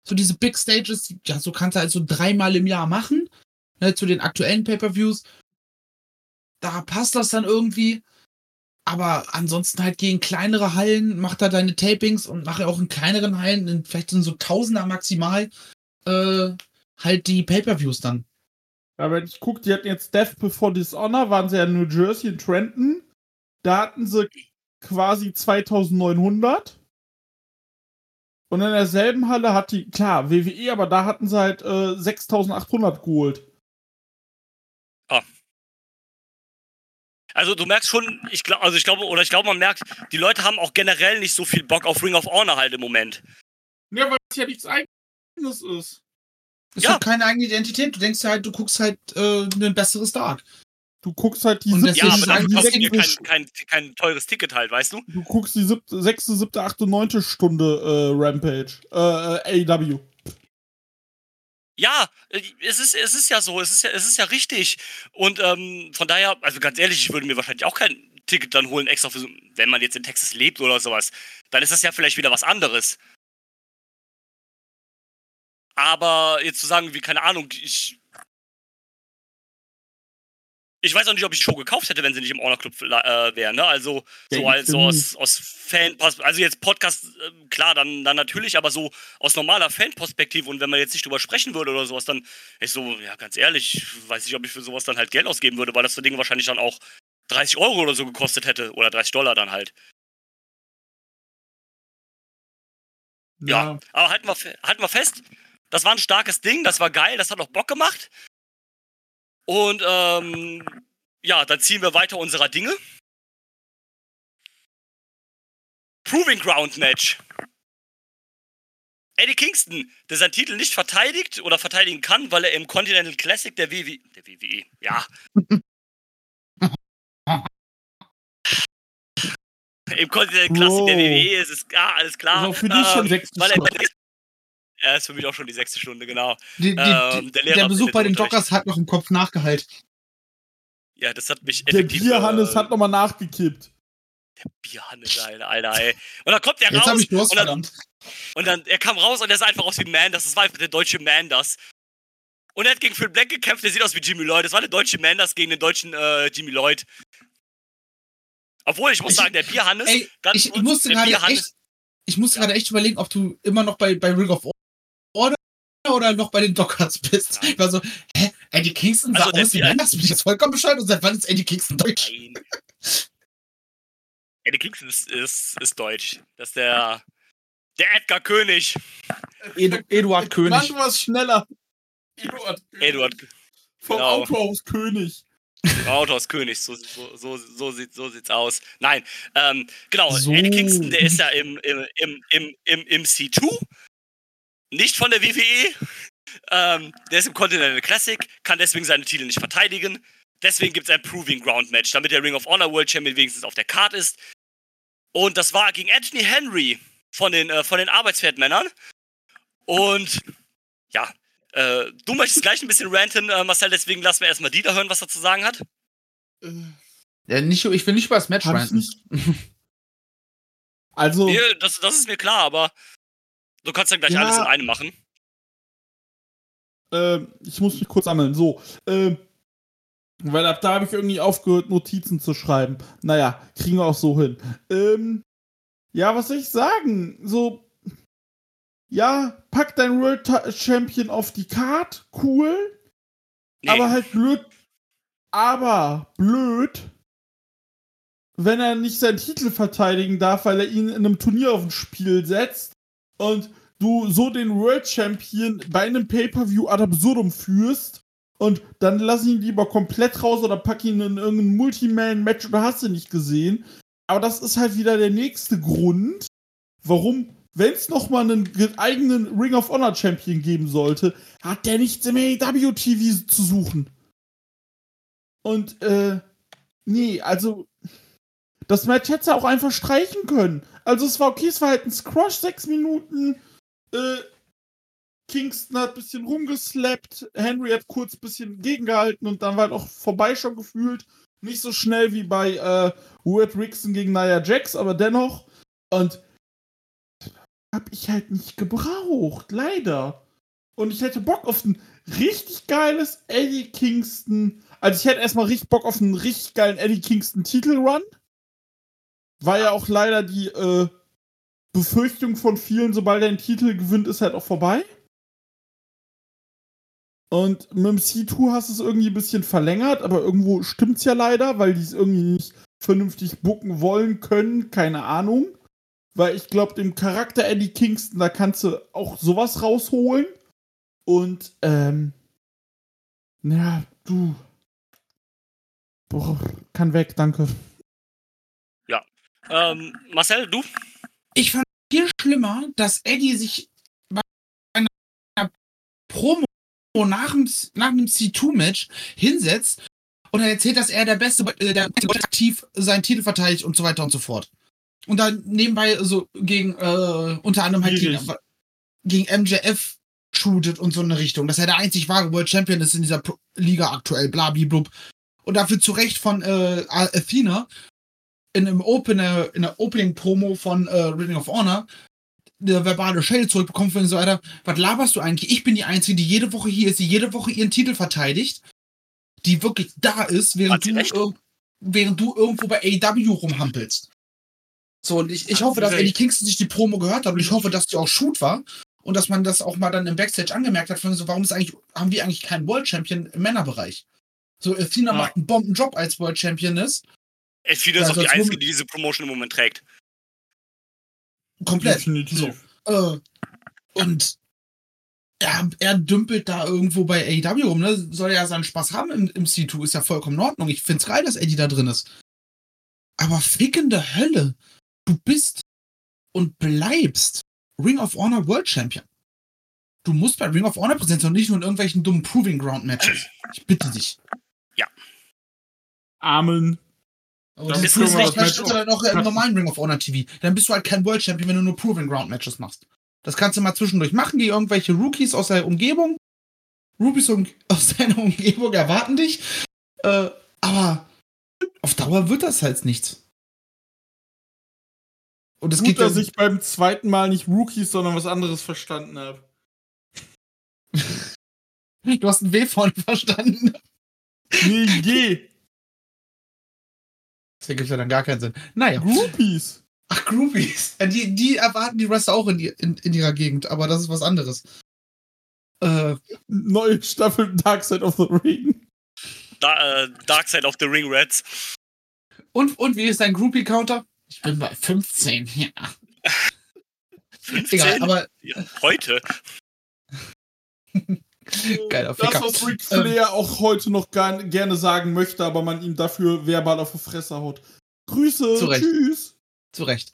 S5: So diese Big Stages, ja, so kannst du halt so dreimal im Jahr machen, ne, zu den aktuellen Pay-Per-Views. Da passt das dann irgendwie. Aber ansonsten halt gegen kleinere Hallen, mach da deine Tapings und mache auch in kleineren Hallen, in, vielleicht sind so Tausender maximal, äh, halt die Pay-Per-Views dann.
S4: Ja, wenn ich gucke, die hatten jetzt Death Before Dishonor, waren sie ja in New Jersey, in Trenton. Da hatten sie quasi 2900. Und in derselben Halle hat die, klar, WWE, aber da hatten sie halt äh, 6800 geholt.
S3: Ah. Also du merkst schon, ich glaube, also ich glaube, oder ich glaube, man merkt, die Leute haben auch generell nicht so viel Bock auf Ring of Honor halt im Moment.
S4: Ja, weil es ja nichts eigenes ist.
S5: Ist ja. keine eigene Identität. Du denkst halt, du guckst halt äh, ein besseres Dark.
S4: Du guckst halt die
S3: siebte, Ja, aber dann kostet dir kein, kein, kein, teures Ticket halt, weißt du?
S4: Du guckst die siebte, sechste, siebte, achte, neunte Stunde äh, Rampage. Äh, AEW.
S3: Ja, es ist, es ist ja so, es ist ja, es ist ja richtig. Und ähm, von daher, also ganz ehrlich, ich würde mir wahrscheinlich auch kein Ticket dann holen, extra für, wenn man jetzt in Texas lebt oder sowas. Dann ist das ja vielleicht wieder was anderes. Aber jetzt zu sagen, wie, keine Ahnung, ich. Ich weiß auch nicht, ob ich die Show gekauft hätte, wenn sie nicht im Honor Club äh, wäre, ne? Also, so, als, so aus, aus Fan, also jetzt Podcast, äh, klar, dann, dann natürlich, aber so aus normaler Fanperspektive und wenn man jetzt nicht drüber sprechen würde oder sowas, dann ist so, ja, ganz ehrlich, weiß ich, ob ich für sowas dann halt Geld ausgeben würde, weil das Ding wahrscheinlich dann auch 30 Euro oder so gekostet hätte oder 30 Dollar dann halt. Ja, ja aber halten wir, halten wir fest, das war ein starkes Ding, das war geil, das hat auch Bock gemacht. Und ähm, ja, dann ziehen wir weiter unserer Dinge. Proving Ground Match. Eddie Kingston, der seinen Titel nicht verteidigt oder verteidigen kann, weil er im Continental Classic der WWE, der WWE, ja. [laughs] Im Continental Classic der WWE ist es, ja, alles klar.
S4: Also für dich schon ähm, sechs weil er,
S3: er ist für mich auch schon die sechste Stunde, genau.
S5: Die, die, ähm, der, der, Besuch bei den Dockers hat noch im Kopf nachgeheilt.
S3: Ja, das hat mich
S4: effektiv... Der Bierhannes äh, hat nochmal nachgekippt.
S3: Der Bierhannes, Alter, Alter, ey. Und dann kommt er
S5: Jetzt
S3: raus.
S5: Ich Durst,
S3: und, dann, und dann, er kam raus und er sah einfach aus wie ein Man, das war einfach der deutsche Man, das. Und er hat gegen Phil Black gekämpft, der sieht aus wie Jimmy Lloyd. Das war der deutsche Man, das gegen den deutschen äh, Jimmy Lloyd. Obwohl, ich muss ich, sagen, der Bierhannes.
S5: Ey, ich, ich musste gerade echt, ich musste gerade echt überlegen, ob du immer noch bei, bei Ring of Order oder noch bei den Dockers bist. Ich war so, hä? Eddie Kingston sah also aus wie anders, bin ich jetzt vollkommen bescheuert und seit wann ist Eddie Kingston deutsch? Nein.
S3: Eddie Kingston ist, ist, ist deutsch. Das ist der, der Edgar König.
S5: Edu, Eduard [laughs] König.
S4: Mach was schneller.
S3: Eduard König. Eduard,
S4: Vom genau. Autohaus König.
S3: Autohaus König, so, so, so, so, sieht, so sieht's aus. Nein, ähm, genau, so. Eddie Kingston, der ist ja im, im, im, im, im, im C2 nicht von der WWE. Ähm, der ist im Continental Classic, kann deswegen seine Titel nicht verteidigen. Deswegen gibt es ein Proving Ground Match, damit der Ring of Honor World Champion wenigstens auf der Card ist. Und das war gegen Anthony Henry von den, äh, von den Arbeitspferdmännern. Und ja, äh, du möchtest gleich ein bisschen ranten, äh, Marcel, deswegen lassen wir erstmal Dieter hören, was er zu sagen hat.
S5: Ja, nicht, ich will nicht über das Match ranten.
S4: also.
S3: Nee, das, das ist mir klar, aber Du kannst ja gleich ja, alles in einem machen.
S4: Äh, ich muss mich kurz sammeln. So. Äh, Weil ab da habe ich irgendwie aufgehört, Notizen zu schreiben. Naja, kriegen wir auch so hin. Ähm, ja, was soll ich sagen? So, ja, pack dein World Champion auf die Card, cool. Nee. Aber halt blöd. Aber blöd, wenn er nicht seinen Titel verteidigen darf, weil er ihn in einem Turnier auf ein Spiel setzt und du so den World Champion bei einem Pay-Per-View ad absurdum führst und dann lass ihn lieber komplett raus oder pack ihn in irgendein Multiman-Match oder hast du nicht gesehen. Aber das ist halt wieder der nächste Grund, warum, wenn es nochmal einen eigenen Ring of Honor Champion geben sollte, hat der nichts im AEW-TV zu suchen. Und, äh, nee, also, das Match hätte auch einfach streichen können. Also, es war okay, es war halt ein Squash, sechs Minuten, äh, Kingston hat ein bisschen rumgeslappt, Henry hat kurz ein bisschen gegengehalten und dann war halt auch vorbei schon gefühlt. Nicht so schnell wie bei äh, Ward Rickson gegen Nia Jax, aber dennoch. Und hab ich halt nicht gebraucht, leider. Und ich hätte Bock auf ein richtig geiles Eddie Kingston. Also ich hätte erstmal richtig Bock auf einen richtig geilen Eddie Kingston Titelrun. War ja auch leider die äh, Befürchtung von vielen, sobald er einen Titel gewinnt, ist halt auch vorbei. Und mit dem C2 hast du es irgendwie ein bisschen verlängert, aber irgendwo stimmt es ja leider, weil die es irgendwie nicht vernünftig bucken wollen können, keine Ahnung. Weil ich glaube, dem Charakter Eddie Kingston, da kannst du auch sowas rausholen. Und, ähm, naja, du. Boah, kann weg, danke.
S3: Ähm, Marcel, du?
S5: Ich fand viel schlimmer, dass Eddie sich bei einer Promo nach dem, nach einem C2-Match hinsetzt und er erzählt, dass er der Beste, äh, der aktiv seinen Titel verteidigt und so weiter und so fort. Und dann nebenbei so gegen, äh, unter anderem halt gegen, gegen MJF shootet und so eine Richtung, dass er der einzig wahre World Champion ist in dieser Liga aktuell, blablablub. Und dafür zu Recht von äh, Athena in einem Opener, in der Opening-Promo von äh, Ring of Honor eine verbale Schelle zurückbekommt und so weiter. Was laberst du eigentlich? Ich bin die Einzige, die jede Woche hier ist, die jede Woche ihren Titel verteidigt, die wirklich da ist, während, du, während du irgendwo bei AW rumhampelst. So, und ich, ich hoffe, dass Eddie Kingston sich die Promo gehört hat und ich hoffe, dass die auch Shoot war und dass man das auch mal dann im Backstage angemerkt hat, von so, warum ist eigentlich, haben wir eigentlich keinen World Champion im Männerbereich? So, Athena ja. macht einen Bombenjob als World Champion ist.
S3: Athena ist auch die Einzige, die diese Promotion im Moment trägt.
S5: Komplett. Definitiv. So. Äh, und er, er dümpelt da irgendwo bei AEW rum, ne? Soll ja seinen Spaß haben im, im C2, ist ja vollkommen in Ordnung. Ich find's geil, dass Eddie da drin ist. Aber fickende Hölle. Du bist und bleibst Ring of Honor World Champion. Du musst bei Ring of Honor präsent sein und nicht nur in irgendwelchen dummen Proving Ground Matches. Ich bitte dich.
S3: Ja.
S4: Amen.
S5: Aber das, das ist nicht das steht dann auch im normalen Ring of Honor TV. Dann bist du halt kein World Champion, wenn du nur Proving Ground Matches machst. Das kannst du mal zwischendurch machen, die irgendwelche Rookies aus der Umgebung. Rookies aus deiner Umgebung erwarten dich. Äh, aber auf Dauer wird das halt nichts.
S4: Und es Gut, geht dass ich beim zweiten Mal nicht Rookies, sondern was anderes verstanden habe. [laughs]
S5: du hast ein W vorne verstanden.
S4: Nee, G.
S5: Das ergibt ja dann gar keinen Sinn. Naja.
S4: Groupies.
S5: Ach, Groupies. Ja, die, die erwarten die Wrestler auch in, die, in, in ihrer Gegend, aber das ist was anderes.
S4: Äh, Neue Staffel Dark Side of the Ring.
S3: Da, äh, Dark Side of the Ring Reds.
S5: Und, und wie ist dein Groupie-Counter? Ich bin bei 15, ja.
S3: 15? [laughs] Egal, aber. Ja, heute. [laughs]
S5: Geiler
S4: Ficker. Das, was Ric Flair ähm, auch heute noch gar, gerne sagen möchte, aber man ihm dafür verbal auf die Fresse haut. Grüße, Zu tschüss.
S5: Zu Recht.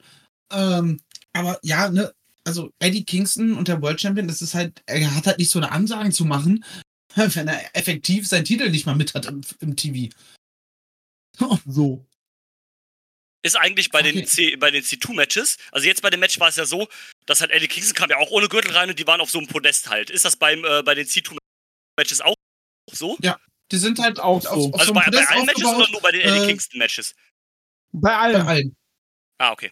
S5: Ähm, aber ja, ne, also Eddie Kingston und der World Champion, das ist halt, er hat halt nicht so eine Ansage zu machen, [laughs] wenn er effektiv seinen Titel nicht mal mit hat im, im TV. [laughs]
S4: so
S3: ist eigentlich bei okay. den C, bei den C2-Matches. Also jetzt bei dem Match war es ja so, dass halt Eddie Kingston kam ja auch ohne Gürtel rein und die waren auf so einem Podest halt. Ist das beim, äh, bei den C2-Matches auch so?
S5: Ja, die sind halt auch also so.
S3: Auf, auf also so bei, bei, allen Matches oder nur bei den äh, Eddie Kingston-Matches?
S4: Bei allen.
S5: Bei allen.
S3: Ah, okay.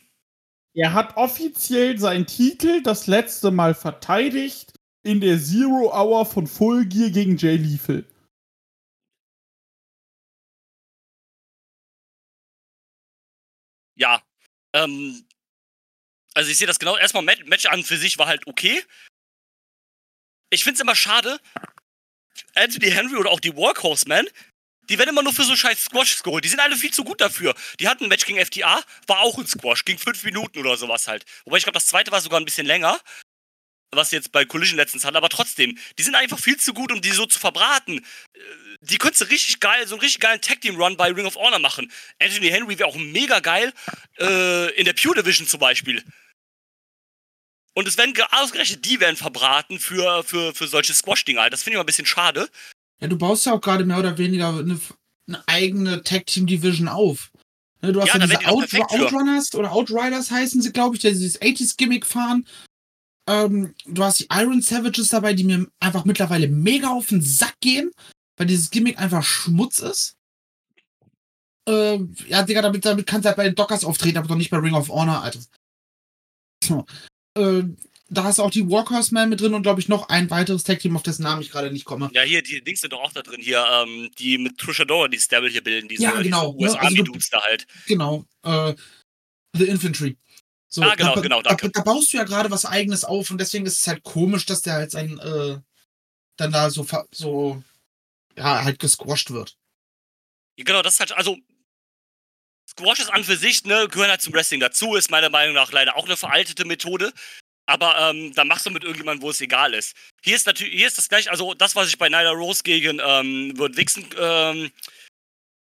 S4: Er hat offiziell seinen Titel das letzte Mal verteidigt in der Zero Hour von Full Gear gegen Jay Lethal. Ja.
S3: Ähm, also ich sehe das genau. Erstmal Match an für sich war halt okay. Ich finde es immer schade. Anthony Henry oder auch die Workhorsemen, die werden immer nur für so scheiß Squash geholt. Die sind alle viel zu gut dafür. Die hatten ein Match gegen FTA, war auch ein Squash, ging fünf Minuten oder sowas halt. Wobei ich glaube, das zweite war sogar ein bisschen länger was jetzt bei Collision letztens hat, aber trotzdem, die sind einfach viel zu gut, um die so zu verbraten. Äh, die könntest du richtig geil, so einen richtig geilen Tag Team Run bei Ring of Honor machen. Anthony Henry wäre auch mega geil äh, in der Pure Division zum Beispiel. Und es werden ausgerechnet, die werden verbraten für, für, für solche Squash-Dinger. Das finde ich mal ein bisschen schade.
S5: Ja, du baust ja auch gerade mehr oder weniger eine, eine eigene Tag Team Division auf. Ne, du hast ja, ja diese Out Outrunners oder Outriders heißen sie, glaube ich, die dieses 80s-Gimmick fahren. Ähm, du hast die Iron Savages dabei, die mir einfach mittlerweile mega auf den Sack gehen, weil dieses Gimmick einfach Schmutz ist. Ähm, ja, Digga, damit, damit kannst du halt bei den Dockers auftreten, aber doch nicht bei Ring of Honor, Alter. So. Äh, da hast du auch die Walkers-Man mit drin und glaube ich noch ein weiteres Tag-Team, auf dessen Namen ich gerade nicht komme.
S3: Ja, hier, die Dings sind doch auch da drin, hier, ähm, die mit Trushador die Stable hier bilden, diese,
S5: ja, genau,
S3: diese US-Army-Dudes
S5: ne?
S3: also, da halt.
S5: Genau, äh, The Infantry.
S3: So, ah, genau,
S5: da,
S3: genau,
S5: danke. Da, da, baust du ja gerade was eigenes auf und deswegen ist es halt komisch, dass der halt sein, äh, dann da so, so, ja, halt gesquasht wird.
S3: Ja, genau, das ist halt, also, Squash ist an für sich, ne, gehören halt zum Wrestling dazu, ist meiner Meinung nach leider auch eine veraltete Methode. Aber ähm, dann machst du mit irgendjemandem, wo es egal ist. Hier ist natürlich, hier ist das gleiche, also das, was ich bei Nyla Rose gegen ähm, Wird Wixen ähm,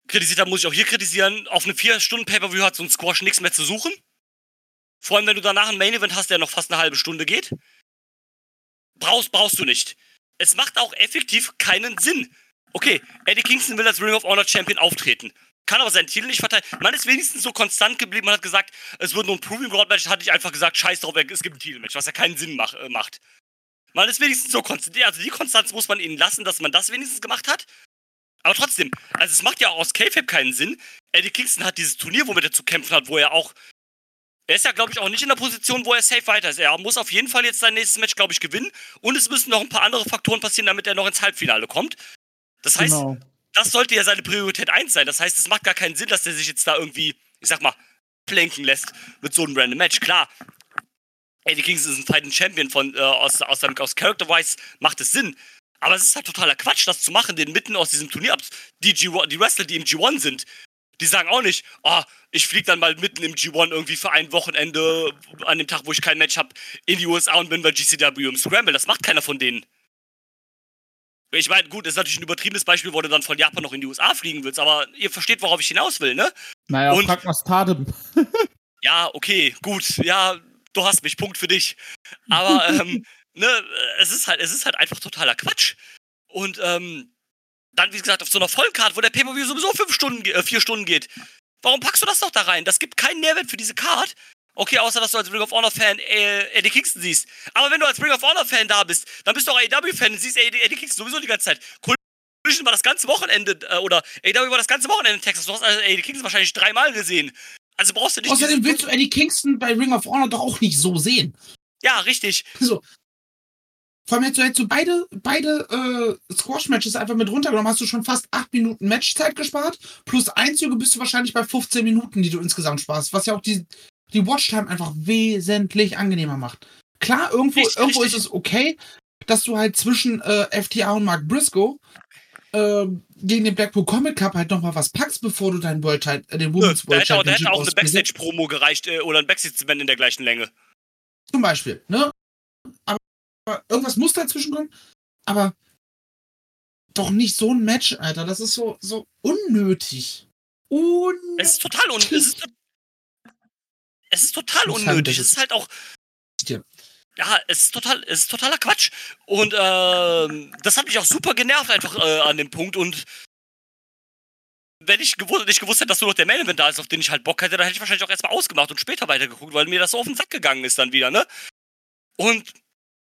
S3: kritisiert habe, muss ich auch hier kritisieren. Auf eine 4-Stunden-Pay-Per-View hat so ein Squash nichts mehr zu suchen. Vor allem, wenn du danach ein Main-Event hast, der noch fast eine halbe Stunde geht. Brauchst, brauchst du nicht. Es macht auch effektiv keinen Sinn. Okay, Eddie Kingston will als Ring of Honor Champion auftreten. Kann aber seinen Titel nicht verteidigen. Man ist wenigstens so konstant geblieben. Man hat gesagt, es wird nur ein Proving Ground Match. Hatte ich einfach gesagt, scheiß drauf, es gibt ein Titelmatch, was ja keinen Sinn mach, äh, macht. Man ist wenigstens so konstant. Also die Konstanz muss man ihnen lassen, dass man das wenigstens gemacht hat. Aber trotzdem, also es macht ja auch aus K-Fab keinen Sinn. Eddie Kingston hat dieses Turnier, womit er zu kämpfen hat, wo er auch er ist ja, glaube ich, auch nicht in der Position, wo er safe weiter ist. Er muss auf jeden Fall jetzt sein nächstes Match, glaube ich, gewinnen. Und es müssen noch ein paar andere Faktoren passieren, damit er noch ins Halbfinale kommt. Das heißt, genau. Das sollte ja seine Priorität 1 sein. Das heißt, es macht gar keinen Sinn, dass er sich jetzt da irgendwie, ich sag mal, planken lässt mit so einem random Match. Klar, Eddie Kingston ist ein Fighting Champion von, äh, aus, aus, aus Character-wise, macht es Sinn. Aber es ist halt totaler Quatsch, das zu machen, den mitten aus diesem Turnier ab. Die, die Wrestler, die im G1 sind, die sagen auch nicht, oh, ich fliege dann mal mitten im G1 irgendwie für ein Wochenende an dem Tag, wo ich kein Match habe, in die USA und bin bei GCW im Scramble. Das macht keiner von denen. Ich meine, gut, das ist natürlich ein übertriebenes Beispiel, wo du dann von Japan noch in die USA fliegen willst, aber ihr versteht, worauf ich hinaus will, ne?
S4: Naja, und, frag mal Stardom. [laughs]
S3: ja, okay, gut, ja, du hast mich, Punkt für dich. Aber, [laughs] ähm, ne, es ist halt, es ist halt einfach totaler Quatsch. Und, ähm, dann, wie gesagt, auf so einer Vollcard, wo der Pay-Per-View sowieso fünf Stunden, äh, vier Stunden geht. Warum packst du das doch da rein? Das gibt keinen Nährwert für diese Card. Okay, außer dass du als Ring of Honor-Fan äh, Eddie Kingston siehst. Aber wenn du als Ring of Honor-Fan da bist, dann bist du auch AEW-Fan und siehst Eddie, Eddie Kingston sowieso die ganze Zeit. Collision war das ganze Wochenende, äh, oder AEW war das ganze Wochenende in Texas. Du hast also Eddie Kingston wahrscheinlich dreimal gesehen. Also brauchst du nicht.
S5: Außerdem willst du Eddie Kingston bei Ring of Honor doch auch nicht so sehen.
S3: Ja, richtig.
S5: So, vor allem hättest du, hättest du beide, beide äh, Squash-Matches einfach mit runtergenommen, hast du schon fast 8 Minuten Matchzeit gespart. Plus Einzüge bist du wahrscheinlich bei 15 Minuten, die du insgesamt sparst, was ja auch die, die Watchtime einfach wesentlich angenehmer macht. Klar, irgendwo, richtig, irgendwo richtig. ist es okay, dass du halt zwischen äh, FTA und Mark Briscoe äh, gegen den Blackpool Comic Cup halt nochmal was packst, bevor du deinen World Title, äh, den Women's World
S3: Title. Da hätte auch eine Backstage-Promo gereicht äh, oder ein Backstage-Event in der gleichen Länge.
S5: Zum Beispiel, ne? Aber irgendwas muss dazwischen kommen, aber doch nicht so ein Match, Alter. Das ist so, so unnötig.
S3: unnötig. Es ist total unnötig. Es ist, total unnötig. Es ist halt auch. Ja, es ist total, es ist totaler Quatsch. Und ähm, das hat mich auch super genervt einfach äh, an dem Punkt. Und wenn ich gewusst, nicht gewusst hätte, dass nur noch der Main Event da ist, auf den ich halt Bock hätte, dann hätte ich wahrscheinlich auch erstmal ausgemacht und später weitergeguckt, weil mir das so auf den Sack gegangen ist dann wieder, ne? Und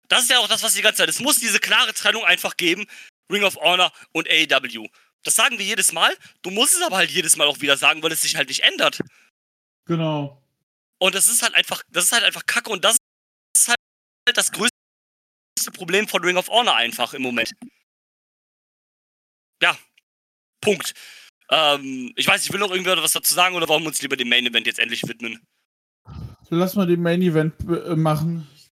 S3: das ist ja auch das, was die ganze Zeit. Es muss diese klare Trennung einfach geben: Ring of Honor und AEW. Das sagen wir jedes Mal. Du musst es aber halt jedes Mal auch wieder sagen, weil es sich halt nicht ändert.
S4: Genau.
S3: Und das ist halt einfach, das ist halt einfach Kacke und das ist halt das größte Problem von Ring of Honor einfach im Moment. Ja. Punkt. Ähm, ich weiß, ich will noch irgendwer was dazu sagen oder wollen wir uns lieber dem Main Event jetzt endlich widmen?
S4: lass mal den Main Event äh, machen. Ich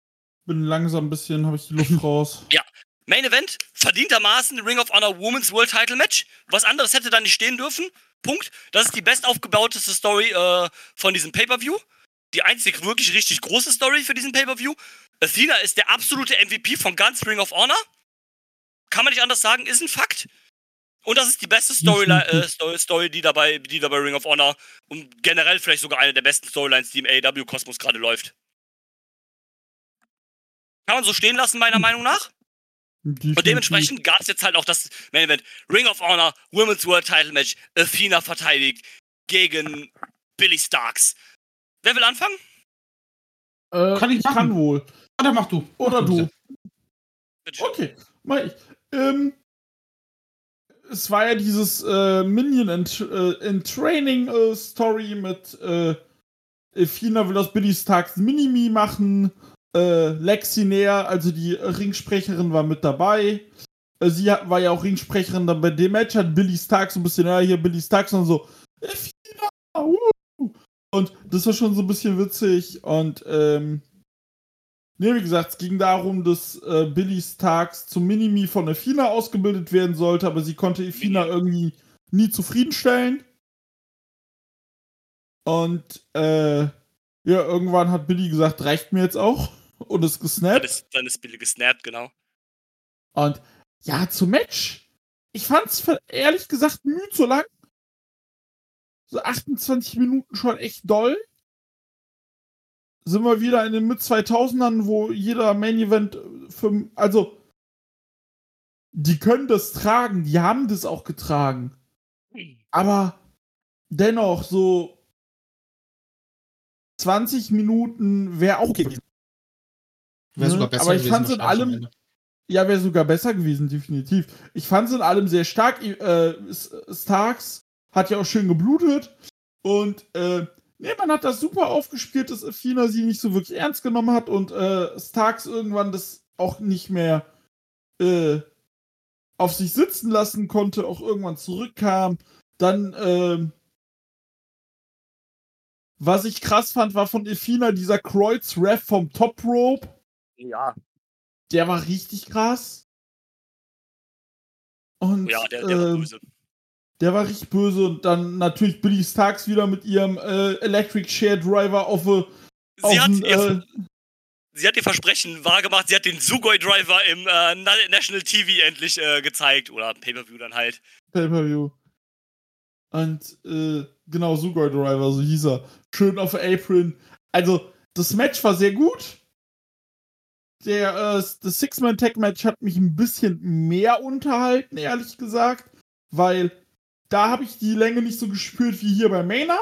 S4: bin langsam ein bisschen, habe ich die Luft [laughs] raus.
S3: Ja. Main Event, verdientermaßen Ring of Honor Women's World Title Match. Was anderes hätte da nicht stehen dürfen. Punkt. Das ist die bestaufgebauteste Story äh, von diesem Pay-Per-View. Die einzige wirklich richtig große Story für diesen Pay-Per-View. Athena ist der absolute MVP von ganz Ring of Honor. Kann man nicht anders sagen, ist ein Fakt. Und das ist die beste Story, äh, Story, Story die, dabei, die dabei Ring of Honor und generell vielleicht sogar eine der besten Storylines, die im AEW-Kosmos gerade läuft. Kann man so stehen lassen, meiner Meinung nach. Und dementsprechend gab es jetzt halt auch das Main Event Ring of Honor Women's World Title Match. Athena verteidigt gegen Billy Starks. Wer will anfangen?
S4: Äh, kann ich, ich kann wohl.
S5: Oder mach du.
S4: Oder du. Okay, mach ich. Ähm, es war ja dieses äh, Minion in, äh, in Training äh, Story mit äh, Fina will das Billy Starks Minimi machen. Äh, Lexi Näher, also die Ringsprecherin, war mit dabei. Äh, sie hat, war ja auch Ringsprecherin dann bei dem Match, hat Billy Starks so ein bisschen, ja, hier Billy Starks und so. Fina, uh. Und das war schon so ein bisschen witzig und ähm, Ne, wie gesagt, es ging darum, dass äh, Billy Starks zum Minimi von Efina ausgebildet werden sollte, aber sie konnte Efina irgendwie nie zufriedenstellen. Und äh, ja, irgendwann hat Billy gesagt, reicht mir jetzt auch. [laughs] Und ist gesnappt.
S3: Dann ist, dann ist Billy gesnappt, genau.
S4: Und ja, zum Match. Ich fand's ehrlich gesagt müde so lang. So 28 Minuten schon echt doll sind wir wieder in den Mid-2000ern, wo jeder Main-Event für, also, die können das tragen, die haben das auch getragen. Aber dennoch, so 20 Minuten wäre auch okay. Wäre sogar besser Aber ich fand es in allem, ja, wäre sogar besser gewesen, definitiv. Ich fand es in allem sehr stark. Äh, Starks hat ja auch schön geblutet und äh, Nee, man hat das super aufgespielt, dass Athena sie nicht so wirklich ernst genommen hat und äh, Starks irgendwann das auch nicht mehr äh, auf sich sitzen lassen konnte, auch irgendwann zurückkam. Dann, äh, was ich krass fand, war von Athena dieser Kreuz-Ref vom Top Rope.
S3: Ja.
S4: Der war richtig krass. Und,
S3: ja, der, der war ähm, böse.
S4: Der war richtig böse und dann natürlich Billy Starks wieder mit ihrem äh, Electric Share Driver auf, äh,
S3: sie, hat ihr, äh, sie hat ihr Versprechen wahrgemacht, sie hat den Sugoi Driver im äh, National TV endlich äh, gezeigt. Oder Pay-Per-View dann halt.
S4: Pay-Per-View. Und äh, genau, Sugoi Driver, so hieß er. Schön auf Apron. Also, das Match war sehr gut. Der, äh, das Six-Man-Tag-Match hat mich ein bisschen mehr unterhalten, ehrlich gesagt. Weil da habe ich die Länge nicht so gespürt wie hier bei Maina.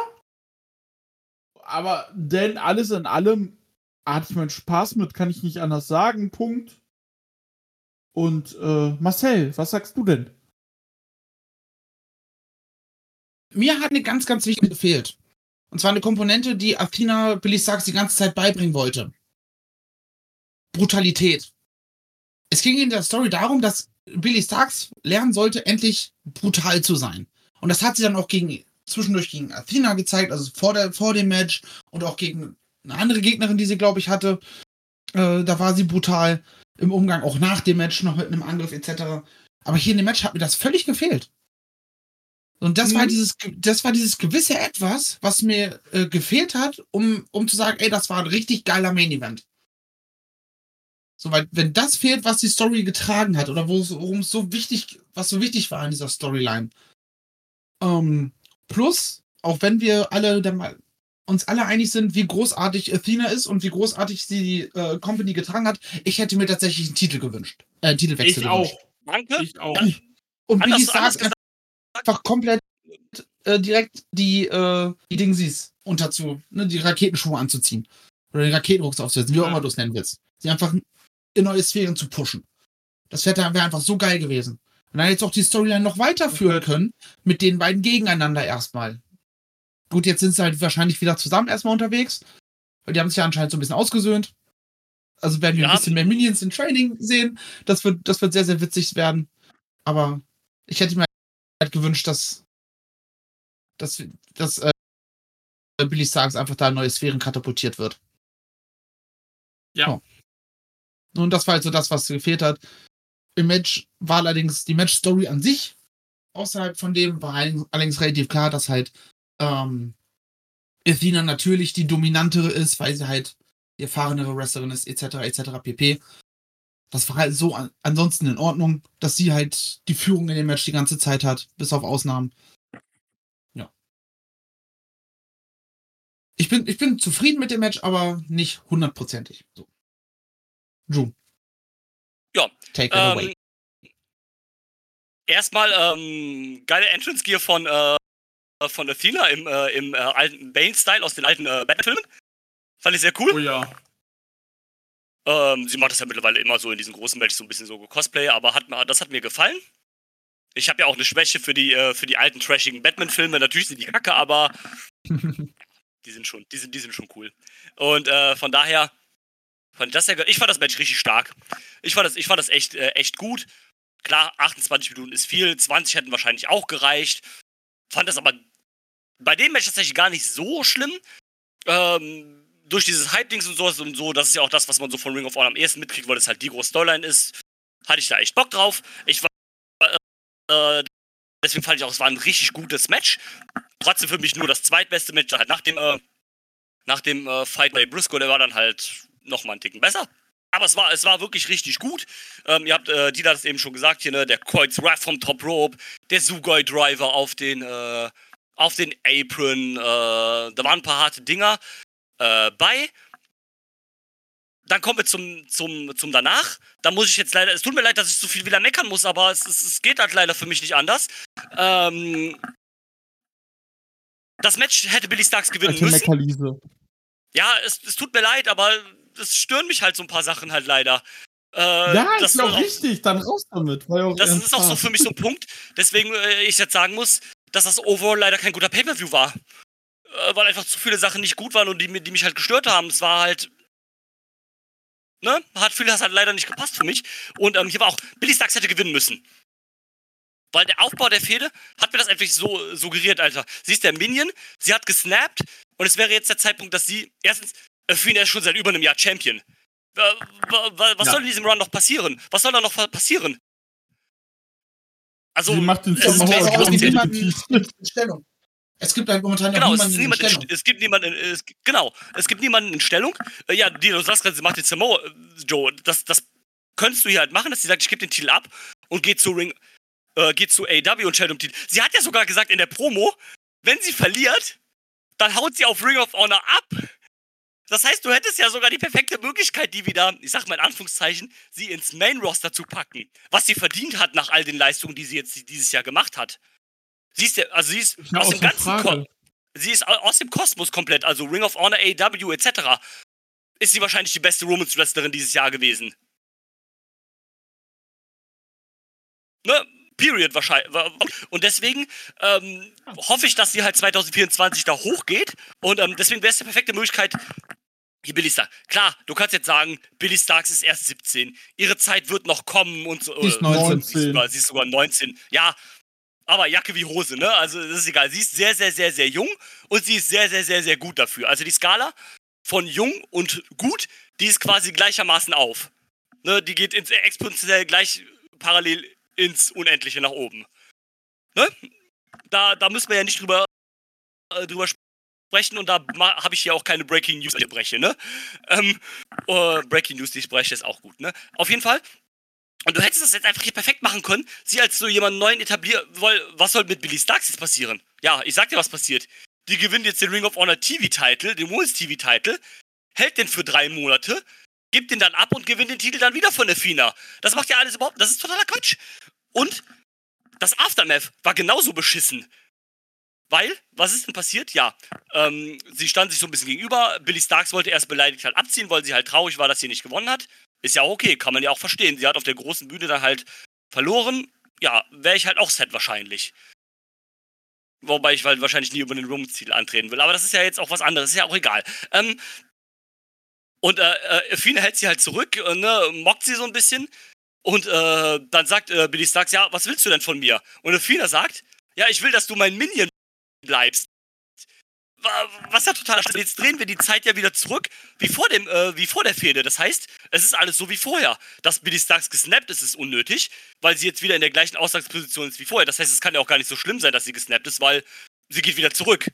S4: Aber denn alles in allem hatte ich meinen Spaß mit, kann ich nicht anders sagen. Punkt. Und äh, Marcel, was sagst du denn?
S5: Mir hat eine ganz, ganz wichtige gefehlt. Und zwar eine Komponente, die Athena Billy Starks die ganze Zeit beibringen wollte. Brutalität. Es ging in der Story darum, dass Billy Starks lernen sollte, endlich brutal zu sein. Und das hat sie dann auch gegen, zwischendurch gegen Athena gezeigt, also vor, der, vor dem Match und auch gegen eine andere Gegnerin, die sie, glaube ich, hatte. Äh, da war sie brutal im Umgang, auch nach dem Match noch mit einem Angriff etc. Aber hier in dem Match hat mir das völlig gefehlt. Und das mhm. war dieses, das war dieses gewisse Etwas, was mir äh, gefehlt hat, um, um zu sagen, ey, das war ein richtig geiler Main Event. So, weil, wenn das fehlt, was die Story getragen hat, oder worum es so wichtig, was so wichtig war in dieser Storyline, ähm, plus, auch wenn wir alle der, uns alle einig sind, wie großartig Athena ist und wie großartig sie die äh, Company getragen hat, ich hätte mir tatsächlich einen Titel gewünscht. Äh, einen Titelwechsel
S4: ich
S5: gewünscht.
S4: Auch. Danke. Ich auch.
S5: Und Billy Starks einfach komplett äh, direkt die, äh, die Dingsies unterzu, ne, die Raketenschuhe anzuziehen. Oder den Raketenrucks aufzusetzen, wie auch immer du es nennen willst. Sie einfach in neue Sphären zu pushen. Das wäre wär einfach so geil gewesen. Und dann jetzt auch die Storyline noch weiterführen können mit den beiden gegeneinander erstmal. Gut, jetzt sind sie halt wahrscheinlich wieder zusammen erstmal unterwegs. Weil die haben sich ja anscheinend so ein bisschen ausgesöhnt. Also werden wir ja. ein bisschen mehr Minions in Training sehen. Das wird, das wird sehr, sehr witzig werden. Aber ich hätte mir halt gewünscht, dass, dass, dass äh, Billy Starks einfach da in neue Sphären katapultiert wird. Ja. Oh. Und das war halt so das, was gefehlt hat. Im Match war allerdings die Match-Story an sich außerhalb von dem war allerdings relativ klar, dass halt ähm, Athena natürlich die dominantere ist, weil sie halt die erfahrenere Wrestlerin ist, etc., etc., pp. Das war halt so an ansonsten in Ordnung, dass sie halt die Führung in dem Match die ganze Zeit hat, bis auf Ausnahmen. Ja. Ich bin, ich bin zufrieden mit dem Match, aber nicht hundertprozentig. So. Drew.
S3: Ja. Take it ähm, away. Erstmal ähm, geile Entrance Gear von äh, von Athena im, äh, im äh, alten Bane-Style aus den alten äh, Batman-Filmen. Fand ich sehr cool.
S4: Oh ja.
S3: Ähm, sie macht das ja mittlerweile immer so in diesen großen Matches so ein bisschen so Cosplay, aber hat, das hat mir gefallen. Ich habe ja auch eine Schwäche für die, äh, für die alten trashigen Batman-Filme. Natürlich sind die kacke, aber [laughs] die sind schon, die sind, die sind schon cool. Und äh, von daher fand das ja, ich fand das Match richtig stark. Ich fand das, ich fand das echt, äh, echt gut. Klar, 28 Minuten ist viel, 20 hätten wahrscheinlich auch gereicht. Fand das aber bei dem Match tatsächlich gar nicht so schlimm. Ähm, durch dieses Hype-Dings und sowas und so, das ist ja auch das, was man so von Ring of Honor am ehesten mitkriegt, weil das halt die große Storyline ist, hatte ich da echt Bock drauf. Ich war, äh, deswegen fand ich auch, es war ein richtig gutes Match. Trotzdem für mich nur das zweitbeste Match, halt nach dem, äh, nach dem äh, Fight bei Briscoe, der war dann halt nochmal einen Ticken besser. Aber es war, es war wirklich richtig gut. Ähm, ihr habt, äh, Dieter hat es eben schon gesagt hier, ne, der Kreuz Wrath vom Top Rope, der Sugoi Driver auf den, äh, auf den Apron, äh, da waren ein paar harte Dinger äh, bei. Dann kommen wir zum, zum, zum danach. Da muss ich jetzt leider, es tut mir leid, dass ich so viel wieder meckern muss, aber es, es, es geht halt leider für mich nicht anders. Ähm, das Match hätte Billy Starks gewinnen Alte müssen. Meckerliese. Ja, es, es tut mir leid, aber es stören mich halt so ein paar Sachen halt leider.
S4: Äh, ja, das ist auch richtig, dann raus damit.
S3: das ist auch so für mich so ein Punkt, deswegen äh, ich jetzt sagen muss, dass das overall leider kein guter Pay-Per-View war. Äh, weil einfach zu viele Sachen nicht gut waren und die, die mich halt gestört haben. Es war halt. Ne? Hat viel, das hat leider nicht gepasst für mich. Und ähm, hier war auch, Billy Starks hätte gewinnen müssen. Weil der Aufbau der Fehde hat mir das einfach so suggeriert, Alter. Sie ist der Minion, sie hat gesnappt und es wäre jetzt der Zeitpunkt, dass sie erstens Finn ist schon seit über einem Jahr Champion. Was ja. soll in diesem Run noch passieren? Was soll da noch passieren?
S4: Also, Sie macht den es,
S5: es, Stellung. Es gibt halt momentan
S3: genau, niemanden niemand in Stellung. Es gibt niemanden, es, genau, es gibt niemanden in Stellung. Äh, ja, die, du sagst gerade, sie macht den Samoa, äh, Joe. Das, das könntest du hier halt machen, dass sie sagt, ich gebe den Titel ab und geht zu Ring, äh, geht zu AW und stellt um Titel. Sie hat ja sogar gesagt in der Promo, wenn sie verliert, dann haut sie auf Ring of Honor ab. Das heißt, du hättest ja sogar die perfekte Möglichkeit, die wieder, ich sag mal in Anführungszeichen, sie ins Main-Roster zu packen. Was sie verdient hat nach all den Leistungen, die sie jetzt dieses Jahr gemacht hat. Sie ist, also sie ist aus dem ganzen Ko Sie ist aus dem Kosmos komplett, also Ring of Honor, AW etc. Ist sie wahrscheinlich die beste Romans Wrestlerin dieses Jahr gewesen. Ne? Period wahrscheinlich. Und deswegen ähm, hoffe ich, dass sie halt 2024 da hochgeht. Und ähm, deswegen wäre es die perfekte Möglichkeit, Billy Starks. Klar, du kannst jetzt sagen, Billy Starks ist erst 17. Ihre Zeit wird noch kommen und so.
S4: Sie ist 19. Sie ist,
S3: sogar, sie ist sogar 19. Ja, aber Jacke wie Hose, ne? Also, das ist egal. Sie ist sehr, sehr, sehr, sehr jung und sie ist sehr, sehr, sehr, sehr gut dafür. Also, die Skala von jung und gut, die ist quasi gleichermaßen auf. Ne? Die geht ins, exponentiell gleich parallel ins Unendliche nach oben. Ne? Da, da müssen wir ja nicht drüber, äh, drüber sprechen und da habe ich ja auch keine Breaking News, die ich breche, ne? Ähm, uh, Breaking News, die ich breche, ist auch gut, ne? Auf jeden Fall. Und du hättest das jetzt einfach hier perfekt machen können. Sie als so jemanden neuen etablieren, weil was soll mit Billy Starks jetzt passieren? Ja, ich sag dir, was passiert. Die gewinnt jetzt den Ring of Honor TV-Title, den Women's TV-Title, hält den für drei Monate, gibt den dann ab und gewinnt den Titel dann wieder von der FINA. Das macht ja alles überhaupt, das ist totaler Quatsch. Und das Aftermath war genauso beschissen. Weil, was ist denn passiert? Ja, ähm, sie stand sich so ein bisschen gegenüber. Billy Starks wollte erst beleidigt halt abziehen, weil sie halt traurig war, dass sie nicht gewonnen hat. Ist ja auch okay, kann man ja auch verstehen. Sie hat auf der großen Bühne dann halt verloren. Ja, wäre ich halt auch set wahrscheinlich. Wobei ich halt wahrscheinlich nie über den Room-Ziel antreten will. Aber das ist ja jetzt auch was anderes, ist ja auch egal. Ähm, und äh, äh, Fine hält sie halt zurück, äh, ne, mockt sie so ein bisschen. Und äh, dann sagt äh, Billy Starks, ja, was willst du denn von mir? Und Fina sagt, ja, ich will, dass du mein Minion bleibst. was ja total ist. Jetzt drehen wir die Zeit ja wieder zurück, wie vor dem, äh, wie vor der Fehde. Das heißt, es ist alles so wie vorher. Dass Billy Starks gesnappt ist, ist unnötig, weil sie jetzt wieder in der gleichen Ausgangsposition ist wie vorher. Das heißt, es kann ja auch gar nicht so schlimm sein, dass sie gesnappt ist, weil sie geht wieder zurück.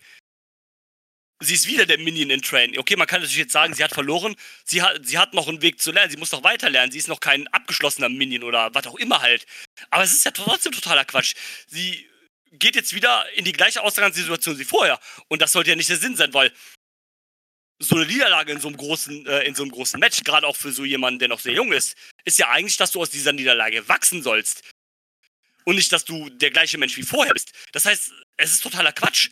S3: Sie ist wieder der Minion in Train. Okay, man kann natürlich jetzt sagen, sie hat verloren. Sie hat, sie hat noch einen Weg zu lernen. Sie muss noch weiter lernen. Sie ist noch kein abgeschlossener Minion oder was auch immer halt. Aber es ist ja trotzdem totaler Quatsch. Sie geht jetzt wieder in die gleiche Ausgangssituation wie vorher. Und das sollte ja nicht der Sinn sein, weil so eine Niederlage in so einem großen, äh, in so einem großen Match, gerade auch für so jemanden, der noch sehr jung ist, ist ja eigentlich, dass du aus dieser Niederlage wachsen sollst. Und nicht, dass du der gleiche Mensch wie vorher bist. Das heißt, es ist totaler Quatsch.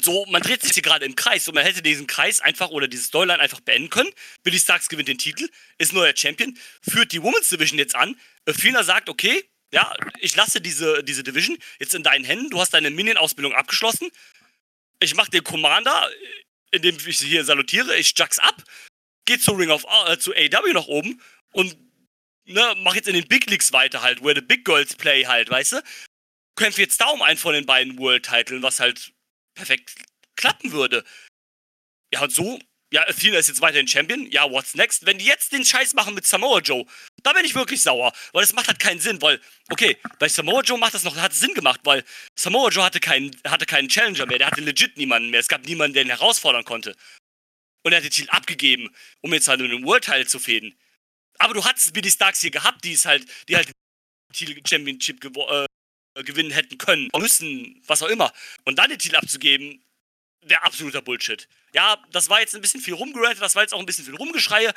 S3: So, man dreht sich hier gerade im Kreis und man hätte diesen Kreis einfach oder dieses Storyline einfach beenden können. Billy Starks gewinnt den Titel, ist neuer Champion, führt die Women's Division jetzt an. Fina sagt, okay, ja, ich lasse diese, diese Division jetzt in deinen Händen. Du hast deine Minion-Ausbildung abgeschlossen. Ich mache den Commander, indem ich hier salutiere. Ich jugs ab, geh zu Ring of äh, zu AW nach oben und ne, mach jetzt in den Big Leagues weiter halt, where the Big Girls play halt, weißt du? Kämpfe jetzt da um einen von den beiden World-Titeln, was halt perfekt klappen würde. Ja, und so ja, Athena ist jetzt weiterhin Champion. Ja, what's next? Wenn die jetzt den Scheiß machen mit Samoa Joe, da bin ich wirklich sauer. Weil das macht halt keinen Sinn, weil, okay, bei Samoa Joe macht das noch, hat Sinn gemacht, weil Samoa Joe hatte keinen, hatte keinen Challenger mehr, der hatte legit niemanden mehr. Es gab niemanden, der ihn herausfordern konnte. Und er hat den Titel abgegeben, um jetzt halt in den World Title zu fäden. Aber du hattest Billy Starks hier gehabt, die es halt, die halt den Titel Championship äh, gewinnen hätten können, müssen, was auch immer. Und dann den Titel abzugeben, wäre absoluter Bullshit. Ja, das war jetzt ein bisschen viel rumgerantet, das war jetzt auch ein bisschen viel Rumgeschreie.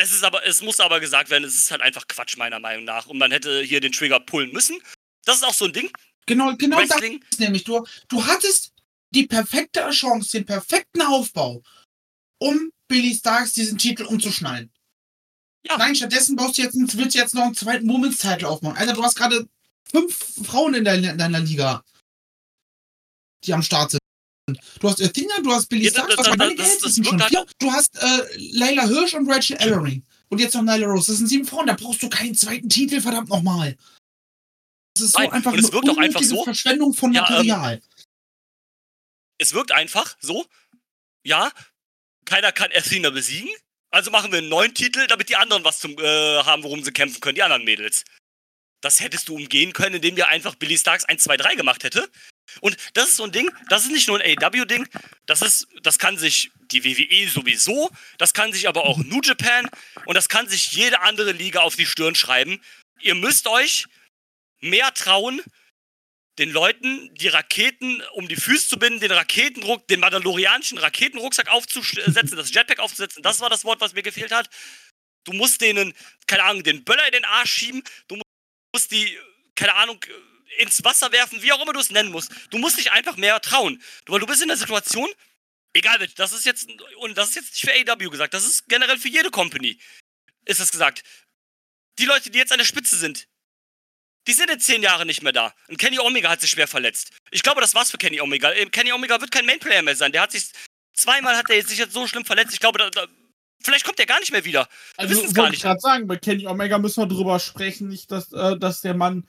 S3: Es ist aber, es muss aber gesagt werden, es ist halt einfach Quatsch, meiner Meinung nach. Und man hätte hier den Trigger pullen müssen. Das ist auch so ein Ding.
S5: Genau, genau Wrestling. das ist nämlich. Du, du hattest die perfekte Chance, den perfekten Aufbau, um Billy Starks diesen Titel umzuschneiden. Ja. Nein, stattdessen baust du jetzt, willst du jetzt noch einen zweiten Women's Title aufbauen. Alter, du hast gerade fünf Frauen in deiner, in deiner Liga, die am Start sind. Du hast Athena, du hast Billy Starks, du hast das, sind schon vier. Du hast äh, Layla Hirsch und Rachel Ellering. Und jetzt noch Nyla Rose. Das sind sieben Frauen, da brauchst du keinen zweiten Titel, verdammt nochmal. Das ist so Nein, einfach
S3: es wirkt auch einfach so.
S5: Verschwendung von ja, Material. Ähm,
S3: es wirkt einfach so. Ja, keiner kann Athena besiegen. Also machen wir einen neuen Titel, damit die anderen was zum äh, haben, worum sie kämpfen können, die anderen Mädels. Das hättest du umgehen können, indem ihr einfach Billy Starks 1, 2, 3 gemacht hätte. Und das ist so ein Ding, das ist nicht nur ein AW-Ding, das ist, das kann sich die WWE sowieso, das kann sich aber auch New Japan und das kann sich jede andere Liga auf die Stirn schreiben. Ihr müsst euch mehr trauen, den Leuten die Raketen um die Füße zu binden, den Raketenruck, den mandalorianischen Raketenrucksack aufzusetzen, das Jetpack aufzusetzen, das war das Wort, was mir gefehlt hat. Du musst denen, keine Ahnung, den Böller in den Arsch schieben, du musst die, keine Ahnung, ins Wasser werfen, wie auch immer du es nennen musst. Du musst dich einfach mehr trauen. Weil du bist in der Situation, egal, das ist jetzt, und das ist jetzt nicht für AW gesagt, das ist generell für jede Company, ist das gesagt. Die Leute, die jetzt an der Spitze sind, die sind in zehn Jahren nicht mehr da. Und Kenny Omega hat sich schwer verletzt. Ich glaube, das war's für Kenny Omega. Äh, Kenny Omega wird kein Mainplayer mehr sein. Der hat sich, zweimal hat er sich jetzt so schlimm verletzt. Ich glaube, da, da, vielleicht kommt er gar nicht mehr wieder.
S4: Wir also, gar nicht. Ich gerade sagen, bei Kenny Omega müssen wir drüber sprechen, nicht, dass, äh, dass der Mann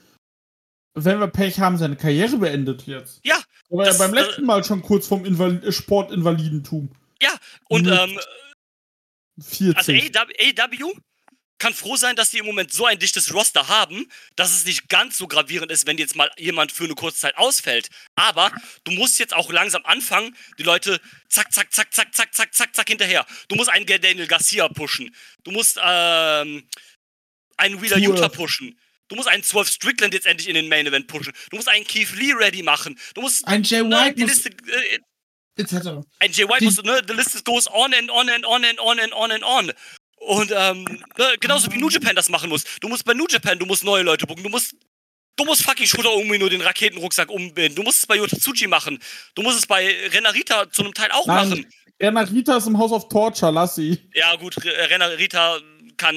S4: wenn wir Pech haben, seine Karriere beendet jetzt.
S3: Ja.
S4: Aber ja beim letzten Mal schon kurz vom Inval äh, Sportinvalidentum.
S3: Ja, und ähm, 40. also AW kann froh sein, dass die im Moment so ein dichtes Roster haben, dass es nicht ganz so gravierend ist, wenn jetzt mal jemand für eine kurze Zeit ausfällt. Aber du musst jetzt auch langsam anfangen, die Leute zack, zack, zack, zack, zack, zack, zack, zack hinterher. Du musst einen Daniel Garcia pushen. Du musst ähm, einen Wheeler Utah pushen. Du musst einen 12 Strickland jetzt endlich in den Main Event pushen. Du musst einen Keith Lee ready machen. Du musst.
S5: Ein Jay ne, White.
S3: Muss, Liste, äh, etc. Ein Jay White die, muss, ne, the list goes on and on and on and on and on and on. Und ähm, ne, genauso wie New Japan das machen muss. Du musst bei New Japan, du musst neue Leute buchen. Du musst Du musst fucking Shooter irgendwie nur den Raketenrucksack umbinden. Du musst es bei Yotsuchi machen. Du musst es bei Renarita zu einem Teil auch Nein, machen.
S4: Renarita ist im House of Torture, lass sie.
S3: Ja, gut, Renarita kann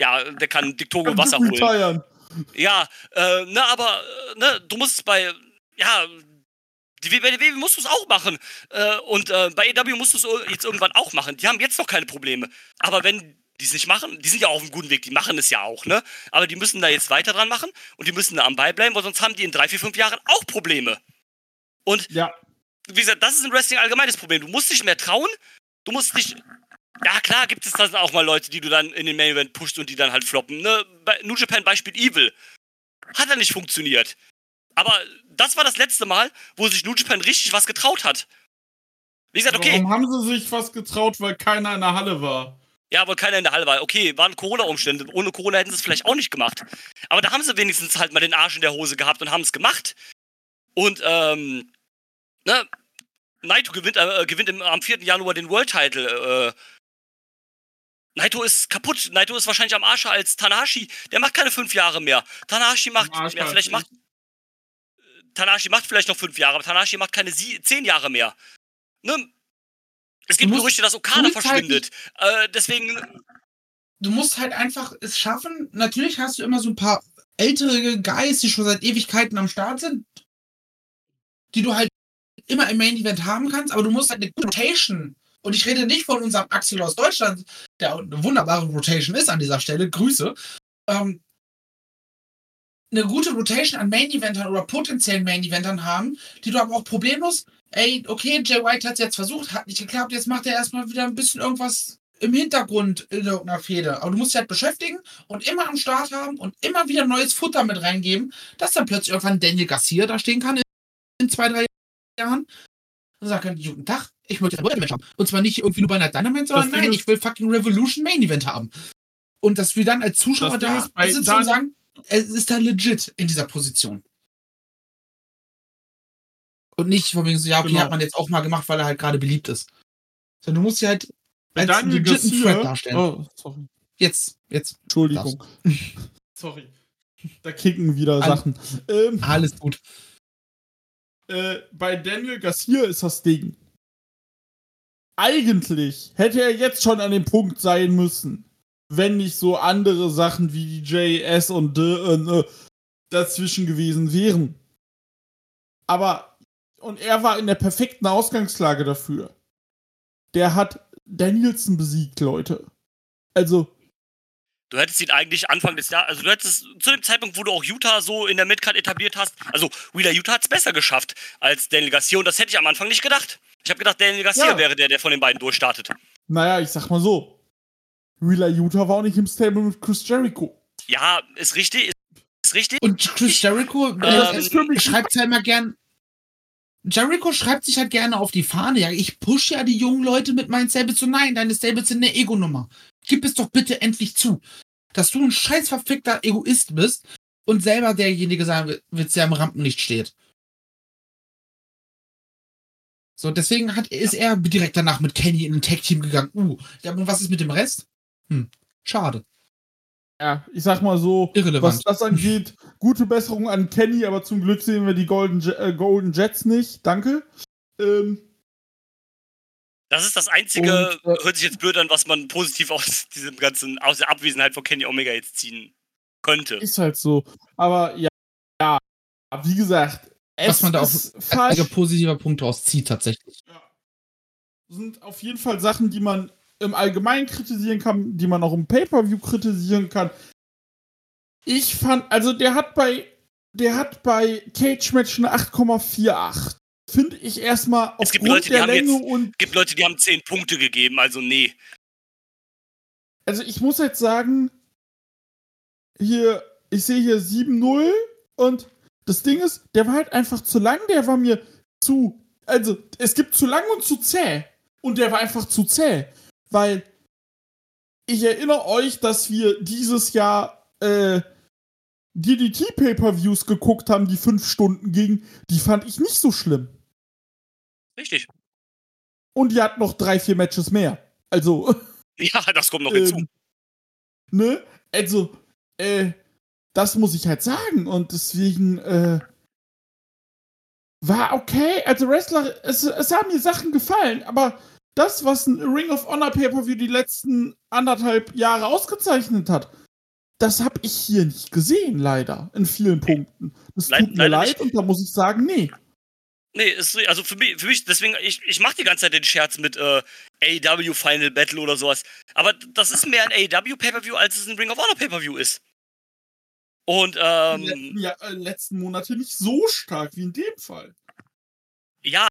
S3: ja, der kann Diktogo Wasser holen. Ja, äh, ne, aber ne, du musst bei, ja, die, bei der WWE musst du es auch machen. Äh, und äh, bei EW musst du es jetzt irgendwann auch machen. Die haben jetzt noch keine Probleme. Aber wenn die es nicht machen, die sind ja auf einem guten Weg, die machen es ja auch, ne? Aber die müssen da jetzt weiter dran machen und die müssen da am Ball bleiben, weil sonst haben die in drei, vier, fünf Jahren auch Probleme. Und
S4: ja.
S3: wie gesagt, das ist ein Wrestling allgemeines Problem. Du musst dich mehr trauen. Du musst dich. Ja, klar, gibt es dann auch mal Leute, die du dann in den Main Event pusht und die dann halt floppen. Ne? Bei New Japan Beispiel Evil. Hat er nicht funktioniert. Aber das war das letzte Mal, wo sich New Japan richtig was getraut hat. Wie gesagt, okay.
S4: Warum haben sie sich was getraut, weil keiner in der Halle war?
S3: Ja, weil keiner in der Halle war. Okay, waren Corona-Umstände. Ohne Corona hätten sie es vielleicht auch nicht gemacht. Aber da haben sie wenigstens halt mal den Arsch in der Hose gehabt und haben es gemacht. Und, ähm, ne, Naito gewinnt, äh, gewinnt im, am 4. Januar den World Title. Äh, Naito ist kaputt. Naito ist wahrscheinlich am Arsch als Tanahashi. Der macht keine fünf Jahre mehr. Tanahashi macht, ja, vielleicht macht, Tanahashi macht vielleicht noch fünf Jahre, aber Tanahashi macht keine sie zehn Jahre mehr. Ne? Es gibt Gerüchte, dass Okada verschwindet. Halt, äh, deswegen.
S5: Du musst halt einfach es schaffen. Natürlich hast du immer so ein paar ältere Guys, die schon seit Ewigkeiten am Start sind, die du halt immer im Main Event haben kannst, aber du musst halt eine Rotation. Und ich rede nicht von unserem Axel aus Deutschland, der eine wunderbare Rotation ist an dieser Stelle. Grüße. Ähm, eine gute Rotation an Main-Eventern oder potenziellen Main-Eventern haben, die du aber auch problemlos, ey, okay, Jay White hat es jetzt versucht, hat nicht geklappt, jetzt macht er erstmal wieder ein bisschen irgendwas im Hintergrund in irgendeiner Fehde. Aber du musst dich halt beschäftigen und immer am Start haben und immer wieder neues Futter mit reingeben, dass dann plötzlich irgendwann Daniel Garcia da stehen kann in zwei, drei Jahren und sagen kann, guten Tag, ich möchte ein Match haben. Und zwar nicht irgendwie nur bei einer Dynamite, sondern nein, ich will fucking Revolution Main Event haben. Und dass wir dann als Zuschauer da sitzen und sagen, es ist da legit in dieser Position. Und nicht von wegen so, ja, okay, genau. hat man jetzt auch mal gemacht, weil er halt gerade beliebt ist. Sondern du musst ja halt
S4: als Daniel legiten Threat darstellen. Oh,
S5: sorry. Jetzt, jetzt.
S4: Entschuldigung. [laughs] [laughs] sorry. Da kicken wieder All, Sachen.
S5: Ähm, alles gut.
S4: Äh, bei Daniel Garcia ist das Ding. Eigentlich hätte er jetzt schon an dem Punkt sein müssen, wenn nicht so andere Sachen wie die JS und D äh, dazwischen gewesen wären. Aber, und er war in der perfekten Ausgangslage dafür. Der hat Danielson besiegt, Leute. Also.
S3: Du hättest ihn eigentlich Anfang des Jahres, also du hättest zu dem Zeitpunkt, wo du auch Utah so in der Midcard etabliert hast, also Wheeler Utah hat es besser geschafft als Daniel Garcia und das hätte ich am Anfang nicht gedacht. Ich habe gedacht, Daniel Garcia ja. wäre der, der von den beiden durchstartet.
S4: Naja, ich sag mal so. Wheeler Utah war auch nicht im Stable mit Chris Jericho.
S3: Ja, ist richtig. Ist richtig.
S5: Und Chris Jericho ähm, schreibt ja immer gern. Jericho schreibt sich halt gerne auf die Fahne. Ja, ich push ja die jungen Leute mit meinen Stables so, nein, deine Stables sind eine Ego-Nummer. Gib es doch bitte endlich zu, dass du ein scheiß verfickter Egoist bist und selber derjenige sein wird, der am Rampenlicht steht. So, deswegen hat, ist er direkt danach mit Kenny in ein Tag-Team gegangen. Uh, ja, und was ist mit dem Rest? Hm, schade.
S4: Ja, ich sag mal so, Irrelevant. was das angeht, gute Besserung an Kenny, aber zum Glück sehen wir die Golden, äh, Golden Jets nicht. Danke. Ähm,
S3: das ist das Einzige, und, äh, hört sich jetzt blöd an, was man positiv aus diesem ganzen, aus der Abwesenheit von Kenny Omega jetzt ziehen könnte.
S4: Ist halt so. Aber ja, ja wie gesagt,
S5: was man da auch als positiver Punkt rauszieht, tatsächlich. Ja.
S4: Sind auf jeden Fall Sachen, die man im Allgemeinen kritisieren kann, die man auch im Pay-Per-View kritisieren kann. Ich fand, also der hat bei, der hat bei Cage Match eine 8,48. Finde ich erstmal
S3: aufgrund es gibt Leute, der Länge jetzt, und. Es gibt Leute, die haben 10 Punkte gegeben, also nee.
S4: Also ich muss jetzt sagen, hier, ich sehe hier 7-0 und das Ding ist, der war halt einfach zu lang, der war mir zu. Also, es gibt zu lang und zu zäh. Und der war einfach zu zäh weil ich erinnere euch, dass wir dieses Jahr äh, DDT Pay-per-Views geguckt haben, die fünf Stunden gingen. Die fand ich nicht so schlimm.
S3: Richtig.
S4: Und die hat noch drei, vier Matches mehr. Also. [laughs]
S3: Ja, das kommt noch hinzu. Ähm,
S4: ne? Also, äh, das muss ich halt sagen. Und deswegen, äh, war okay. Also Wrestler, es, es haben mir Sachen gefallen, aber das, was ein Ring of Honor Pay-Per-View die letzten anderthalb Jahre ausgezeichnet hat, das habe ich hier nicht gesehen, leider, in vielen Punkten. Das tut mir leid nicht. und da muss ich sagen, nee.
S3: Nee, ist, also für mich, für mich deswegen, ich, ich mache die ganze Zeit den Scherz mit äh, AEW Final Battle oder sowas. Aber das ist mehr ein AEW Pay-Per-View, als es ein Ring of Honor Pay-Per-View ist. Und, ähm.
S4: Ja, äh, letzten Monate nicht so stark wie in dem Fall.
S3: Ja,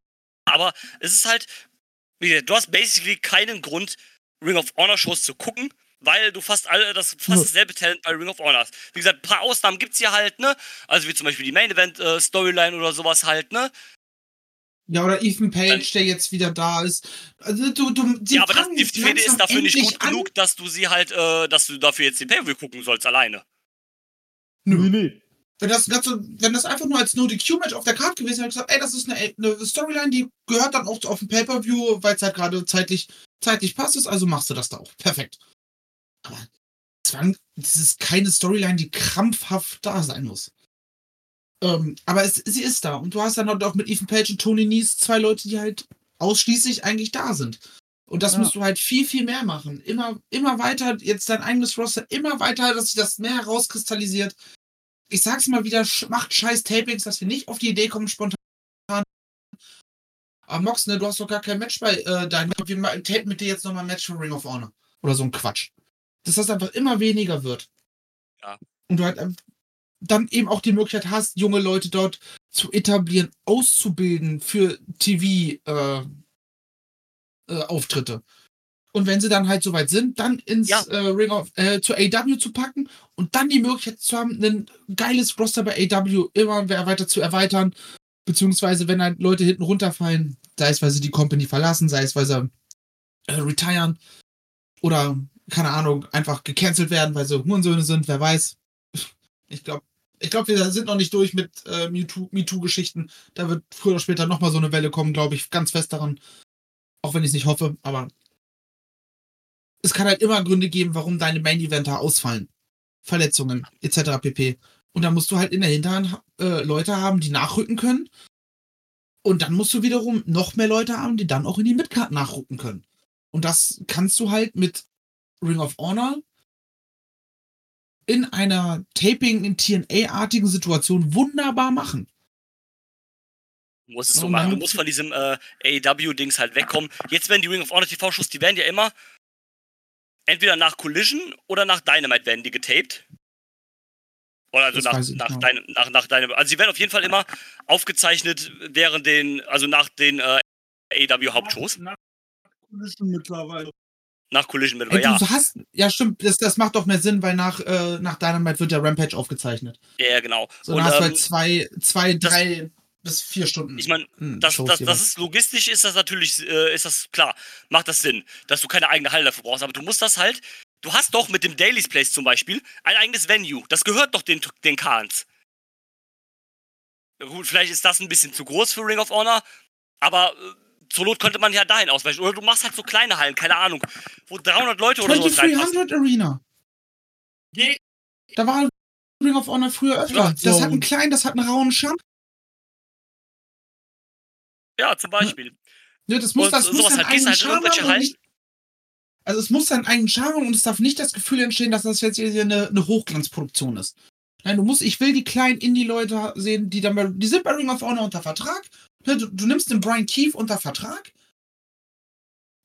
S3: aber es ist halt, du hast basically keinen Grund, Ring of Honor Shows zu gucken, weil du fast alle das fast dasselbe Talent bei Ring of Honor hast. Wie gesagt, ein paar Ausnahmen gibt's hier halt, ne? Also wie zum Beispiel die Main Event äh, Storyline oder sowas halt, ne?
S5: Ja, oder Ethan Page, der jetzt wieder da ist. Also du, du,
S3: ja, aber das, die Fehde ist dafür nicht gut an. genug, dass du sie halt, äh, dass du dafür jetzt den Pay-Per-View gucken sollst alleine.
S5: Nö, nee. Wenn das, wenn das einfach nur als No DQ-Match auf der Karte gewesen wäre, hätte ich gesagt, ey, das ist eine, eine Storyline, die gehört dann auch auf den Pay-Per-View, weil es halt gerade zeitlich, zeitlich passt ist, also machst du das da auch. Perfekt. Aber Zwang, das ist keine Storyline, die krampfhaft da sein muss. Ähm, aber es, sie ist da. Und du hast dann halt auch mit Ethan Page und Tony Nies zwei Leute, die halt ausschließlich eigentlich da sind. Und das ja. musst du halt viel, viel mehr machen. Immer, immer weiter, jetzt dein eigenes Roster, immer weiter, dass sich das mehr herauskristallisiert. Ich sag's mal wieder, macht scheiß Tapings, dass wir nicht auf die Idee kommen, spontan. Aber Mox, ne, du hast doch gar kein Match bei äh, deinem. Wir tapen mit dir jetzt nochmal ein Match für Ring of Honor. Oder so ein Quatsch. Dass das einfach immer weniger wird.
S3: Ja.
S5: Und du halt dann eben auch die Möglichkeit hast, junge Leute dort zu etablieren, auszubilden für TV-Auftritte. Äh, äh, und wenn sie dann halt soweit sind, dann ins ja. äh, Ring of äh, zu AW zu packen und dann die Möglichkeit zu haben, ein geiles Roster bei AW immer weiter zu erweitern, beziehungsweise wenn halt Leute hinten runterfallen, sei es weil sie die Company verlassen, sei es weil sie äh, retiren oder keine Ahnung einfach gecancelt werden, weil sie Hurensöhne sind, wer weiß. Ich glaube, ich glaube, wir sind noch nicht durch mit äh, MeToo-Geschichten. da wird früher oder später nochmal so eine Welle kommen, glaube ich, ganz fest daran. Auch wenn ich es nicht hoffe, aber es kann halt immer Gründe geben, warum deine Main-Eventer ausfallen. Verletzungen, etc. pp. Und dann musst du halt in der Hinterhand äh, Leute haben, die nachrücken können. Und dann musst du wiederum noch mehr Leute haben, die dann auch in die Midcard nachrücken können. Und das kannst du halt mit Ring of Honor in einer Taping in TNA-artigen Situation wunderbar machen.
S3: Du musst es so machen. Du musst von diesem äh, AEW-Dings halt wegkommen. Jetzt werden die Ring of Honor TV-Shows, die werden ja immer entweder nach Collision oder nach Dynamite werden die getaped. Oder also nach, nach, genau. deine, nach, nach deinem. Also sie werden auf jeden Fall immer aufgezeichnet während den, also nach den äh, AEW-Hauptshows. Nach, nach Collision mittlerweile. Nach Collision mit, Ey, ja.
S5: Du hast, ja, stimmt, das, das macht doch mehr Sinn, weil nach, äh, nach Dynamite wird der Rampage aufgezeichnet.
S3: Ja, genau.
S5: So, dann und, hast ähm, du halt zwei, zwei drei bis vier Stunden.
S3: Ich meine, hm, das, das, das ist logistisch ist das natürlich, äh, ist das klar, macht das Sinn, dass du keine eigene Halle dafür brauchst, aber du musst das halt, du hast doch mit dem Daily's Place zum Beispiel ein eigenes Venue, das gehört doch den, den Kahns. Gut, vielleicht ist das ein bisschen zu groß für Ring of Honor, aber äh, zur Not könnte man ja dahin ausweichen. Oder du machst halt so kleine Hallen, keine Ahnung, wo 300 Leute oder so reinpassen.
S5: 2300 Arena. Je da war Ring of Honor früher öfter. Das hat einen kleinen, das hat einen rauen Charme.
S3: Ja, zum Beispiel.
S5: Ja, das muss, das muss dann halt, einen halt Charme haben. Nicht, also es muss dann einen Charme und es darf nicht das Gefühl entstehen, dass das jetzt hier eine, eine Hochglanzproduktion ist. Nein, du musst, ich will die kleinen Indie-Leute sehen, die dann bei, die sind bei Ring of Honor unter Vertrag Ne, du, du nimmst den Brian Keith unter Vertrag,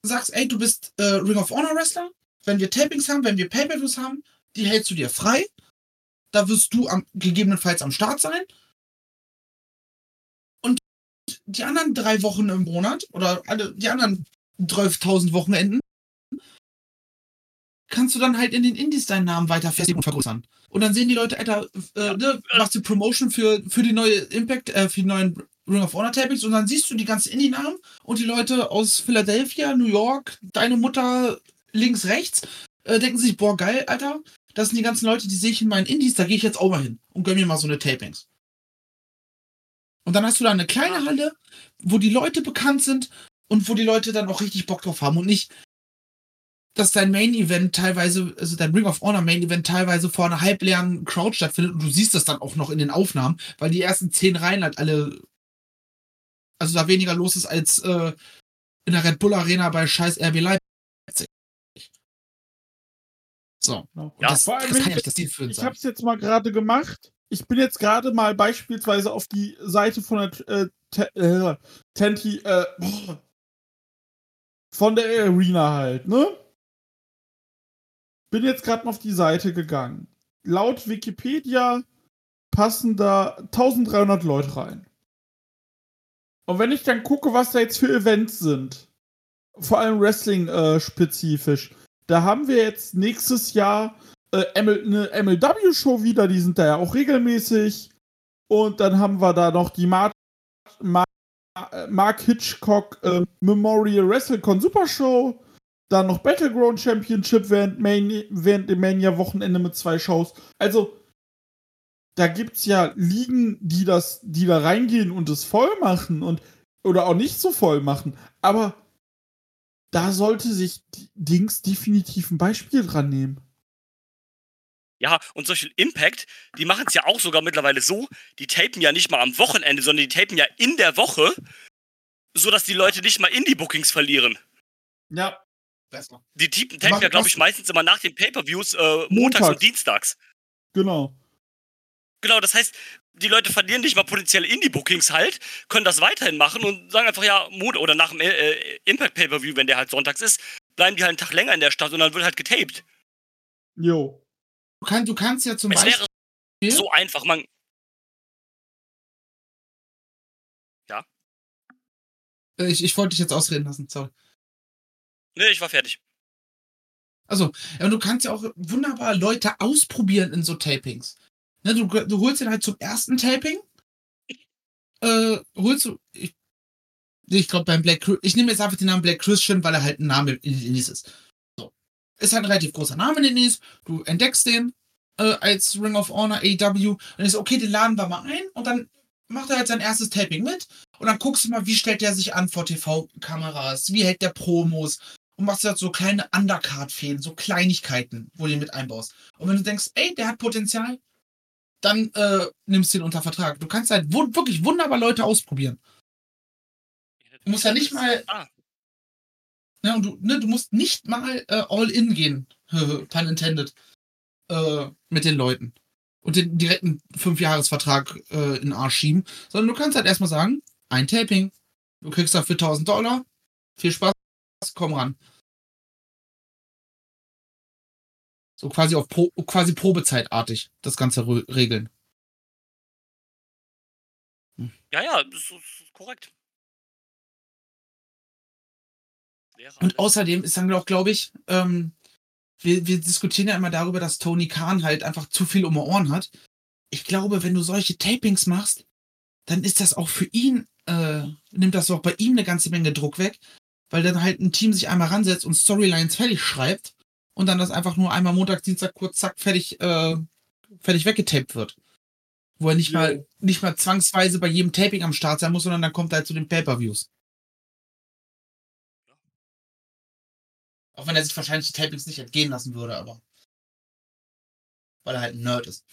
S5: sagst, ey, du bist äh, Ring of Honor Wrestler. Wenn wir Tapings haben, wenn wir Pay-Per-Views haben, die hältst du dir frei. Da wirst du am, gegebenenfalls am Start sein. Die anderen drei Wochen im Monat oder alle, die anderen 12.000 Wochenenden kannst du dann halt in den Indies deinen Namen weiter festigen und vergrößern. Und dann sehen die Leute, Alter, äh, ne, machst du Promotion für, für die neue Impact, äh, für die neuen Ring of Honor Tapings und dann siehst du die ganzen Indie-Namen und die Leute aus Philadelphia, New York, deine Mutter links, rechts, äh, denken sich, boah, geil, Alter, das sind die ganzen Leute, die sehe ich in meinen Indies, da gehe ich jetzt auch mal hin und gönn mir mal so eine Tapings. Und dann hast du da eine kleine Halle, wo die Leute bekannt sind und wo die Leute dann auch richtig Bock drauf haben und nicht, dass dein Main Event teilweise, also dein Ring of Honor Main Event teilweise vor einer halbleeren Crowd stattfindet und du siehst das dann auch noch in den Aufnahmen, weil die ersten zehn Reihen halt alle also da weniger los ist als äh, in der Red Bull Arena bei scheiß RB Leipzig. So.
S4: Ja, das, das kann ja nicht das Ziel für Ich habe es jetzt mal gerade gemacht. Ich bin jetzt gerade mal beispielsweise auf die Seite von der äh, äh, Tenti, äh, von der Arena halt, ne? Bin jetzt gerade mal auf die Seite gegangen. Laut Wikipedia passen da 1300 Leute rein. Und wenn ich dann gucke, was da jetzt für Events sind, vor allem Wrestling-spezifisch, äh, da haben wir jetzt nächstes Jahr äh, ML, eine MLW-Show wieder, die sind da ja auch regelmäßig. Und dann haben wir da noch die Mar Mar Mark Hitchcock äh, Memorial WrestleCon Super Show. Dann noch Battleground Championship während, Main während dem Mania-Wochenende mit zwei Shows. Also, da gibt's ja Ligen, die das, die da reingehen und es voll machen und oder auch nicht so voll machen. Aber da sollte sich Dings definitiv ein Beispiel dran nehmen.
S3: Ja, und solche Impact, die machen es ja auch sogar mittlerweile so, die tapen ja nicht mal am Wochenende, sondern die tapen ja in der Woche, sodass die Leute nicht mal Indie-Bookings verlieren.
S4: Ja.
S3: Besser. Die tapen ja, glaube ich, meistens immer nach den Pay-Per-Views äh, montags und dienstags.
S4: Genau.
S3: Genau, das heißt, die Leute verlieren nicht mal potenzielle Indie-Bookings halt, können das weiterhin machen und sagen einfach, ja, Mond oder nach dem äh, äh, Impact Pay-Per-View, wenn der halt sonntags ist, bleiben die halt einen Tag länger in der Stadt und dann wird halt getaped.
S4: Jo.
S5: Du, kann, du kannst ja zum es Beispiel.
S3: Wäre so einfach, man. Ja.
S5: Äh, ich, ich wollte dich jetzt ausreden lassen, sorry.
S3: Nee, ich war fertig.
S5: Also, ja, du kannst ja auch wunderbar Leute ausprobieren in so Tapings. Ne, du, du holst ihn halt zum ersten Taping. Äh, holst du. Ich, ich glaube beim Black Ich nehme jetzt einfach den Namen Black Christian, weil er halt ein Name in den ist. Ist halt ein relativ großer Name in den Indies. Du entdeckst den äh, als Ring of Honor AW. Dann ist okay, den laden wir mal ein und dann macht er halt sein erstes Taping mit. Und dann guckst du mal, wie stellt der sich an vor TV-Kameras, wie hält der Promos, und machst halt so kleine Undercard-Fehlen, so Kleinigkeiten, wo du ihn mit einbaust. Und wenn du denkst, ey, der hat Potenzial, dann äh, nimmst du ihn unter Vertrag. Du kannst halt wirklich wunderbar Leute ausprobieren. Du musst ja nicht mal. Ah. Ja, und du, ne, du musst nicht mal äh, all in gehen, [laughs] pun intended, äh, mit den Leuten. Und den direkten Fünfjahresvertrag äh, in den Arsch schieben, sondern du kannst halt erstmal sagen, ein Taping. Du kriegst dafür 1000 Dollar. Viel Spaß, komm ran. So quasi auf Pro, quasi Probezeitartig das Ganze regeln.
S3: Hm. Ja, ja, das ist korrekt.
S5: Und außerdem ist dann auch, glaube ich, ähm, wir, wir diskutieren ja immer darüber, dass Tony Khan halt einfach zu viel um die Ohren hat. Ich glaube, wenn du solche Tapings machst, dann ist das auch für ihn, äh, nimmt das auch bei ihm eine ganze Menge Druck weg, weil dann halt ein Team sich einmal ransetzt und Storylines fertig schreibt und dann das einfach nur einmal Montag, Dienstag kurz zack fertig, äh, fertig weggetaped wird. Wo er nicht ja. mal, nicht mal zwangsweise bei jedem Taping am Start sein muss, sondern dann kommt er halt zu den Pay-Per-Views. Auch wenn er sich wahrscheinlich die Tapings nicht entgehen lassen würde, aber. Weil er halt ein Nerd ist.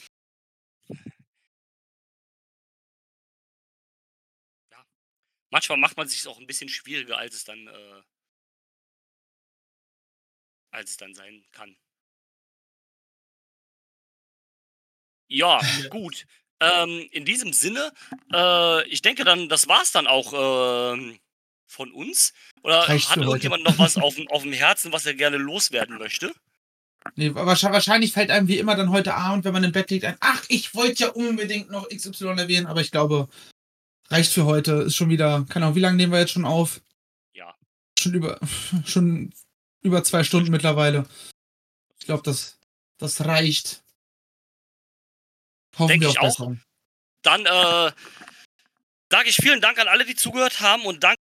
S3: Ja. Manchmal macht man sich auch ein bisschen schwieriger, als es dann äh, als es dann sein kann. Ja, [laughs] gut. Ähm, in diesem Sinne, äh, ich denke dann, das war's dann auch äh, von uns. Oder Reicht hat irgendjemand noch was auf, auf dem Herzen, was er gerne loswerden möchte?
S5: Nee, wahrscheinlich fällt einem wie immer dann heute Abend, wenn man im Bett liegt, ein, ach, ich wollte ja unbedingt noch XY erwähnen, aber ich glaube, reicht für heute. Ist schon wieder, keine Ahnung, wie lange nehmen wir jetzt schon auf?
S3: Ja.
S5: Schon über, schon über zwei Stunden mittlerweile. Ich glaube, das, das reicht.
S3: Hoffen Denke ich auch. Dann äh, sage ich vielen Dank an alle, die zugehört haben und danke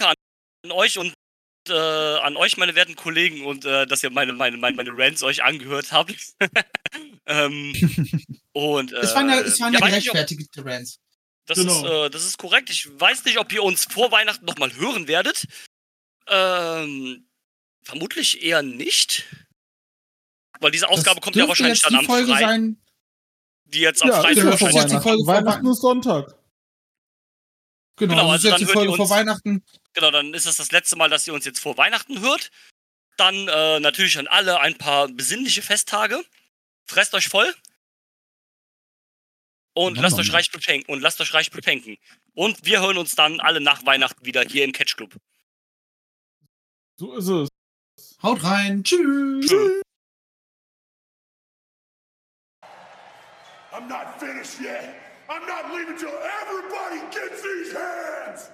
S3: an euch und äh, an euch, meine werten Kollegen, und äh, dass ihr meine, meine, meine, meine Rants euch angehört habt. [laughs] ähm, und, äh,
S5: es waren ja, es waren ja, ja gerechtfertigte Rants.
S3: Das, genau. ist, äh, das ist korrekt. Ich weiß nicht, ob ihr uns vor Weihnachten nochmal hören werdet. Ähm, Vermutlich eher nicht. Weil diese Ausgabe das kommt ja wahrscheinlich dann am
S5: Folge Freitag. Sein.
S3: Die jetzt am ja, Freitag
S4: wahrscheinlich. Jetzt die Folge Weihnachten ist Sonntag.
S5: Genau, genau also jetzt die Folge vor Weihnachten.
S3: Genau, dann ist das das letzte Mal, dass ihr uns jetzt vor Weihnachten hört. Dann äh, natürlich an alle ein paar besinnliche Festtage. Fresst euch voll. Und lasst euch reich beschenken. Und lasst euch reich beschenken. Und wir hören uns dann alle nach Weihnachten wieder hier im Catch Club.
S4: So ist es.
S5: Haut rein. Tschüss. I'm not finished yet. I'm not leaving till everybody gets these hands.